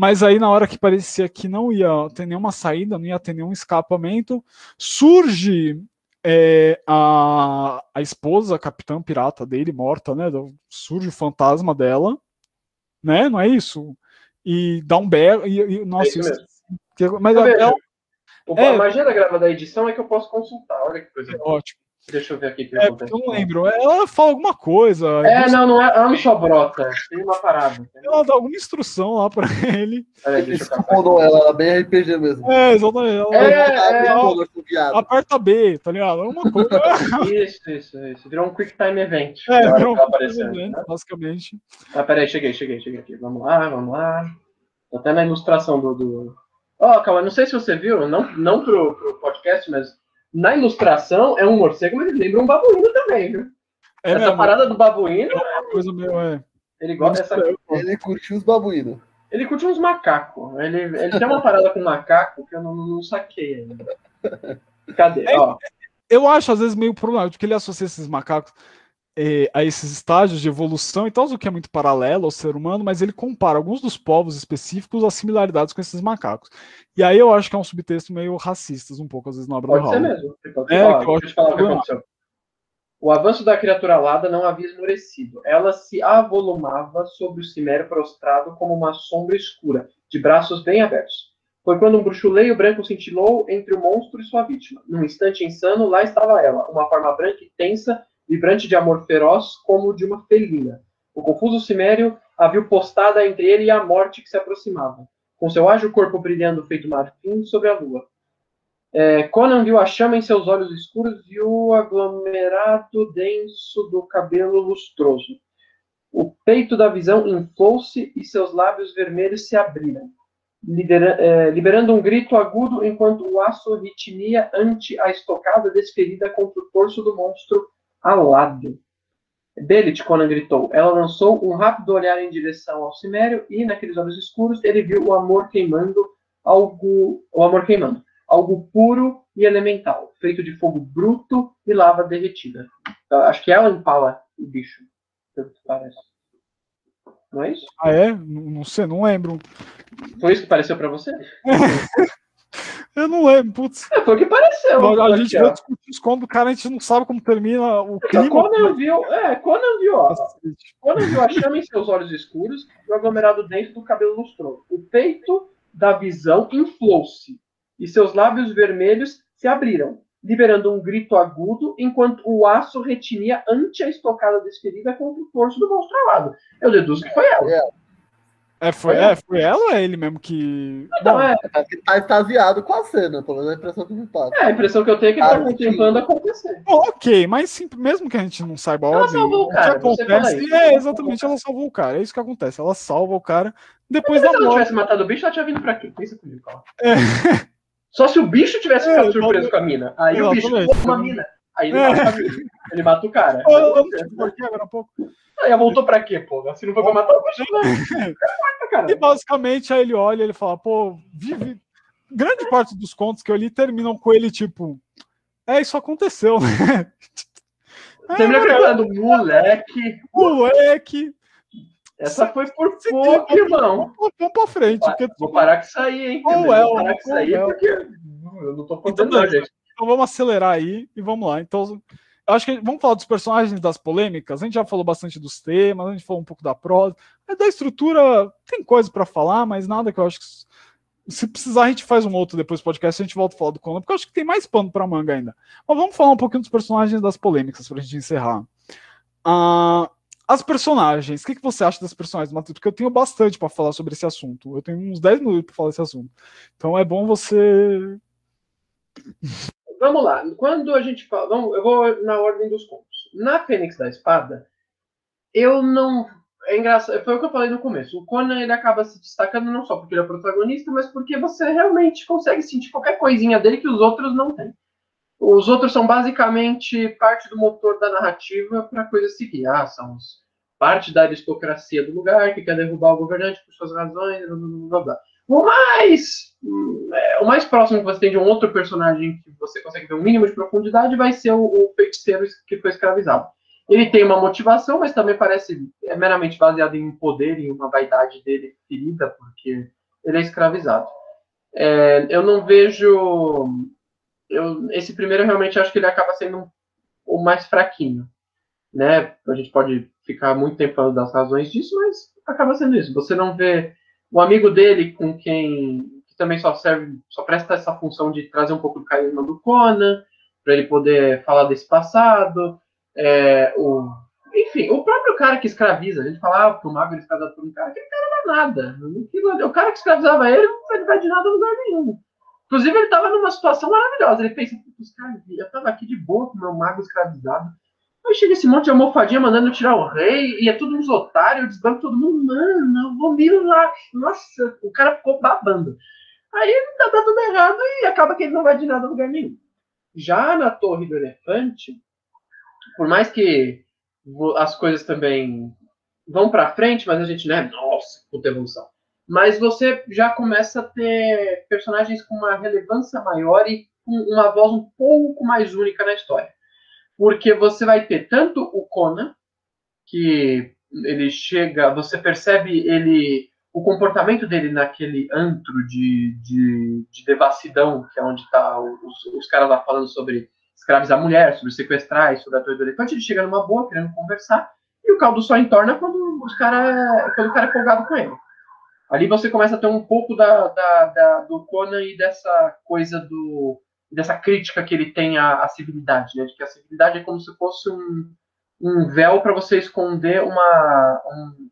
[SPEAKER 3] Mas aí, na hora que parecia que não ia ter nenhuma saída, não ia ter nenhum escapamento, surge é, a, a esposa, a capitã pirata dele, morta, né? Surge o fantasma dela, né? Não é isso? E dá um berro. E, e- nossa,
[SPEAKER 1] É isso
[SPEAKER 3] que- mas
[SPEAKER 1] Eu
[SPEAKER 3] é,
[SPEAKER 1] vejo. O-
[SPEAKER 3] É.
[SPEAKER 1] A magia da grava da edição é que eu posso consultar. Olha que coisa.
[SPEAKER 3] é ótimo.
[SPEAKER 1] Deixa eu ver aqui o que
[SPEAKER 3] É,
[SPEAKER 1] acontece.
[SPEAKER 3] eu não lembro. Ela fala alguma coisa.
[SPEAKER 1] É, não, não é. Ela não só brota. Tem uma parada.
[SPEAKER 3] Ela dá alguma instrução lá pra ele.
[SPEAKER 1] Deixa eu
[SPEAKER 2] incomodou ela, ela bem RPG mesmo.
[SPEAKER 3] É, exatamente. Ela,
[SPEAKER 1] É,
[SPEAKER 2] Ela-
[SPEAKER 1] é.
[SPEAKER 2] ela- viado.
[SPEAKER 3] Aperta B, tá ligado? É uma coisa.
[SPEAKER 1] Isso, isso, isso. Virou um Quick Time Event.
[SPEAKER 3] É, virou
[SPEAKER 1] ela
[SPEAKER 3] um
[SPEAKER 1] apareceu,
[SPEAKER 3] né,
[SPEAKER 1] né?
[SPEAKER 3] basicamente.
[SPEAKER 1] Ah, peraí, cheguei, cheguei, cheguei aqui. Vamos lá, vamos lá. Até na ilustração do. do... Ó, calma, não sei se você viu, não, não pro, pro podcast, mas na ilustração é um morcego, mas ele lembra um babuíno também, viu?
[SPEAKER 3] É
[SPEAKER 1] Essa
[SPEAKER 3] mesmo,
[SPEAKER 1] parada do babuíno,
[SPEAKER 3] uma coisa meio. É.
[SPEAKER 1] ele gosta dessa.
[SPEAKER 2] Ele curtiu os babuínos.
[SPEAKER 1] Ele curte uns macacos. Ele, ele tem uma parada com macaco que eu não, não saquei ainda. Cadê?
[SPEAKER 3] É,
[SPEAKER 1] Ó,
[SPEAKER 3] Eu acho, às vezes, meio problemático, porque ele associa esses macacos eh, a esses estágios de evolução e tal, o que é muito paralelo ao ser humano, mas ele compara alguns dos povos específicos às similaridades com esses macacos. E aí eu acho que é um subtexto meio racista, um pouco, às vezes, na obra do
[SPEAKER 1] pode ser
[SPEAKER 3] Howard.
[SPEAKER 1] mesmo. Ó,
[SPEAKER 3] É,
[SPEAKER 1] deixa
[SPEAKER 3] que eu
[SPEAKER 1] eu te falar o que
[SPEAKER 3] acho-
[SPEAKER 1] aconteceu. O avanço da criatura alada não havia esmorecido. Ela se avolumava sobre o cimério prostrado como uma sombra escura, de braços bem abertos. Foi quando um bruxuleio branco cintilou entre o monstro e sua vítima. Num instante insano, lá estava ela, uma forma branca e tensa, vibrante de amor feroz, como de uma felina. O confuso cimério a viu postada entre ele e a morte que se aproximava, com seu ágil corpo brilhando feito marfim sobre a lua. É, Conan viu a chama em seus olhos escuros e o aglomerado denso do cabelo lustroso. O peito da visão inflou-se e seus lábios vermelhos se abriram, é, liberando um grito agudo enquanto o aço ritmia ante a estocada desferida contra o torso do monstro alado. Belit, Conan gritou. Ela lançou um rápido olhar em direção ao cimério e, naqueles olhos escuros, ele viu o amor queimando algo. O amor queimando algo puro e elemental, feito de fogo bruto e lava derretida. Então, acho que ela empala o bicho, pelo que parece. Não é isso?
[SPEAKER 3] Ah, é? Não, não sei, não lembro.
[SPEAKER 1] Foi isso que pareceu pra você?
[SPEAKER 3] Eu não lembro, putz.
[SPEAKER 1] É, foi o que pareceu.
[SPEAKER 3] A gente
[SPEAKER 1] Aqui,
[SPEAKER 3] vê
[SPEAKER 1] ó.
[SPEAKER 3] discutir os contos do cara, a gente não sabe como termina o
[SPEAKER 1] Então,
[SPEAKER 3] clima.
[SPEAKER 1] Conan viu, é, Conan viu, ó. Conan viu a chama em seus olhos escuros e o aglomerado dentro do cabelo lustroso. O peito da visão inflou-se e seus lábios vermelhos se abriram, liberando um grito agudo enquanto o aço retinia ante a estocada desferida contra o torso do monstro alado. Eu deduzo que foi ela.
[SPEAKER 3] É, foi, é, foi ela ou é ele mesmo que.
[SPEAKER 1] Então,
[SPEAKER 3] Bom,
[SPEAKER 1] é,
[SPEAKER 2] que ele tá extasiado com a cena, pelo menos é a impressão que me passa.
[SPEAKER 1] é, a impressão que eu tenho é que ele
[SPEAKER 2] Ah,
[SPEAKER 1] tá contemplando acontecer.
[SPEAKER 3] ok, mas sim, mesmo que a gente não saiba a
[SPEAKER 1] Ela
[SPEAKER 3] ordem,
[SPEAKER 1] salvou o
[SPEAKER 3] o que
[SPEAKER 1] cara,
[SPEAKER 3] acontece. É, exatamente, ela salvou o cara. É isso que acontece. Ela salva o cara depois
[SPEAKER 1] Se
[SPEAKER 3] da
[SPEAKER 1] ela
[SPEAKER 3] morte.
[SPEAKER 1] tivesse matado o bicho, ela tinha vindo pra quê? Pensa comigo.
[SPEAKER 3] É.
[SPEAKER 1] Só se o bicho tivesse
[SPEAKER 3] É,
[SPEAKER 1] ficado
[SPEAKER 3] exatamente.
[SPEAKER 1] surpreso com a mina. Aí o bicho pô, uma mina. Aí ele
[SPEAKER 3] É.
[SPEAKER 1] mata mina. Ele mata o cara.
[SPEAKER 3] Não tive porquê agora há pouco.
[SPEAKER 1] Aí voltou pra quê, pô? Se não foi pra matar o não. Mata, cara.
[SPEAKER 3] E basicamente aí ele olha e ele fala, pô, vive. Grande parte dos contos que eu li terminam com ele, tipo, é, isso aconteceu, né?
[SPEAKER 1] Termina aquela do moleque.
[SPEAKER 3] Moleque,
[SPEAKER 1] Essa foi por
[SPEAKER 3] Se
[SPEAKER 1] pouco,
[SPEAKER 3] tem-
[SPEAKER 1] irmão.
[SPEAKER 3] vamos, pra frente. Porque,
[SPEAKER 1] Vou parar isso aí, hein?
[SPEAKER 3] Ou
[SPEAKER 1] Vou
[SPEAKER 3] é,
[SPEAKER 1] parar com isso aí,
[SPEAKER 3] ou é.
[SPEAKER 1] porque eu não tô
[SPEAKER 3] Então,
[SPEAKER 1] contando, não,
[SPEAKER 3] beleza.
[SPEAKER 1] gente.
[SPEAKER 3] Então vamos acelerar aí e vamos lá. Então, acho que vamos falar dos personagens das polêmicas. A gente já falou bastante dos temas, a gente falou um pouco da prosa. Mas da estrutura, tem coisa pra falar, mas nada que eu acho que. Se precisar, a gente faz um outro depois do podcast, a gente volta a falar do Conan, porque eu acho que tem mais pano pra manga ainda. Mas vamos falar um pouquinho dos personagens das polêmicas pra gente encerrar. Ah, as personagens, o que, que você acha das personagens, Matheus? Porque eu tenho bastante pra falar sobre esse assunto. Eu tenho uns 10 minutos pra falar desse assunto. Então é bom você.
[SPEAKER 1] Vamos lá. Quando a gente fala. Vamos, eu vou na ordem dos contos. Na Fênix da Espada, eu não. É engraçado. Foi o que eu falei no começo. O Conan ele acaba se destacando não só porque ele é protagonista, mas porque você realmente consegue sentir qualquer coisinha dele que os outros não têm. Os outros são basicamente parte do motor da narrativa para a coisa seguir. Ah, são parte da aristocracia do lugar que quer derrubar o governante por suas razões, blá blá. blá. O mais, é, o mais próximo que você tem de um outro personagem que você consegue ver um mínimo de profundidade vai ser o, o feiticeiro que foi escravizado. Ele tem uma motivação, mas também parece é meramente baseado em um poder e uma vaidade dele ferida, porque ele é escravizado. É, eu não vejo. Eu, esse primeiro eu realmente acho que ele acaba sendo um- o mais fraquinho. Né? A gente pode ficar muito tempo falando das razões disso, mas acaba sendo isso. Você não vê o amigo dele com quem que também só serve, só presta essa função de trazer um pouco do carisma do Conan, para ele poder falar desse passado. É, o, enfim, o próprio cara que escraviza, a gente falava que o mago era escravizado por um cara, aquele cara não é nada. O cara que escravizava ele não vai de nada a lugar nenhum. Inclusive, ele estava numa situação maravilhosa. Ele pensa, "Putz, cara, eu estava aqui de boa com meu mago escravizado. Aí chega esse monte de almofadinha mandando tirar o rei, e é tudo uns otários, eu desbanco todo mundo, mano, eu vou me lá. Nossa, o cara ficou babando. Aí dá tudo errado e acaba que ele não vai de nada a lugar nenhum. Já na Torre do Elefante, por mais que as coisas também vão para frente, mas a gente, né, nossa, puta evolução. Mas você já começa a ter personagens com uma relevância maior e com uma voz um pouco mais única na história. Porque você vai ter tanto o Conan, que ele chega, você percebe ele o comportamento dele naquele antro de, de, de devassidão, que é onde tá os, os caras lá falando sobre escravizar mulher, sobre sequestrar, sobre a torre do elefante, ele chega numa boa, querendo conversar, e o caldo só entorna quando, os cara, quando o cara é folgado com ele. Ali você começa a ter um pouco da, da, da- do Conan e dessa coisa do dessa crítica que ele tem à, à civilidade, né? De que a civilidade é como se fosse um, um véu para você esconder uma um,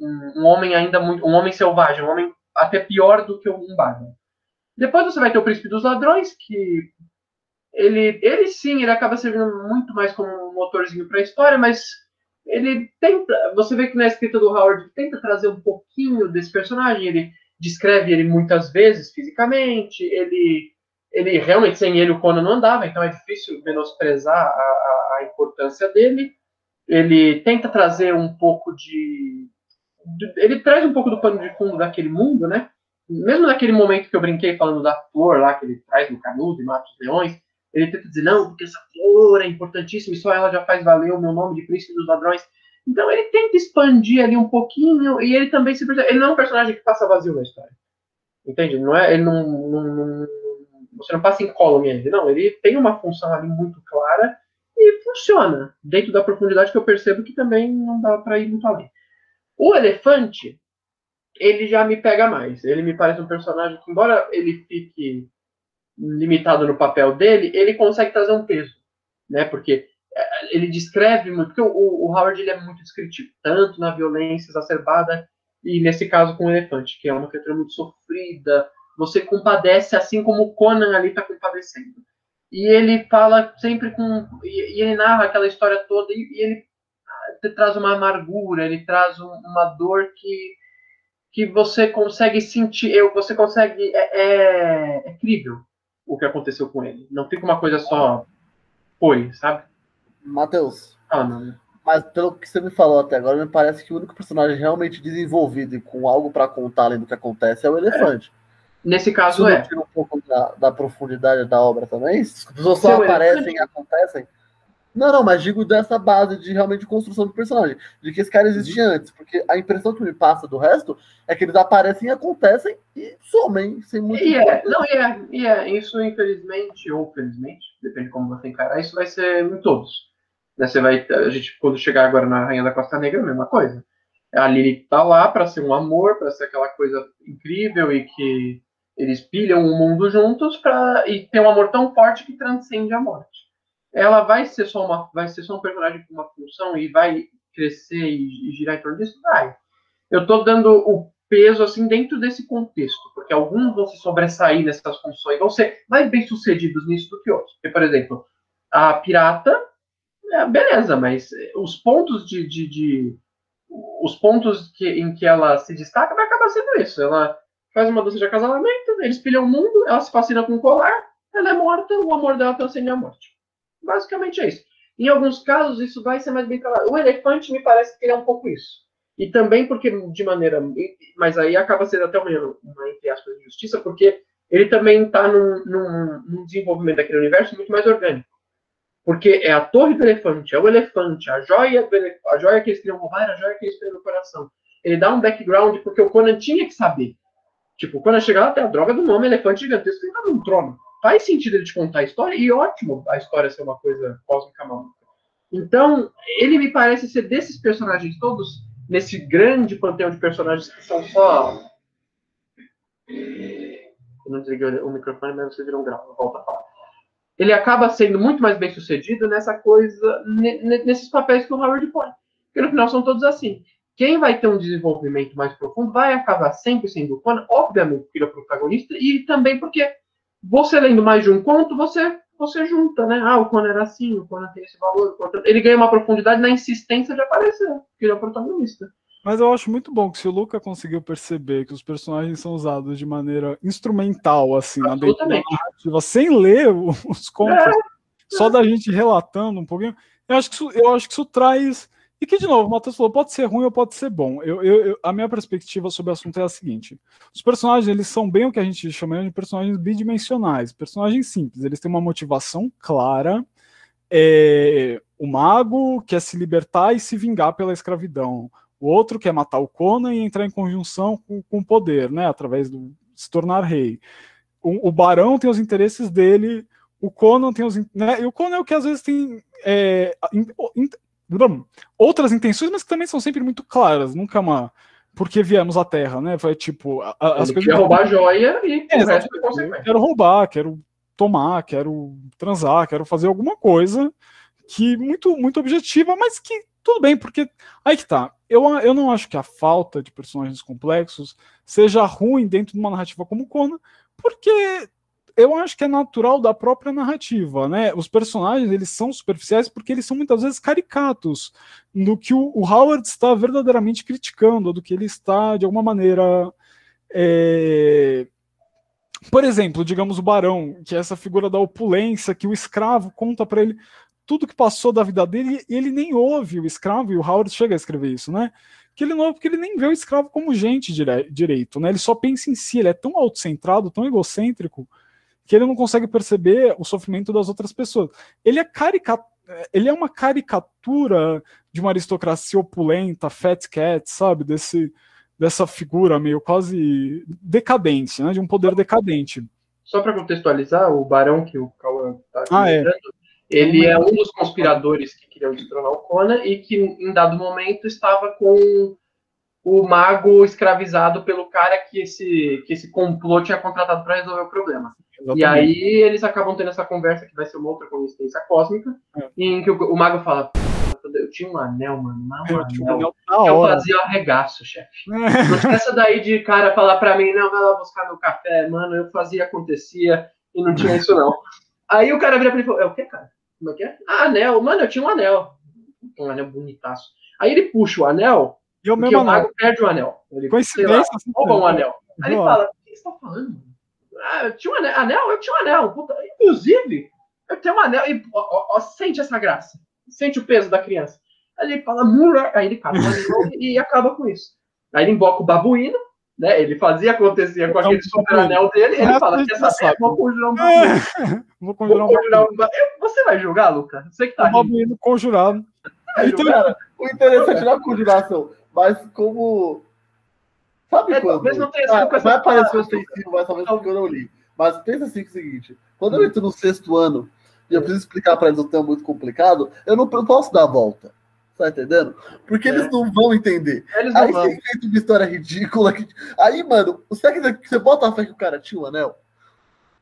[SPEAKER 1] um, um homem ainda muito um homem selvagem, um homem até pior do que um bárbaro. Depois você vai ter o príncipe dos ladrões que ele ele sim ele acaba servindo muito mais como um motorzinho para a história, mas ele tenta, você vê que na escrita do Howard tenta trazer um pouquinho desse personagem, ele descreve ele muitas vezes fisicamente, ele ele realmente sem ele o Conan não andava, então é difícil menosprezar a, a, a importância dele. Ele tenta trazer um pouco de, de- ele traz um pouco do pano de fundo daquele mundo, né? Mesmo naquele momento que eu brinquei falando da flor lá que ele traz no canudo e mata os leões, ele tenta dizer não, porque essa flor é importantíssima e só ela já faz valer o meu nome de príncipe dos ladrões. Então ele tenta expandir ali um pouquinho e ele também se ele não é um personagem que passa vazio na história. Entende? Não é, ele não, não- não- você não passa incólume ele, não. Ele tem uma função ali muito clara e funciona dentro da profundidade que eu percebo que também não dá para ir muito além. O elefante, ele já me pega mais. Ele me parece um personagem que, embora ele fique limitado no papel dele, ele consegue trazer um peso, né? Porque eh, ele descreve muito, porque o, o Howard ele é muito descritivo, tanto na violência exacerbada e nesse caso com o elefante, que é uma criatura muito sofrida, você compadece assim como o Conan ali está compadecendo. E ele fala sempre com. E, ele narra aquela história toda, e, ele traz uma amargura, ele traz um, uma dor que, que você consegue sentir, eu, você consegue. É, é, é crível o que aconteceu com ele. Não fica uma coisa só. Foi, sabe?
[SPEAKER 2] Matheus.
[SPEAKER 1] Ah, não.
[SPEAKER 2] Mas pelo que você me falou até agora, me parece que o único personagem realmente desenvolvido e com algo para contar além do que acontece é o elefante. É.
[SPEAKER 1] Nesse caso Isso é.
[SPEAKER 2] Tira um pouco da, da, profundidade da obra também. As pessoas só Seu aparecem e acontecem. Não, não, mas digo dessa base de realmente construção do personagem, de que esse cara existia uhum. antes, porque a impressão que me passa do resto é que eles aparecem e acontecem e somem sem muito.
[SPEAKER 1] E é, não, e é, e é, isso infelizmente ou felizmente, depende de como você encarar, isso vai ser em todos. Né, você vai, a gente quando chegar agora na Rainha da Costa Negra, a mesma coisa. A Lily tá lá para ser um amor, para ser aquela coisa incrível e que eles pilham o mundo juntos para e tem um amor tão forte que transcende a morte. Ela vai ser só uma, vai ser só um personagem com uma função e vai crescer e, e girar em torno disso, vai. Eu estou dando o peso assim dentro desse contexto, porque alguns vão se sobressair nessas funções, vão ser mais bem sucedidos nisso do que outros. Porque, por exemplo, a pirata, é, beleza, mas os pontos de, de, de os pontos que, em que ela se destaca vai acabar sendo isso. Ela faz uma dança de acasalamento, eles pilham o mundo, ela se fascina com o colar, ela é morta, o amor dela transcende a morte. Basicamente é isso. Em alguns casos, isso vai ser mais bem trabalhado. O elefante me parece que ele é um pouco isso. E também porque, de maneira. Mas aí acaba sendo até uma, uma entre aspas, injustiça, porque ele também está num, num, num, desenvolvimento daquele universo muito mais orgânico. Porque é a torre do elefante, é o elefante, a joia, a joia que eles queriam roubar, a joia que eles queriam no coração. Ele dá um background porque o Conan tinha que saber. Tipo, quando chegar até a droga do nome elefante gigantesco tá num trono. Faz sentido ele te contar a história, e ótimo a história ser uma coisa cósmica maluca. Então, ele me parece ser desses personagens todos, nesse grande panteão de personagens que são só. Eu não desliguei o microfone, mas você virou um grau, volta a falar. Ele acaba sendo muito mais bem sucedido nessa coisa, nesses papéis que o Howard põe. Porque no final são todos assim. Quem vai ter um desenvolvimento mais profundo vai acabar sempre sendo o Conan, obviamente, porque ele é o protagonista, e também porque você lendo mais de um conto, você você junta, né? Ah, o Conan era assim, o Conan tem esse valor. Ele ganha uma profundidade na insistência de aparecer, porque ele é o protagonista.
[SPEAKER 3] Mas eu acho muito bom que se o Luca conseguiu perceber que os personagens são usados de maneira instrumental, assim, na narrativa, sem ler os contos, é, só da gente relatando um pouquinho, eu acho que isso, eu acho que isso traz e que, de novo, o Matheus falou, pode ser ruim ou pode ser bom. Eu, eu, eu, a minha perspectiva sobre o assunto é a seguinte: os personagens, eles são bem o que a gente chama de personagens bidimensionais, personagens simples, eles têm uma motivação clara. É, o mago quer se libertar e se vingar pela escravidão. O outro quer matar o Conan e entrar em conjunção com, com o poder, né, através do se tornar rei. O, o barão tem os interesses dele, o Conan tem os. Né, e o Conan é o que às vezes tem. É, outras intenções, mas que também são sempre muito claras, nunca uma porque viemos à Terra, né? Foi tipo. A,
[SPEAKER 1] as Ele coisas quer roubar joia e é,
[SPEAKER 3] é Quero roubar, quero tomar, quero transar, quero fazer alguma coisa que muito, muito objetiva, mas que tudo bem, porque aí que tá. Eu, eu não acho que a falta de personagens complexos seja ruim dentro de uma narrativa como Conan, porque eu acho que é natural da própria narrativa, né? Os personagens eles são superficiais porque eles são muitas vezes caricatos no que o, o Howard está verdadeiramente criticando, do que ele está de alguma maneira, é... por exemplo, digamos o Barão, que é essa figura da opulência que o escravo conta para ele tudo que passou da vida dele e ele nem ouve o escravo e o Howard chega a escrever isso, né? Que ele não porque ele nem vê o escravo como gente dire direito, né? Ele só pensa em si, ele é tão autocentrado, tão egocêntrico que ele não consegue perceber o sofrimento das outras pessoas. Ele é ele é uma caricatura de uma aristocracia opulenta, fat cat, sabe? Desse, dessa figura meio quase decadente, né? De um poder decadente.
[SPEAKER 1] Só para contextualizar, o barão que o Cauã está ah, é. ele é um dos conspiradores que queriam destronar o Conan e que, em dado momento, estava com o mago escravizado pelo cara que esse, que esse complô tinha contratado para resolver o problema. Exatamente. E aí eles acabam tendo essa conversa que vai ser uma outra coincidência cósmica, é. em que o, o, mago fala: eu tinha um anel, mano. Um
[SPEAKER 3] Eu
[SPEAKER 1] anel. eu
[SPEAKER 3] hora.
[SPEAKER 1] fazia arregaço, chefe. Não essa daí de cara falar pra mim, não, vai lá buscar meu café, mano. Eu fazia, acontecia e não tinha isso, não. Aí o cara vira pra ele e falou: É o que, cara? Como é que é? Ah, anel. Mano, eu tinha um anel. Um anel bonitaço. Aí ele puxa o anel,
[SPEAKER 3] E
[SPEAKER 1] porque
[SPEAKER 3] mesmo
[SPEAKER 1] o
[SPEAKER 3] anel.
[SPEAKER 1] mago perde o anel. Ele, lá,
[SPEAKER 3] Coincidência. assim,
[SPEAKER 1] rouba um anel. Aí ele fala: O que você tá falando? Ah, eu tinha um anel. Anel? Eu tinha um anel. Puta, Inclusive, eu tenho um anel. E, ó, ó, ó, sente essa graça. Sente o peso da criança. Aí ele fala, Mura. Aí ele cata o anel e, acaba com isso. Aí ele invoca o babuíno, né? Ele fazia acontecer com
[SPEAKER 3] É
[SPEAKER 1] aquele super anel dele.
[SPEAKER 3] O
[SPEAKER 1] Ele fala:
[SPEAKER 3] gente
[SPEAKER 1] Quer saber?
[SPEAKER 3] sabe.
[SPEAKER 1] Vou conjurar um babuíno.
[SPEAKER 3] Vou conjurar
[SPEAKER 1] Vou
[SPEAKER 3] um
[SPEAKER 1] conjurar um babuíno. Você vai julgar, Luca? Você que tá
[SPEAKER 3] um
[SPEAKER 1] rindo.
[SPEAKER 3] babuíno conjurado. Então,
[SPEAKER 2] o interessante não é a conjuração, mas como. Sabe
[SPEAKER 1] É,
[SPEAKER 2] quando?
[SPEAKER 1] talvez não tenha
[SPEAKER 2] Ah,
[SPEAKER 1] sido essa
[SPEAKER 2] vai parecer ofensivo, mas talvez porque eu não li. Mas pensa assim que é o seguinte: quando eu entro no sexto ano e eu preciso explicar para eles um tema muito complicado, eu não posso dar a volta. Tá entendendo? Porque
[SPEAKER 1] É.
[SPEAKER 2] eles não vão entender.
[SPEAKER 1] Eles
[SPEAKER 2] Aí você inventa uma história ridícula. Que... Aí, mano, você você bota a fé que o cara tinha um anel?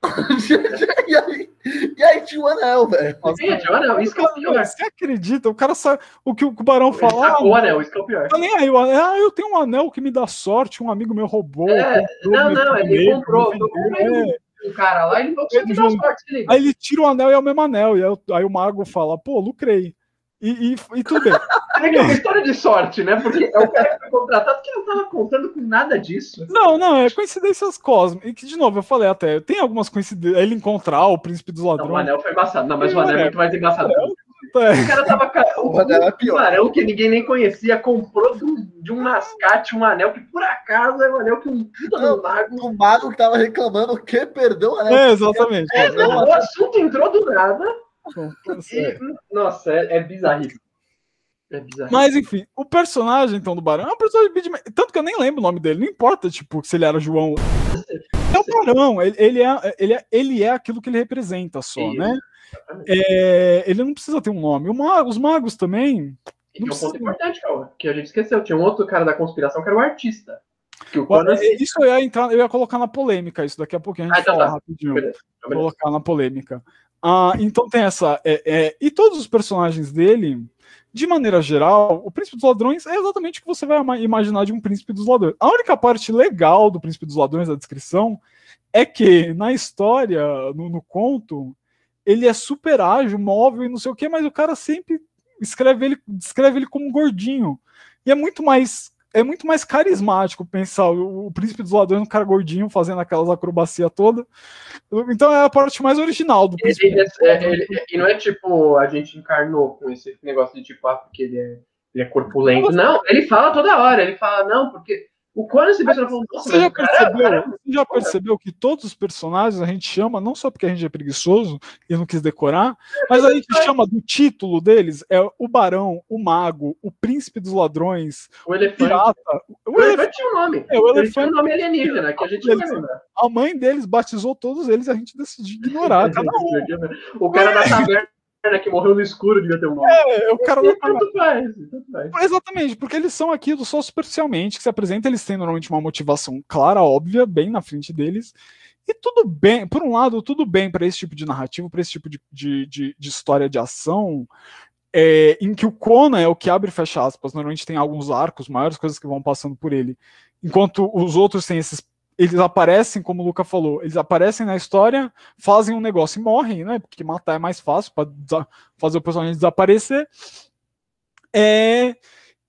[SPEAKER 2] e, aí, e aí tinha um anel, velho.
[SPEAKER 1] Gente, olha, isso que é o pior.
[SPEAKER 3] Você acredita? O cara sabe o que o Barão
[SPEAKER 1] Ele
[SPEAKER 3] fala.
[SPEAKER 1] sacou o
[SPEAKER 3] Ah,
[SPEAKER 1] anel, isso que é o pior.
[SPEAKER 3] tá nem aí, o anel- ah, eu tenho um anel que me dá sorte, um amigo meu roubou.
[SPEAKER 1] É,
[SPEAKER 3] comprou,
[SPEAKER 1] não, não, ele
[SPEAKER 3] vendeu,
[SPEAKER 1] comprou, eu comprei um-
[SPEAKER 3] é.
[SPEAKER 1] Cara lá, ele você me dá sorte, se liga.
[SPEAKER 3] Aí ele tira o anel e é o mesmo anel. E aí, o- aí o mago fala, pô, lucrei. E, e, e tudo bem.
[SPEAKER 1] É é uma história de sorte, né? Porque é o cara que foi contratado que não tava contando com nada disso.
[SPEAKER 3] Não, não, é coincidências cósmicas. E que, de novo, eu falei até, tem algumas coincidências. Ele encontrar o príncipe dos
[SPEAKER 1] Não, o
[SPEAKER 3] ladrões.
[SPEAKER 1] anel foi embaçado. Não, mas o anel é
[SPEAKER 3] anel?
[SPEAKER 1] muito mais embaçado.
[SPEAKER 3] É.
[SPEAKER 1] O cara tava. O,
[SPEAKER 2] O anel é
[SPEAKER 1] o
[SPEAKER 2] pior.
[SPEAKER 1] tubarão que ninguém nem conhecia comprou de um, de um mascate um anel que por acaso é um anel que um puta do mago.
[SPEAKER 2] O mago que tava reclamando que perdeu o anel.
[SPEAKER 3] É, exatamente.
[SPEAKER 1] É, não, o assunto entrou do nada. E,
[SPEAKER 3] É.
[SPEAKER 1] nossa, é, é bizarríssimo. É bizarro.
[SPEAKER 3] Mas enfim, o personagem então do Barão é um personagem tanto que eu nem lembro o nome dele, não importa tipo se ele era João. É o Barão, ele, ele é, ele, é, ele é aquilo que ele representa só,
[SPEAKER 1] Isso,
[SPEAKER 3] né? É, ele não precisa ter um nome. O ma- os magos também.
[SPEAKER 1] E um ponto importante, que a gente esqueceu. Tinha um outro cara da conspiração que era o artista. Que o
[SPEAKER 3] Olha,
[SPEAKER 1] Conan.
[SPEAKER 3] Isso eu ia entrar, eu ia colocar na polêmica, isso daqui a pouquinho a gente
[SPEAKER 1] Ah, então
[SPEAKER 3] fala
[SPEAKER 1] tá.
[SPEAKER 3] rapidinho.
[SPEAKER 1] Beleza, beleza.
[SPEAKER 3] colocar na polêmica. Ah, então tem essa. é, é, e todos os personagens dele, de maneira geral, o Príncipe dos Ladrões é exatamente o que você vai imaginar de um Príncipe dos Ladrões. A única parte legal do Príncipe dos Ladrões, da descrição, é que na história, no, no conto, ele é super ágil, móvel e não sei o que, mas o cara sempre escreve ele, descreve ele como gordinho. E é muito mais. É muito mais carismático pensar o, o príncipe dos ladrões, um cara gordinho fazendo aquelas acrobacias todas. Então é a parte mais original do príncipe.
[SPEAKER 1] Ele- ele- é- ele- e não é tipo, a gente encarnou com esse negócio de tipo, ah, porque ele é, ele é corpulento. Não, ele fala toda hora, ele fala, não, porque o Conan se pensa nossa,
[SPEAKER 3] Você já,
[SPEAKER 1] cara,
[SPEAKER 3] percebeu,
[SPEAKER 1] cara-
[SPEAKER 3] você já percebeu que todos os personagens a gente chama, não só porque a gente é preguiçoso e não quis decorar, mas a gente chama do título deles é o Barão, o Mago, o Príncipe dos Ladrões,
[SPEAKER 1] o
[SPEAKER 3] o
[SPEAKER 1] elefante.
[SPEAKER 3] Pirata. O
[SPEAKER 1] O
[SPEAKER 3] elefante,
[SPEAKER 1] tinha um nome.
[SPEAKER 3] É, o
[SPEAKER 1] Ele
[SPEAKER 3] elefante-
[SPEAKER 1] tinha um nome alienígena, que a gente
[SPEAKER 3] Eles-
[SPEAKER 1] lembrar.
[SPEAKER 3] a mãe deles batizou todos eles e a gente decidiu ignorar. Cada um.
[SPEAKER 1] O cara da taverna que morreu no escuro devia ter um nome.
[SPEAKER 3] É, o cara da
[SPEAKER 1] Tanto faz, tanto faz.
[SPEAKER 3] Exatamente, porque eles são aquilo só superficialmente que se apresenta, eles têm normalmente uma motivação clara, óbvia, bem na frente deles. E tudo bem, por um lado, tudo bem para esse tipo de narrativa, para esse tipo de, de, de, de história de ação, é, em que o Conan é o que abre e fecha aspas. Normalmente tem alguns arcos, maiores coisas que vão passando por ele. Enquanto os outros têm esses. Eles aparecem, como o Luca falou, eles aparecem na história, fazem um negócio e morrem, né? Porque matar é mais fácil para fazer o personagem desaparecer. É,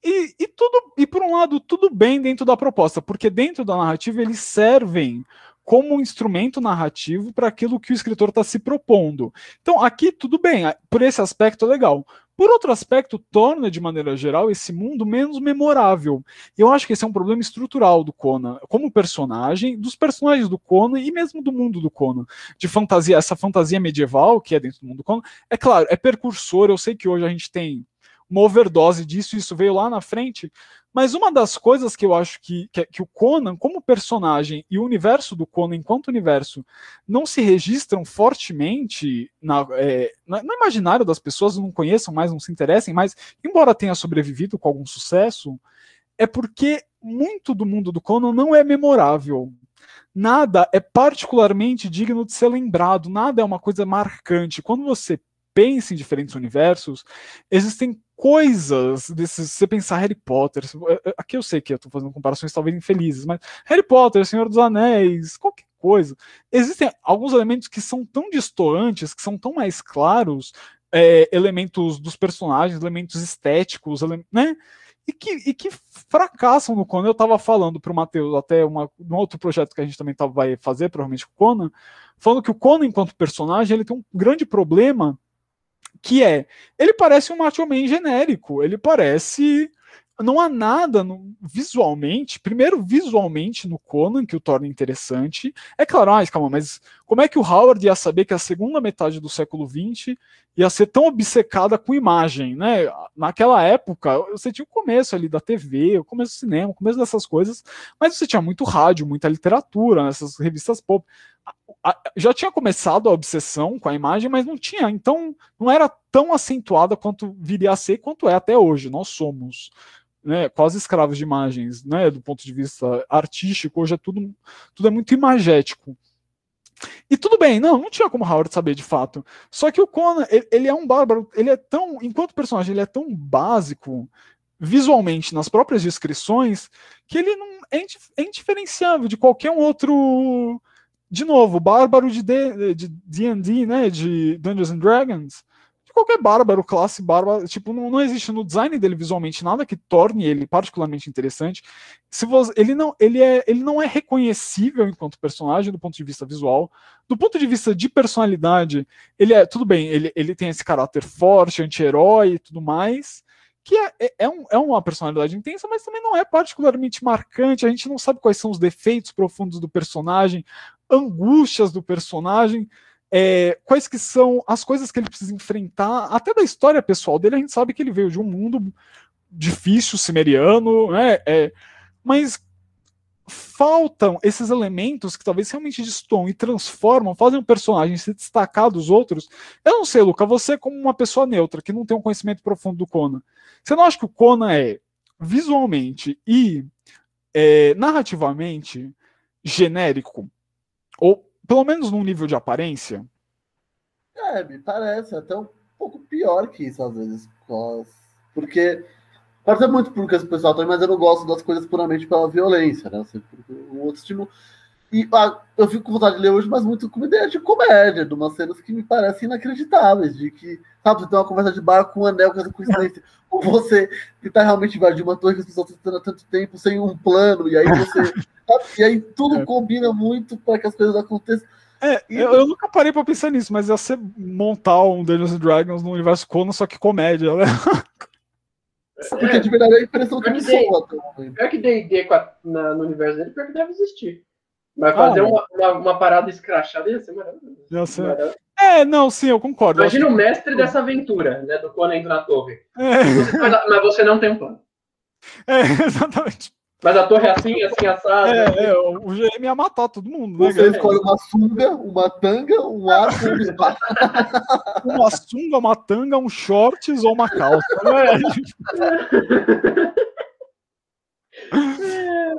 [SPEAKER 3] e, e tudo e por um lado tudo bem dentro da proposta, porque dentro da narrativa eles servem como um instrumento narrativo para aquilo que o escritor está se propondo. Então aqui tudo bem, por esse aspecto é legal. Por outro aspecto, torna de maneira geral esse mundo menos memorável. Eu acho que esse é um problema estrutural do Conan, como personagem, dos personagens do Conan e mesmo do mundo do Conan, de fantasia, essa fantasia medieval que é dentro do mundo do Conan. É claro, é percursor. Eu sei que hoje a gente tem uma overdose disso, isso veio lá na frente. Mas uma das coisas que eu acho que, que, que, o Conan, como personagem, e o universo do Conan enquanto universo, não se registram fortemente na, é, no imaginário das pessoas, não conheçam mais, não se interessem mais, embora tenha sobrevivido com algum sucesso, é porque muito do mundo do Conan não é memorável. Nada é particularmente digno de ser lembrado, nada é uma coisa marcante. Quando você pensa em diferentes universos, existem coisas desses. Se você pensar Harry Potter, é, é, aqui eu sei que eu tô fazendo comparações talvez infelizes, mas Harry Potter, Senhor dos Anéis, qualquer coisa. Existem alguns elementos que são tão distoantes, que são tão mais claros, é, elementos dos personagens, elementos estéticos, ele, né? E que, e que fracassam no Conan. Eu estava falando para o Matheus, até uma, um outro projeto que a gente também tá, vai fazer, provavelmente com o Conan, falando que o Conan, enquanto personagem, ele tem um grande problema que é, ele parece um Macho Man genérico, ele parece não há nada no, visualmente, primeiro visualmente no Conan que o torna interessante. É claro, ah, calma, mas como é que o Howard ia saber que a segunda metade do século XX ia ser tão obcecada com imagem, né? Naquela época, você tinha o começo ali da TV, o começo do cinema, o começo dessas coisas, mas você tinha muito rádio, muita literatura, nessas revistas pop já tinha começado a obsessão com a imagem, mas não tinha, então não era tão acentuada quanto viria a ser, quanto é até hoje. Nós somos né, quase escravos de imagens, né, do ponto de vista artístico, hoje é tudo, tudo é muito imagético. E tudo bem, não, não tinha como Howard saber de fato. Só que o Conan, ele, ele é um bárbaro, ele é tão, enquanto personagem, ele é tão básico visualmente nas próprias descrições que ele não é, é indiferenciável de qualquer um outro de novo, bárbaro de D&D, né, de Dungeons and Dragons, de qualquer bárbaro, classe bárbaro, tipo, não, não existe no design dele visualmente nada que torne ele particularmente interessante. Se você, ele não, ele é, ele não é reconhecível enquanto personagem do ponto de vista visual. Do ponto de vista de personalidade, ele é, tudo bem, ele, ele tem esse caráter forte, anti-herói e tudo mais, que é, é, é, um, é uma personalidade intensa, mas também não é particularmente marcante. A gente não sabe quais são os defeitos profundos do personagem, angústias do personagem, é, quais que são as coisas que ele precisa enfrentar, até da história pessoal dele, a gente sabe que ele veio de um mundo difícil, cimeriano, né, é, mas faltam esses elementos que talvez realmente destoam e transformam, fazem o personagem se destacar dos outros. Eu não sei, Luca, você como uma pessoa neutra, que não tem um conhecimento profundo do Conan, você não acha que o Conan é visualmente e é, narrativamente genérico? Ou pelo menos num nível de aparência?
[SPEAKER 2] É, me parece até um pouco pior que isso às vezes. Porque pode ser muito porque esse pessoal tem, mas eu não gosto das coisas puramente pela violência, né? Assim, um outro estilo. E ah, eu fico com vontade de ler hoje, mas muito com ideia de comédia, de umas cenas que me parecem inacreditáveis, de que, sabe, você tem uma conversa de bar com um anel, com essa coincidência, ou você tentar realmente invadir uma torre que as pessoas estão tentando há tanto tempo sem um plano, e aí você. sabe, e aí tudo é. combina muito para que as coisas aconteçam.
[SPEAKER 3] É, eu, eu, nunca parei pra pensar nisso, mas ia ser montar um Dungeons Dragons no universo Conan, só que comédia, né?
[SPEAKER 2] Porque de verdade a impressão que me soa.
[SPEAKER 1] Pior que D&D no universo dele, pior que deve existir. Mas fazer ah, uma, uma, uma, parada escrachada ia ser maravilhoso. Ia ser...
[SPEAKER 3] Maravilhoso. É, não, sim, eu concordo.
[SPEAKER 1] Imagina o mestre dessa aventura, né? Do Conan indo na torre. É. Você, mas você não tem um plano.
[SPEAKER 3] É, exatamente.
[SPEAKER 1] Mas a torre é assim, assim, assada.
[SPEAKER 3] É, é, o GM ia matar todo mundo.
[SPEAKER 2] Né, Você escolhe uma sunga, uma tanga, um arco, um espada.
[SPEAKER 3] uma sunga, uma tanga, um shorts ou uma calça. Né?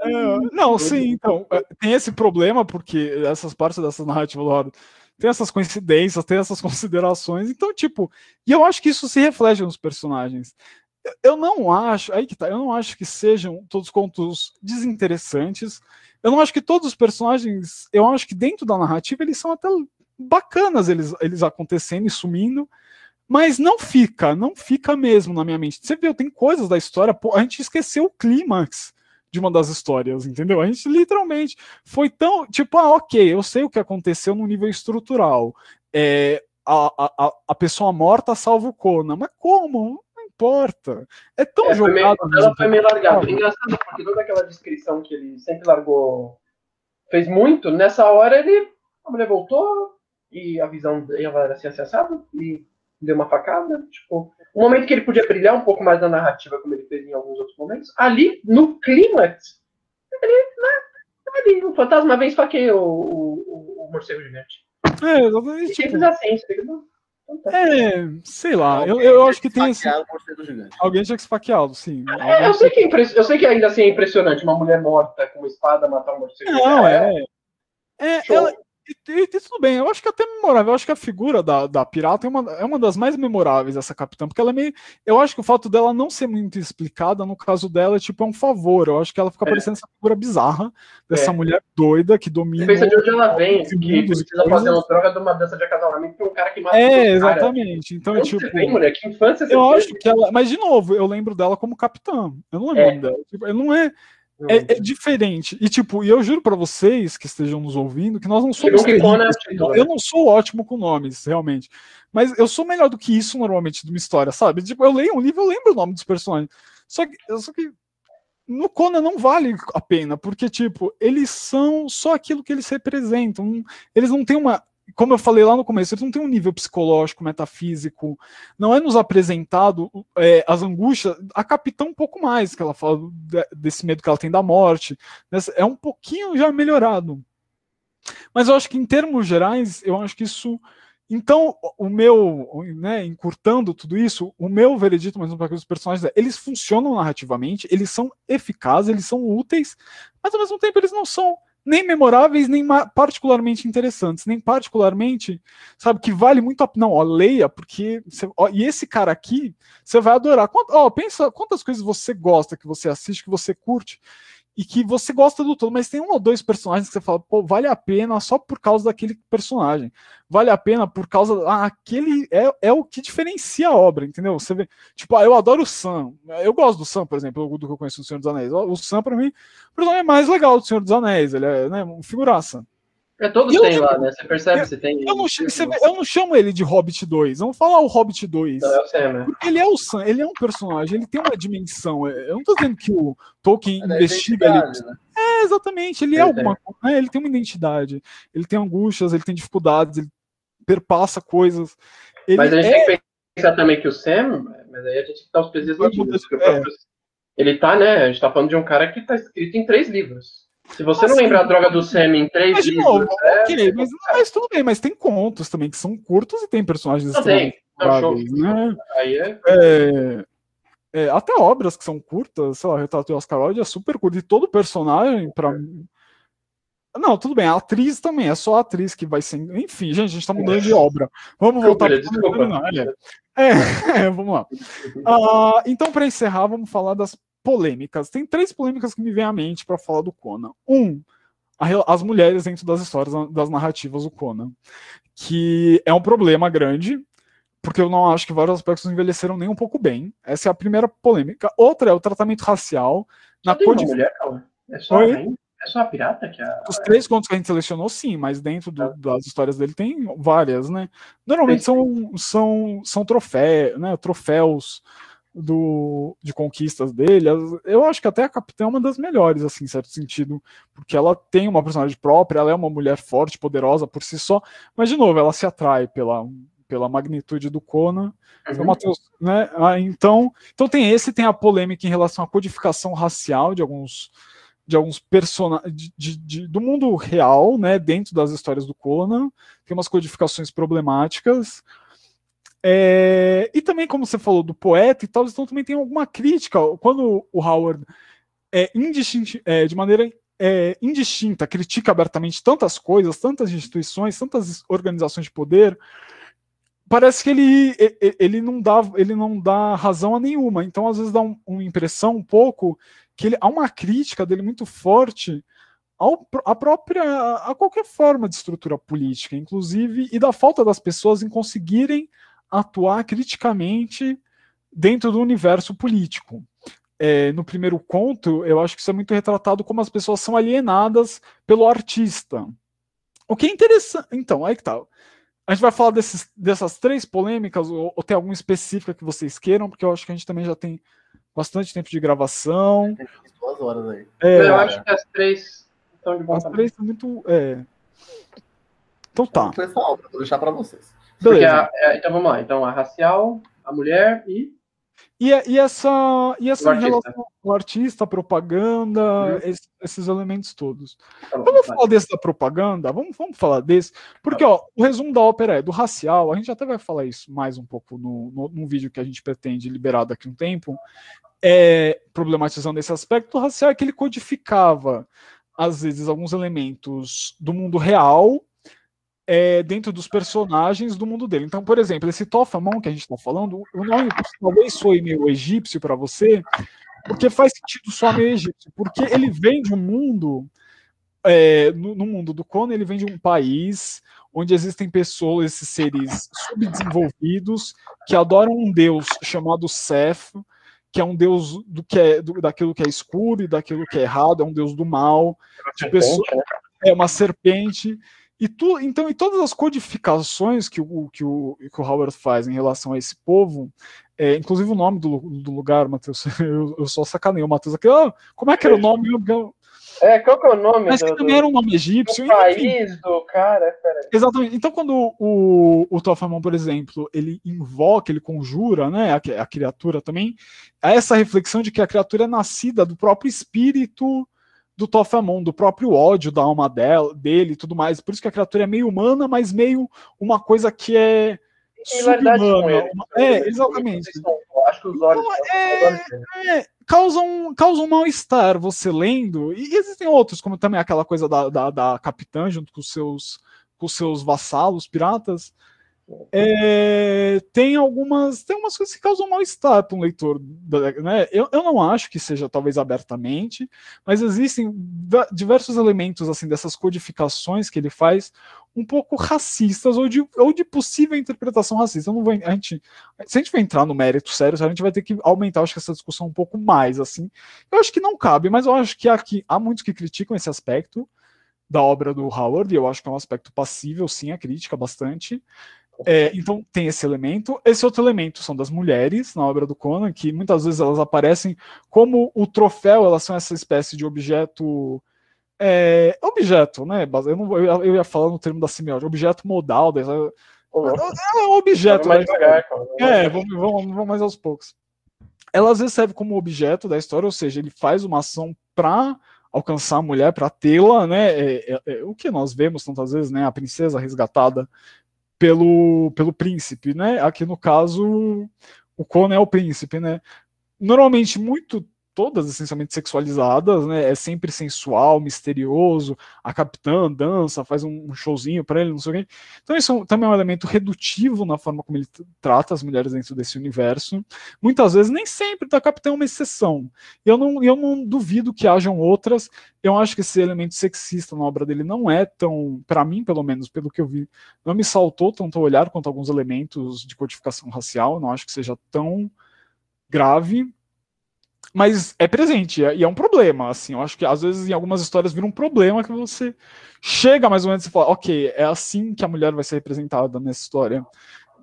[SPEAKER 3] É, não, sim, então, é, tem esse problema, porque essas partes dessa narrativa do tem essas coincidências, tem essas considerações, então, tipo, e eu acho que isso se reflete nos personagens. Eu não acho, aí que tá, eu não acho que sejam todos contos desinteressantes. Eu não acho que todos os personagens, eu acho que dentro da narrativa eles são até bacanas eles, eles acontecendo e sumindo, mas não fica, não fica mesmo na minha mente. Você viu, tem coisas da história, pô, a gente esqueceu o clímax de uma das histórias, entendeu? A gente literalmente foi tão, tipo, ah, ok, eu sei o que aconteceu no nível estrutural. É, a, a, a pessoa morta salva o Conan, mas como? Não importa. É tão é, jogado.
[SPEAKER 1] Foi meio, ela foi meio largada. Engraçado, porque toda aquela descrição que ele sempre largou, fez muito, nessa hora ele, a mulher voltou, e a visão dela era assim, acessada, e deu uma facada, tipo, um momento que ele podia brilhar um pouco mais na narrativa, como ele fez em alguns outros momentos, ali, no clímax, ele, né, ali, o fantasma vem esfaqueia o, o, o, morcego gigante.
[SPEAKER 3] É, exatamente.
[SPEAKER 1] Tipo, assim,
[SPEAKER 3] é, sei lá, eu, eu acho que tem esse... Alguém tinha que esfaqueá-lo, sim.
[SPEAKER 1] É, eu, sei que é impress... eu sei que ainda assim é impressionante uma mulher morta com uma espada matar um morcego.
[SPEAKER 3] Não, é. É, ela, E, e, tudo bem, eu acho que é até memorável. Eu acho que a figura da, da pirata é uma, é uma das mais memoráveis, essa capitã, porque ela é meio. Eu acho que o fato dela não ser muito explicada, no caso dela, é tipo é um favor. Eu acho que ela fica é. parecendo essa figura bizarra dessa é. mulher doida que domina.
[SPEAKER 1] Você pensa de onde ela vem, que precisa fazer uma droga de uma dança de acasalamento é um cara que mata
[SPEAKER 3] É, exatamente. Então, é tipo.
[SPEAKER 1] Vem, mulher? Que infância
[SPEAKER 3] você Eu teve? acho que ela. Mas, de novo, eu lembro dela como capitã. Eu não lembro é. dela. Tipo, não é. É, é, diferente. E, tipo, e eu juro para vocês que estejam nos ouvindo que nós não somos. Eu não sou ótimo com nomes, realmente. Mas eu sou melhor do que isso normalmente de uma história, sabe? Tipo, eu leio um livro, eu lembro o nome dos personagens. Só que, só que no Conan não vale a pena, porque, tipo, eles são só aquilo que eles representam. Eles não têm uma como eu falei lá no começo, eles não têm um nível psicológico, metafísico, não é nos apresentado é, as angústias, a capitã um pouco mais, que ela fala desse medo que ela tem da morte, é um pouquinho já melhorado. Mas eu acho que em termos gerais, eu acho que isso. Então, o meu, né, encurtando tudo isso, o meu veredito, mais um para os personagens, é, eles funcionam narrativamente, eles são eficazes, eles são úteis, mas ao mesmo tempo eles não são nem memoráveis, nem particularmente interessantes, nem particularmente, sabe, que vale muito a Não, ó, leia, porque. Você, ó, e esse cara aqui, você vai adorar. Ó, pensa quantas coisas você gosta, que você assiste, que você curte, e que você gosta do todo, mas tem um ou dois personagens que você fala, pô, vale a pena só por causa daquele personagem. Vale a pena por causa. Ah, aquele é, é o que diferencia a obra, entendeu? Você vê, tipo, ah, eu adoro o Sam. Eu gosto do Sam, por exemplo, do que eu conheço no Senhor dos Anéis. O Sam, pra mim, o é mais legal do Senhor dos Anéis. Ele é né, um figuraça.
[SPEAKER 1] É, todos têm lá, né? Você percebe, você tem.
[SPEAKER 3] Eu não, você, eu não chamo ele de Hobbit 2. Vamos falar o Hobbit 2. Não, é o Sam, né? Porque ele é o Sam, ele é um personagem, ele tem uma dimensão. Eu não tô dizendo que o Tolkien é investiga ele. Né? É, exatamente. Ele, é ele é alguma coisa. Né? Ele tem uma identidade. Ele tem angústias, ele tem dificuldades, ele perpassa coisas. Ele
[SPEAKER 1] mas a gente é... tem que pensar também que o Sam, mas aí a gente tá os pesos é. Ele tá, né? A gente tá falando de um cara que tá escrito em três livros. Se você não lembrar a droga do Sam em três mas, livros. Novo,
[SPEAKER 3] é... ok, mas, mas, tudo bem, mas tem contos também que são curtos e tem personagens
[SPEAKER 1] não tem. Não, né? Aí
[SPEAKER 3] é... é... É, até obras que são curtas, sei lá, Retrato de Oscar Wilde é super curto, e todo personagem, para. Não, tudo bem, a atriz também, é só a atriz que vai ser. Enfim, gente, a gente tá mudando de obra. Vamos voltar para é, é, vamos lá. Uh, então, para encerrar, vamos falar das polêmicas. Tem três polêmicas que me vêm à mente para falar do Conan. Um, a, as mulheres dentro das histórias, das narrativas do Conan, que é um problema grande, porque eu não acho que vários aspectos envelheceram nem um pouco bem. Essa é a primeira polêmica. Outra é o tratamento racial
[SPEAKER 1] na codificação. mulher, calma. É só a É só a pirata que a...
[SPEAKER 3] Os três contos que a gente selecionou, sim, mas dentro do, ah. das histórias dele tem várias, né? Normalmente são, são, são trofé, né? troféus do, de conquistas dele, eu acho que até a Capitã é uma das melhores, assim, em certo sentido, porque ela tem uma personagem própria, ela é uma mulher forte, poderosa por si só, mas, de novo, ela se atrai pela, pela magnitude do Conan. Uhum. Mateus, né? Ah, então, então tem esse, tem a polêmica em relação à codificação racial de alguns de alguns personagens do mundo real, né, dentro das histórias do Conan, tem umas codificações problemáticas, é, e também, como você falou, do poeta e tal, então também tem alguma crítica. Quando o Howard é, é de maneira é, indistinta critica abertamente tantas coisas, tantas instituições, tantas organizações de poder, parece que ele, ele, não, dá, ele não dá razão a nenhuma. Então, às vezes, dá um, uma impressão um pouco que ele, há uma crítica dele muito forte ao, a própria a qualquer forma de estrutura política, inclusive, e da falta das pessoas em conseguirem atuar criticamente dentro do universo político. É, no primeiro conto, eu acho que isso é muito retratado como as pessoas são alienadas pelo artista. O que é interessante. Então, aí que tá. A gente vai falar desses, dessas três polêmicas, ou, ou, tem alguma específica que vocês queiram, porque eu acho que a gente também já tem bastante tempo de gravação. Tem duas
[SPEAKER 1] horas aí. É, eu acho que as três estão de
[SPEAKER 3] volta. As três são muito. É... Então tá.
[SPEAKER 2] Vou deixar para vocês.
[SPEAKER 1] Beleza. A, então vamos lá. Então a racial, a mulher e.
[SPEAKER 3] E, e essa, e essa o relação artista. o artista, a propaganda, uhum. esses, esses, elementos todos. Tá bom, vamos tá. falar desse da propaganda? Vamos, vamos falar desse. Porque tá ó, o resumo da ópera é do racial, a gente até vai falar isso mais um pouco no, no, no vídeo que a gente pretende liberar daqui a um tempo. É, problematizando esse aspecto, o racial é que ele codificava, às vezes, alguns elementos do mundo real é, dentro dos personagens do mundo dele. Então, por exemplo, esse Tofamon que a gente está falando, o nome talvez soe meio egípcio para você, porque faz sentido só meio egípcio, porque ele vem de um mundo, é, no, no, mundo do Conan, ele vem de um país onde existem pessoas, esses seres subdesenvolvidos, que adoram um deus chamado Seth, que é um deus do que é do, daquilo que é escuro e daquilo que é errado, é um deus do mal, é, de pessoa, né? é uma serpente. E tu, então, e todas as codificações que o, que, o, que o Howard faz em relação a esse povo, é, inclusive o nome do, do lugar, Matheus, eu, eu só sacanei o Matheus aqui, oh, como é que era o nome?
[SPEAKER 1] É, qual que é o nome?
[SPEAKER 3] Mas do, que também era um nome egípcio.
[SPEAKER 1] Do país do cara. Peraí.
[SPEAKER 3] Exatamente. Então, quando o, o Tofamon, por exemplo, ele invoca, ele conjura né, a, a criatura também, há essa reflexão de que a criatura é nascida do próprio espírito do Tofamon, do próprio ódio da alma dela, dele e tudo mais. Por isso que a criatura é meio humana, mas meio uma coisa que é subhumana. É, exatamente.
[SPEAKER 1] Acho que os olhos.
[SPEAKER 3] Então, é, é, causam, causam mal-estar você lendo. E existem outros, como também aquela coisa da, da, da capitã junto com os seus, com os seus vassalos piratas. É, tem algumas tem algumas coisas que causam mal-estar para um leitor. Né? Eu, eu não acho que seja talvez abertamente, mas existem diversos elementos assim dessas codificações que ele faz um pouco racistas ou de, ou de possível interpretação racista. Eu não vou, a gente, se a gente for entrar no mérito sério, a gente vai ter que aumentar acho que essa discussão um pouco mais. assim. Eu acho que não cabe, mas eu acho que aqui há muitos que criticam esse aspecto da obra do Howard, e eu acho que é um aspecto passível, sim, a crítica bastante. É, então tem esse elemento. Esse outro elemento são das mulheres na obra do Conan, que muitas vezes elas aparecem como o troféu, elas são essa espécie de objeto. É, objeto, né? Eu, não, eu, eu ia falar no termo da semiótica, objeto modal. Dessa, é, é um objeto.
[SPEAKER 1] Mais né? devagar,
[SPEAKER 3] é, vamos, vamos, vamos mais aos poucos. Ela às vezes serve como objeto da história, ou seja, ele faz uma ação para alcançar a mulher, para tê-la, né? É, é, é, o que nós vemos tantas vezes, né? A princesa resgatada pelo, pelo príncipe, né? Aqui no caso, o Conan é o príncipe, né? Normalmente muito todas essencialmente sexualizadas, né? É sempre sensual, misterioso. A capitã dança, faz um showzinho para ele, não sei o quê. Então isso também é um elemento redutivo na forma como ele trata as mulheres dentro desse universo. Muitas vezes, nem sempre, da capitã é uma exceção. Eu não, eu não duvido que hajam outras. Eu acho que esse elemento sexista na obra dele não é tão, para mim, pelo menos, pelo que eu vi, não me saltou tanto ao olhar quanto alguns elementos de codificação racial. Não acho que seja tão grave mas é presente é, e é um problema, assim, eu acho que às vezes em algumas histórias vira um problema que você chega mais ou menos e fala, ok, é assim que a mulher vai ser representada nessa história.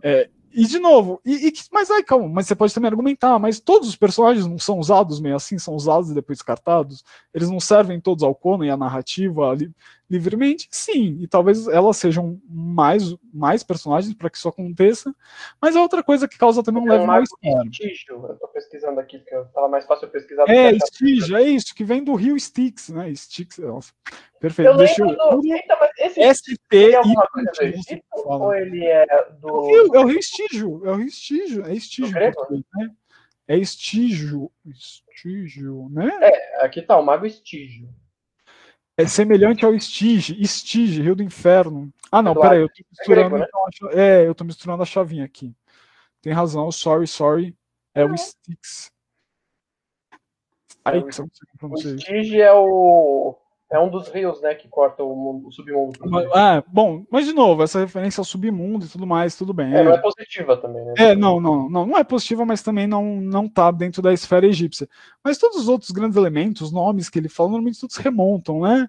[SPEAKER 3] É, e de novo, e, e, mas calma, mas você pode também argumentar, mas todos os personagens não são usados meio assim, são usados e depois descartados? Eles não servem todos ao Conan e à narrativa li, livremente? Sim, e talvez elas sejam mais, mais personagens para que isso aconteça, mas é outra coisa que causa também um é leve
[SPEAKER 1] mal-estar. Eu tô pesquisando aqui, porque tava mais fácil eu pesquisar.
[SPEAKER 3] É, estígio, é isso, que vem do Rio Styx, né? Styx, nossa. Perfeito.
[SPEAKER 1] Eu Deixa eu. Do... Eita, mas esse ST é alguma coisa do Egito, ou ele é do. É o
[SPEAKER 3] Rio, é o Rio Estígio. É o Rio Estígio. É Estígio. Né? É Estígio. Estígio, né?
[SPEAKER 1] É, aqui tá o Mago Estígio.
[SPEAKER 3] É semelhante ao Estige, Estige, Rio do Inferno. Ah, não, peraí, eu tô misturando. É, grego, né? é, eu tô misturando a chavinha aqui. Tem razão, sorry, sorry. É o Styx.
[SPEAKER 1] Aí, o Estige é o é um dos rios, né, que corta o, mundo, o submundo.
[SPEAKER 3] Ah, bom, mas de novo, essa referência ao submundo e tudo mais, tudo bem.
[SPEAKER 1] É, é. não é positiva também, né?
[SPEAKER 3] É, não, não, não, não é positiva, mas também não, não tá dentro da esfera egípcia. Mas todos os outros grandes elementos, nomes que ele fala, normalmente todos remontam, né?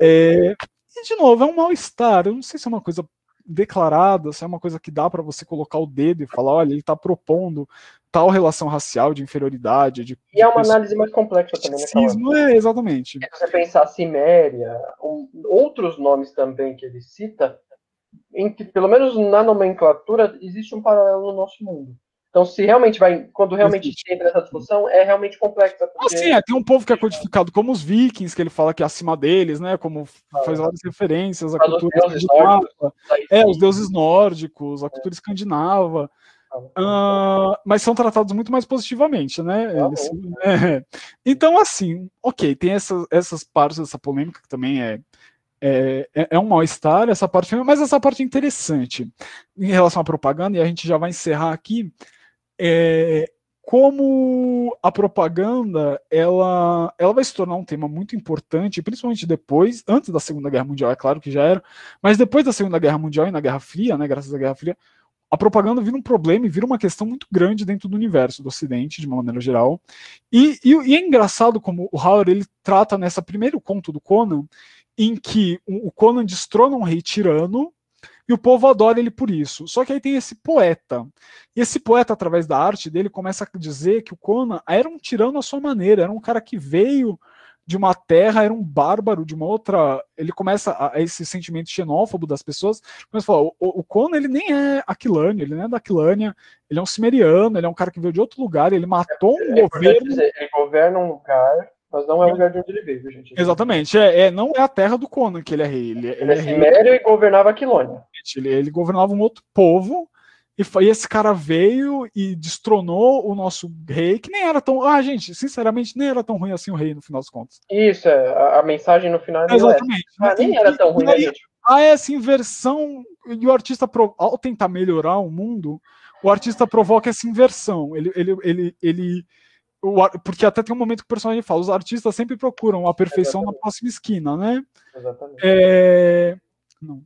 [SPEAKER 3] É, e de novo, é um mal-estar. Eu não sei se é uma coisa declarada, se é uma coisa que dá para você colocar o dedo e falar, olha, ele está propondo tal relação racial de inferioridade. De,
[SPEAKER 1] e é uma análise mais complexa também, né?
[SPEAKER 3] Não é, exatamente.
[SPEAKER 1] Se você pensar Ciméria, um, outros nomes também que ele cita, em que, pelo menos na nomenclatura, existe um paralelo no nosso mundo. Então, se realmente vai, quando realmente entra essa discussão, é realmente complexa.
[SPEAKER 3] Porque... Ah, sim, é, tem um povo que é codificado como os vikings, que ele fala que é acima deles, né? Como ah, faz várias referências à cultura escandinava. É, os deuses nórdicos, a cultura escandinava. Uh, mas são tratados muito mais positivamente, né? Eles, é. Então, assim, ok, tem essas, essas partes dessa polêmica que também é, é, é, é um mal-estar essa parte, mas essa parte é interessante em relação à propaganda, e a gente já vai encerrar aqui. É, como a propaganda ela, ela vai se tornar um tema muito importante, principalmente depois, antes da Segunda Guerra Mundial, é claro que já era, mas depois da Segunda Guerra Mundial e na Guerra Fria, né, graças à Guerra Fria, a propaganda vira um problema e vira uma questão muito grande dentro do universo do Ocidente, de uma maneira geral. E, e, e é engraçado como o Howard ele trata nessa primeiro conto do Conan, em que o Conan destrona um rei tirano e o povo adora ele por isso. Só que aí tem esse poeta. E esse poeta, através da arte dele, começa a dizer que o Conan era um tirano à sua maneira, era um cara que veio de uma terra, era um bárbaro de uma outra. Ele começa a, a esse sentimento xenófobo das pessoas. Mas fala, o, o Conan ele nem é aquilânio, ele não é da Aquilânia, ele é um cimeriano, ele é um cara que veio de outro lugar, ele matou um
[SPEAKER 1] É,
[SPEAKER 3] governo.
[SPEAKER 1] dizer, ele governa um lugar, mas não é o lugar de onde ele veio, gente.
[SPEAKER 3] Exatamente, é, é, não é a terra do Conan que ele é rei. Ele, ele
[SPEAKER 1] Ele
[SPEAKER 3] é
[SPEAKER 1] é Cimério e governava Aquilônia.
[SPEAKER 3] Ele, ele governava um outro povo. E, e esse cara veio e destronou o nosso rei, que nem era tão. Ah, gente, sinceramente, nem era tão ruim assim o rei, no final das contas.
[SPEAKER 1] Isso, é, a, a mensagem no final é.
[SPEAKER 3] Exatamente.
[SPEAKER 1] Ah, nem era tão ruim,
[SPEAKER 3] e
[SPEAKER 1] né,
[SPEAKER 3] aí,
[SPEAKER 1] gente?
[SPEAKER 3] essa inversão, e o artista, ao tentar melhorar o mundo, o artista provoca essa inversão. Ele, ele, ele, ele, o porque até tem um momento que o personagem fala: os artistas sempre procuram a perfeição na
[SPEAKER 1] Exatamente.
[SPEAKER 3] próxima esquina, né?
[SPEAKER 1] Exatamente.
[SPEAKER 3] É, Não.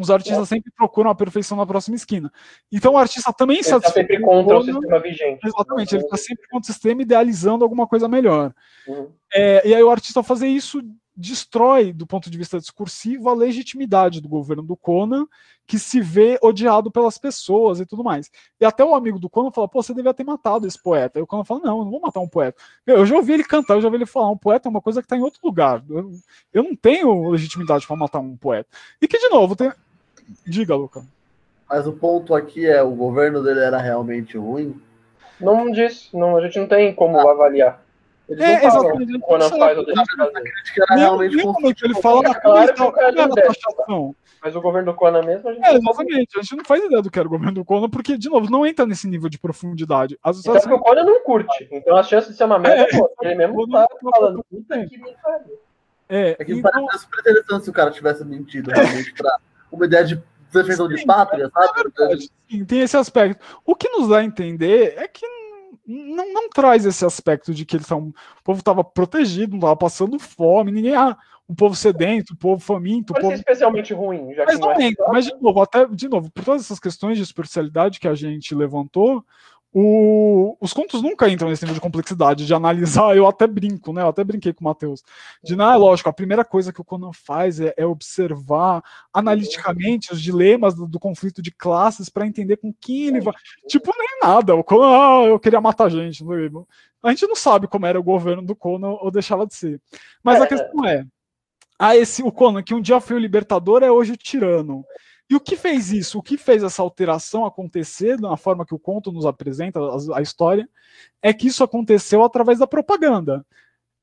[SPEAKER 3] Os artistas sempre procuram a perfeição na próxima esquina. Então o artista também
[SPEAKER 1] Ele está sempre contra o sistema vigente.
[SPEAKER 3] Exatamente, ele está sempre contra o sistema, idealizando alguma coisa melhor.
[SPEAKER 1] Uhum.
[SPEAKER 3] É, e aí o artista fazer isso destrói, do ponto de vista discursivo, a legitimidade do governo do Conan, que se vê odiado pelas pessoas e tudo mais. E até o amigo do Conan fala, pô, você devia ter matado esse poeta. E o Conan fala, não, eu não vou matar um poeta. Eu, já ouvi ele cantar, eu já ouvi ele falar, um poeta é uma coisa que está em outro lugar. Eu, eu não tenho legitimidade para matar um poeta. E que, de novo, tem... diga, Luca.
[SPEAKER 2] Mas o ponto aqui é, o governo dele era realmente ruim.
[SPEAKER 1] Não diz, não, a gente não tem como avaliar. Eles
[SPEAKER 3] É, exatamente,
[SPEAKER 1] o que o Conan
[SPEAKER 3] não
[SPEAKER 1] faz
[SPEAKER 2] que era
[SPEAKER 3] Nem,
[SPEAKER 2] realmente
[SPEAKER 3] nem ele fala
[SPEAKER 1] É
[SPEAKER 3] na
[SPEAKER 1] claro que o
[SPEAKER 3] taxação.
[SPEAKER 1] Mas o governo do Conan mesmo, a gente
[SPEAKER 3] É, exatamente. A gente não faz ideia do que era o governo do Conan, porque, de novo, não entra nesse nível de profundidade. As
[SPEAKER 1] Então
[SPEAKER 3] pessoas
[SPEAKER 1] porque o Conan não curte. Então a chance de ser uma merda
[SPEAKER 3] É,
[SPEAKER 1] é, boa. Ele mesmo tá falando, puta que me pariu.
[SPEAKER 3] É,
[SPEAKER 2] É que
[SPEAKER 3] então,
[SPEAKER 2] parece super interessante se o cara tivesse mentido realmente pra uma ideia de defensão de pátria, sabe?
[SPEAKER 3] verdade, sim, tem esse aspecto. O que nos dá a entender é que não, não, traz esse aspecto de que eles são, o povo estava protegido, não estava passando fome, ninguém. Ah, o povo sedento, o povo faminto, o
[SPEAKER 1] Pode ser
[SPEAKER 3] povo.
[SPEAKER 1] especialmente ruim, já que
[SPEAKER 3] Mas
[SPEAKER 1] não
[SPEAKER 3] não
[SPEAKER 1] é.
[SPEAKER 3] entra. Mas, de novo, até, de novo, por todas essas questões de superficialidade que a gente levantou, o- os contos nunca entram nesse nível de complexidade, de analisar. Eu até brinco, né? Eu até brinquei com o Matheus. De, não, é lógico, a primeira coisa que o Conan faz é, é observar analiticamente os dilemas do, do conflito de classes para entender com quem ele vai. Tipo, nem nada. O Conan, ah, eu queria matar gente. é? A gente não sabe como era o governo do Conan ou deixava de ser. Mas a
[SPEAKER 1] É.
[SPEAKER 3] questão é. Ah, esse, o Conan, que um dia foi o libertador, é hoje o tirano. E o que fez isso? O que fez essa alteração acontecer na forma que o conto nos apresenta, a, a história, é que isso aconteceu através da propaganda.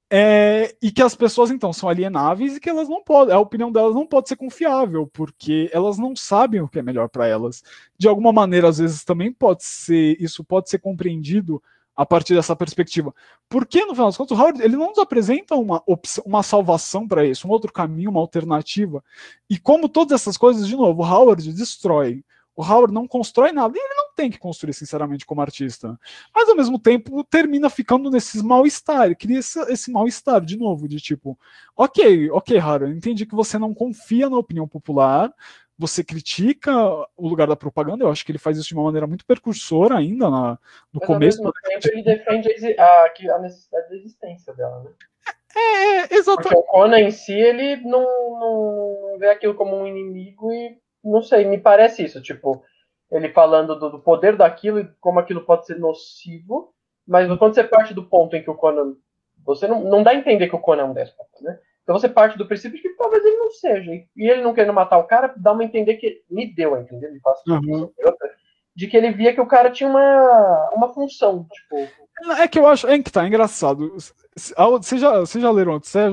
[SPEAKER 3] É, e que as pessoas então são alienáveis e que elas não podem, a opinião delas não pode ser confiável, porque elas não sabem o que é melhor para elas. De alguma maneira, às vezes também pode ser, isso pode ser compreendido a partir dessa perspectiva. Porque, no final das contas, o Howard ele não nos apresenta uma, uma salvação para isso, um outro caminho, uma alternativa. E como todas essas coisas, de novo, o Howard destrói. O Howard não constrói nada, e ele não tem que construir, sinceramente, como artista. Mas, ao mesmo tempo, termina ficando nesses mal-estar. Cria esse, esse mal-estar, de novo, de tipo, ok, ok, Howard, entendi que você não confia na opinião popular, você critica o lugar da propaganda, eu acho que ele faz isso de uma maneira muito percursora ainda na, no
[SPEAKER 1] Mas
[SPEAKER 3] começo.
[SPEAKER 1] ao mesmo tempo ele defende a, a- necessidade da existência dela, né?
[SPEAKER 3] É,
[SPEAKER 1] Porque
[SPEAKER 3] exatamente.
[SPEAKER 1] o Conan em si, ele não, não vê aquilo como um inimigo e não sei, me parece isso, tipo, ele falando do, do poder daquilo e como aquilo pode ser nocivo, mas quando você parte do ponto em que o Conan. Você não, não dá a entender que o Conan é um déspota, né? Então você parte do princípio de que talvez ele não seja. E ele não querendo matar o cara, dá uma entender que. Me deu a entender, passa
[SPEAKER 3] Uhum.
[SPEAKER 1] de que ele via que o cara tinha uma, uma função, tipo.
[SPEAKER 3] É que eu acho. É que tá, é engraçado. Vocês já, vocês já leram Odisseia?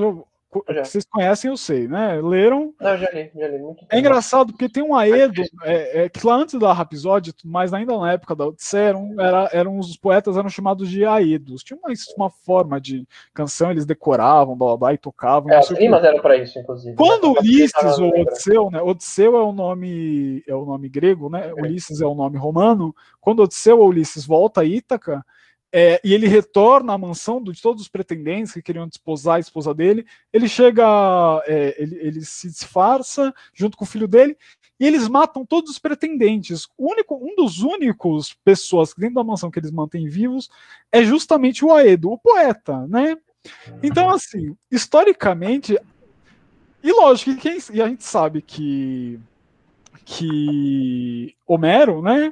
[SPEAKER 3] Vocês conhecem, eu sei, né? Leram?
[SPEAKER 1] Não, já li, já li. Muito
[SPEAKER 3] é engraçado porque tem um Aedo, é, é, que lá antes da Rapisódia, mas ainda na época da Odisseia, eram, era, eram os poetas eram chamados de Aedos. Tinha uma, uma forma de canção, eles decoravam, blá, blá, blá e tocavam.
[SPEAKER 1] É, as rimas eram para isso, inclusive.
[SPEAKER 3] Quando Ulisses ou Odisseu, né? Odisseu é o nome é o nome grego, né? É. Ulisses é o nome romano. Quando Odisseu ou Ulisses volta a Ítaca, é, e ele retorna à mansão de todos os pretendentes que queriam desposar a esposa dele. Ele chega, é, ele, ele, se disfarça junto com o filho dele e eles matam todos os pretendentes. O único, um dos únicos pessoas dentro da mansão que eles mantêm vivos é justamente o Aedo, o poeta, né? Então, assim, historicamente, e lógico, e a gente sabe que que Homero, né?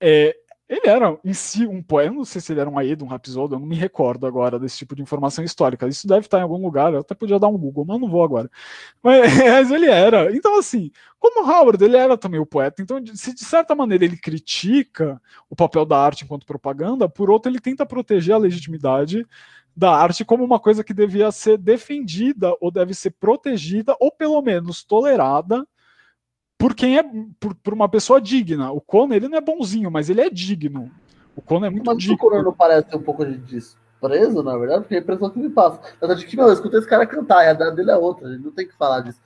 [SPEAKER 3] É, ele era em si um poema, não sei se ele era um Aedo, um Rapsódio, eu não me recordo agora desse tipo de informação histórica. Isso deve estar em algum lugar, eu até podia dar um Google, mas não vou agora. Mas, mas ele era. Então, assim, como Howard, ele era também o poeta, então, se de certa maneira ele critica o papel da arte enquanto propaganda, por outro, ele tenta proteger a legitimidade da arte como uma coisa que devia ser defendida ou deve ser protegida ou pelo menos tolerada por quem é por, por, uma pessoa digna. O Conan, ele não é bonzinho, mas ele é digno. O Conan é muito mas digno.
[SPEAKER 2] Mas o Conan não parece um pouco de desprezo, na verdade, porque é a impressão que me passa. Na verdade, que, meu, eu escutei esse cara cantar, e a dele é outra, a gente não tem que falar disso.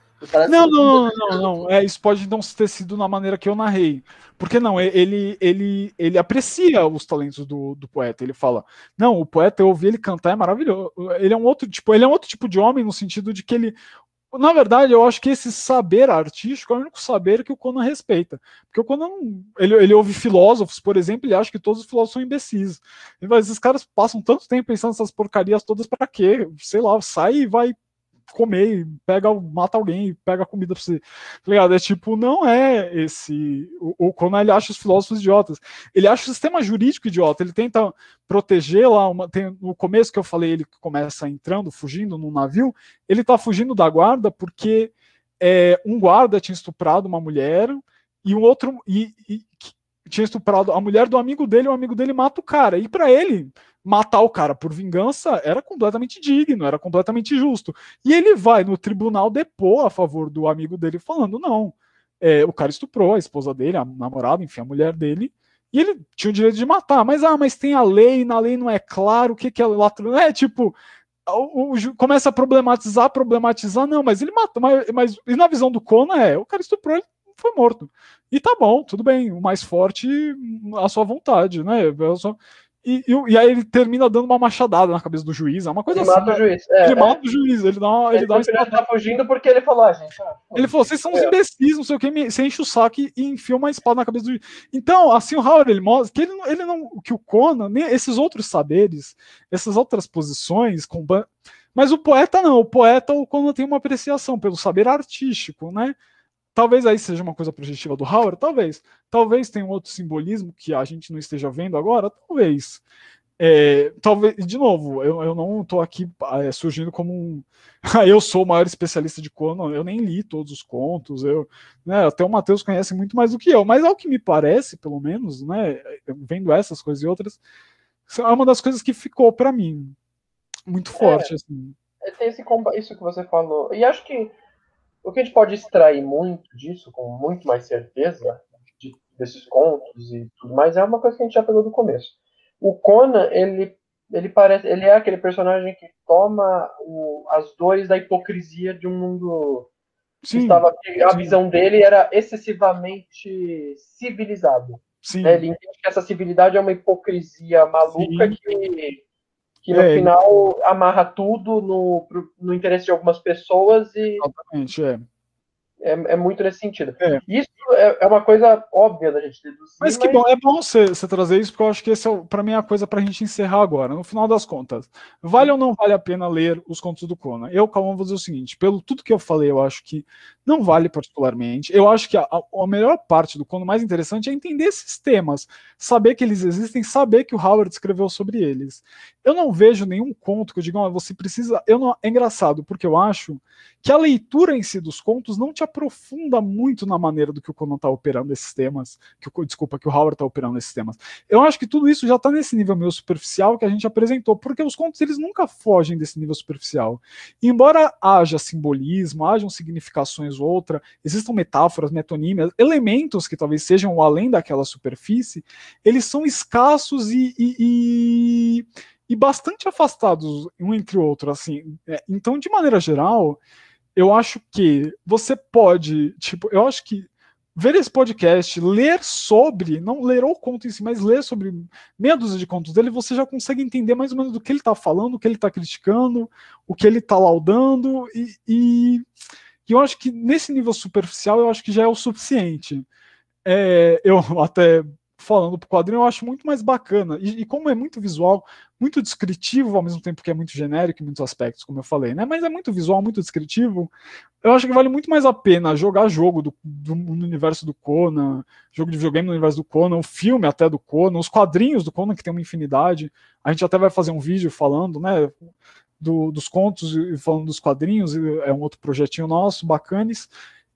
[SPEAKER 3] Não, não, não, não, não, É, isso pode não ter sido na maneira que eu narrei. Porque não, ele, ele, ele aprecia os talentos do, do poeta. Ele fala: Não, o poeta, eu ouvi ele cantar, é maravilhoso. Ele é um outro tipo, ele é um outro tipo de homem no sentido de que ele na verdade, eu acho que esse saber artístico é o único saber que o Conan respeita. Porque o Conan, ele, ele ouve filósofos, por exemplo, ele acha que todos os filósofos são imbecis. Mas esses caras passam tanto tempo pensando nessas porcarias todas para quê? Sei lá, sai e vai comer, pega, mata alguém, pega comida pra você. Tá ligado? É tipo, não é esse. O, o Conan ele acha os filósofos idiotas. Ele acha o sistema jurídico idiota. Ele tenta proteger lá. Uma, tem, no começo que eu falei, ele começa entrando, fugindo num navio. Ele tá fugindo da guarda porque é, um guarda tinha estuprado uma mulher e um outro. E, e, tinha estuprado a mulher do amigo dele, o amigo dele mata o cara. E para ele, matar o cara por vingança era completamente digno, era completamente justo. E ele vai no tribunal depor a favor do amigo dele, falando: não, é, o cara estuprou a esposa dele, a namorada, enfim, a mulher dele, e ele tinha o direito de matar. Mas, ah, mas tem a lei, na lei não é claro o que, que é latro. É tipo. O, o, começa a problematizar, problematizar, não, mas ele matou, mas, mas e na visão do Conan é, o cara estuprou, ele foi morto. E tá bom, tudo bem, o mais forte, a sua vontade, né? Só, e, e, e, aí ele termina dando uma machadada na cabeça do juiz. É uma coisa
[SPEAKER 1] ele
[SPEAKER 3] assim.
[SPEAKER 1] Mata o juiz. É,
[SPEAKER 3] ele é. mata o juiz. Ele dá uma. Ele, ele dá uma
[SPEAKER 1] ele tá fugindo porque ele falou, ah, gente. Ah,
[SPEAKER 3] ele falou: vocês são uns é. imbecis, não sei o que, você enche o saco e, e enfia uma espada na cabeça do juiz. Então, assim, o Howard ele mostra que ele, ele não. Que o Conan, nem esses outros saberes, essas outras posições. Com, mas o poeta não. O poeta, o Conan tem uma apreciação pelo saber artístico, né? Talvez aí seja uma coisa projetiva do Howard, talvez. Talvez tenha um outro simbolismo que a gente não esteja vendo agora, talvez. É, talvez, de novo, eu, eu não estou aqui é, surgindo como um. eu sou o maior especialista de Conan, eu nem li todos os contos, eu, né, até o Matheus conhece muito mais do que eu, mas ao que me parece, pelo menos, né, vendo essas coisas e outras, é uma das coisas que ficou para mim muito forte. É, assim.
[SPEAKER 1] É, tem esse, isso que você falou, e acho que o que a gente pode extrair muito disso, com muito mais certeza, de, desses contos e tudo mais, é uma coisa que a gente já pegou do começo. O Conan, ele, ele parece, ele é aquele personagem que toma o, as dores da hipocrisia de um mundo sim, estava a sim. visão dele era excessivamente civilizado. Né? Ele entende que essa civilidade é uma hipocrisia maluca sim. que que no é, final amarra tudo no, no interesse de algumas pessoas e.
[SPEAKER 3] Exatamente, é.
[SPEAKER 1] É, é muito nesse sentido. É. Isso é, é, uma coisa óbvia da gente deduzir.
[SPEAKER 3] Mas que mas... bom, é bom você, você trazer isso, porque eu acho que esse é, para mim, é a coisa para a gente encerrar agora. No final das contas, vale ou não vale a pena ler os contos do Conan? Eu, Calma, vou dizer o seguinte: pelo tudo que eu falei, eu acho que não vale particularmente. Eu acho que a, a melhor parte do Conan mais interessante é entender esses temas, saber que eles existem, saber que o Howard escreveu sobre eles. Eu não vejo nenhum conto que eu diga, você precisa. Eu não, é engraçado, porque eu acho que a leitura em si dos contos não te aprofunda muito na maneira do que o Conan está operando esses temas, que desculpa, que o Howard está operando esses temas. Eu acho que tudo isso já está nesse nível meio superficial que a gente apresentou, porque os contos eles nunca fogem desse nível superficial. Embora haja simbolismo, hajam significações outra, existam metáforas, metonímias, elementos que talvez sejam além daquela superfície, eles são escassos e, e, e e bastante afastados um entre o outro, assim. É, então, de maneira geral, eu acho que você pode, tipo, eu acho que ver esse podcast, ler sobre, não ler o conto em si, mas ler sobre meia dúzia de contos dele, você já consegue entender mais ou menos do que ele está falando, o que ele está criticando, o que ele está laudando, e, e, e, eu acho que nesse nível superficial, eu acho que já é o suficiente. É, eu até falando pro quadrinho, eu acho muito mais bacana. E, e, como é muito visual, muito descritivo, ao mesmo tempo que é muito genérico em muitos aspectos, como eu falei, né? Mas é muito visual, muito descritivo. Eu acho que vale muito mais a pena jogar jogo do, do, no universo do Conan, jogo de videogame no universo do Conan, o filme até do Conan, os quadrinhos do Conan, que tem uma infinidade. A gente até vai fazer um vídeo falando, né? Do, dos contos e falando dos quadrinhos, é um outro projetinho nosso, bacanes.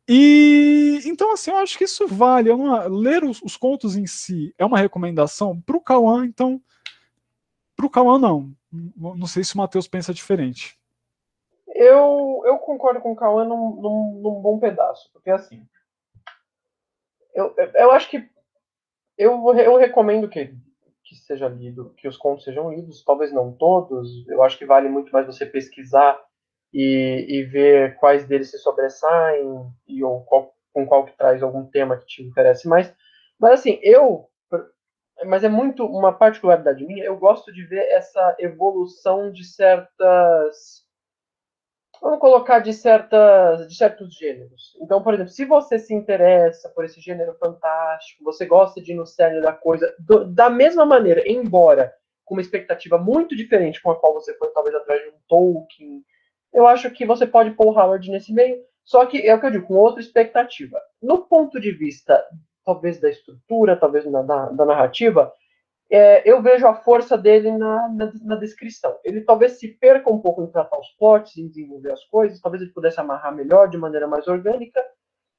[SPEAKER 3] E então, assim, eu acho que isso vale. Não, ler os, os, contos em si é uma recomendação para o Cauã, então. Para o Cauã, não. Não sei se o Matheus pensa diferente.
[SPEAKER 1] Eu, eu concordo com o Cauã num, num, num bom pedaço, porque assim. Eu, eu acho que. Eu, eu recomendo que, que seja lido, que os contos sejam lidos, talvez não todos. Eu acho que vale muito mais você pesquisar e, e ver quais deles se sobressaem e ou qual, com qual que traz algum tema que te interesse mais. Mas assim, eu mas é muito uma particularidade minha, eu gosto de ver essa evolução de certas vamos colocar de certas de certos gêneros. Então, por exemplo, se você se interessa por esse gênero fantástico, você gosta de ir no cerne da coisa, do, da mesma maneira, embora com uma expectativa muito diferente com a qual você foi talvez atrás de um Tolkien, eu acho que você pode pôr o Howard nesse meio, só que é o que eu digo, com outra expectativa. No ponto de vista, talvez da estrutura, talvez da, da narrativa, é, eu vejo a força dele na, na, na, descrição. Ele talvez se perca um pouco em tratar os plots, em desenvolver as coisas, talvez ele pudesse amarrar melhor, de maneira mais orgânica.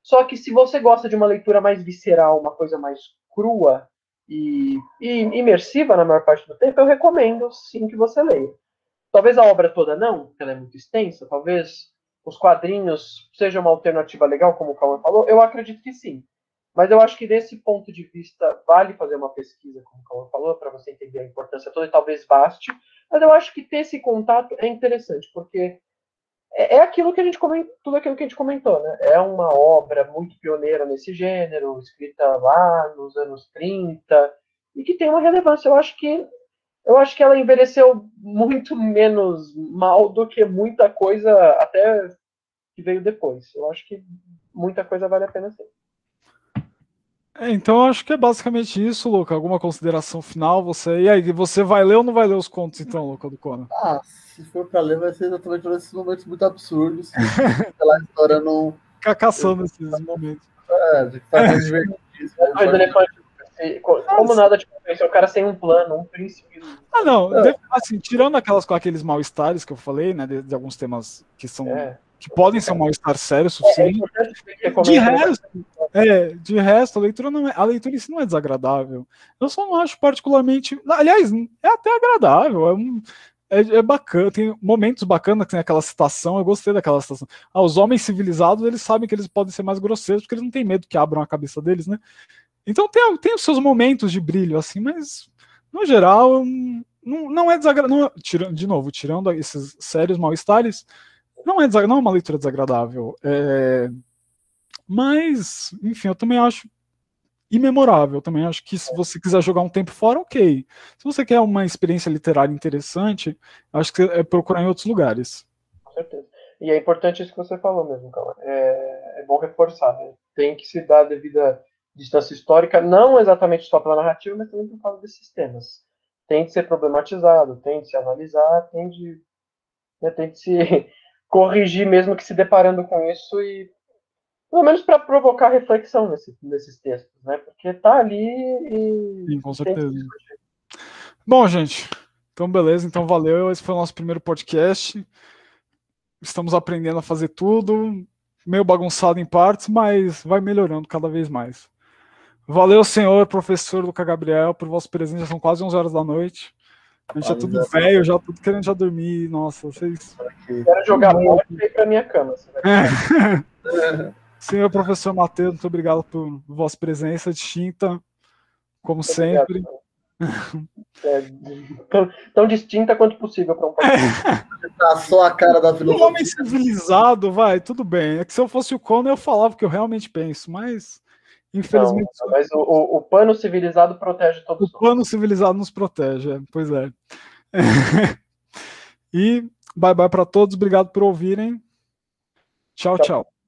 [SPEAKER 1] Só que se você gosta de uma leitura mais visceral, uma coisa mais crua e, e imersiva na maior parte do tempo, eu recomendo sim que você leia. Talvez a obra toda não, porque ela é muito extensa, talvez os quadrinhos sejam uma alternativa legal, como o Cauã falou, eu acredito que sim. Mas eu acho que desse ponto de vista vale fazer uma pesquisa, como o Cauã falou, para você entender a importância toda e talvez baste. Mas eu acho que ter esse contato é interessante, porque é, é aquilo que a gente comentou, tudo aquilo que a gente comentou, né? É uma obra muito pioneira nesse gênero, escrita lá nos anos 30, e que tem uma relevância. Eu acho que eu acho que ela envelheceu muito menos mal do que muita coisa até que veio depois. Eu acho que muita coisa vale a pena sim.
[SPEAKER 3] É, então acho que é basicamente isso, Luca. Alguma consideração final? Você e aí, você vai ler ou não vai ler os contos então, Luca do Conan?
[SPEAKER 2] Ah, se for para ler, vai ser exatamente por esses momentos muito absurdos. Pela história não.
[SPEAKER 3] Ficar caçando esses momentos.
[SPEAKER 2] É, de fazer divertido.
[SPEAKER 1] Como nada tipo, esse é o cara sem um plano, um príncipe.
[SPEAKER 3] Ah, não. É. Assim, tirando aquelas com aqueles mal-estares que eu falei, né? De, de alguns temas que são. É. Que podem ser um mal-estar sério o suficiente. É, de resto, é, de resto, a leitura não é, a leitura em si não é desagradável. Eu só não acho particularmente. Aliás, é até agradável. É um, é, é, bacana, tem momentos bacanas, tem aquela citação, eu gostei daquela citação. Ah, os homens civilizados, eles sabem que eles podem ser mais grosseiros, porque eles não têm medo que abram a cabeça deles, né? Então tem, tem os seus momentos de brilho, assim, mas no geral não, não é desagradável. Tirando, de novo, tirando esses sérios mal-estares, não é, não é uma leitura desagradável. É, mas, enfim, eu também acho imemorável. Também acho que se você quiser jogar um tempo fora, ok. Se você quer uma experiência literária interessante, acho que é procurar em outros lugares.
[SPEAKER 1] Com certeza. E é importante isso que você falou mesmo, Calma. É, é bom reforçar. Né? Tem que se dar a devida distância histórica, não exatamente só pela narrativa, mas também por causa desses temas. Tem de ser problematizado, tem de se analisar, tem de, né, tem de se corrigir mesmo que se deparando com isso e pelo menos para provocar reflexão nesse, nesses textos, né? Porque tá ali e.
[SPEAKER 3] Sim, com certeza. Bom, gente, então beleza, então valeu. Esse foi o nosso primeiro podcast. Estamos aprendendo a fazer tudo meio bagunçado em partes, mas vai melhorando cada vez mais. Valeu, senhor professor Luca Gabriel, por vossa presença. São quase 11 horas da noite. A gente é tudo velho, já tudo querendo já dormir. Nossa, vocês.
[SPEAKER 1] Quero jogar bola e ir pra minha cama.
[SPEAKER 3] É. Senhor professor Matheus, muito obrigado por vossa presença distinta, como muito sempre.
[SPEAKER 1] É, tão, distinta quanto possível para um país.
[SPEAKER 2] Tá só a cara da filosofia.
[SPEAKER 3] Um homem civilizado, vai, tudo bem. É que se eu fosse o Conan, eu falava o que eu realmente penso, mas infelizmente.
[SPEAKER 1] Não, mas o, o, o, pano civilizado protege todos.
[SPEAKER 3] O pano civilizado nos protege, é, pois é. e bye bye para todos, obrigado por ouvirem. tchau. tchau. tchau.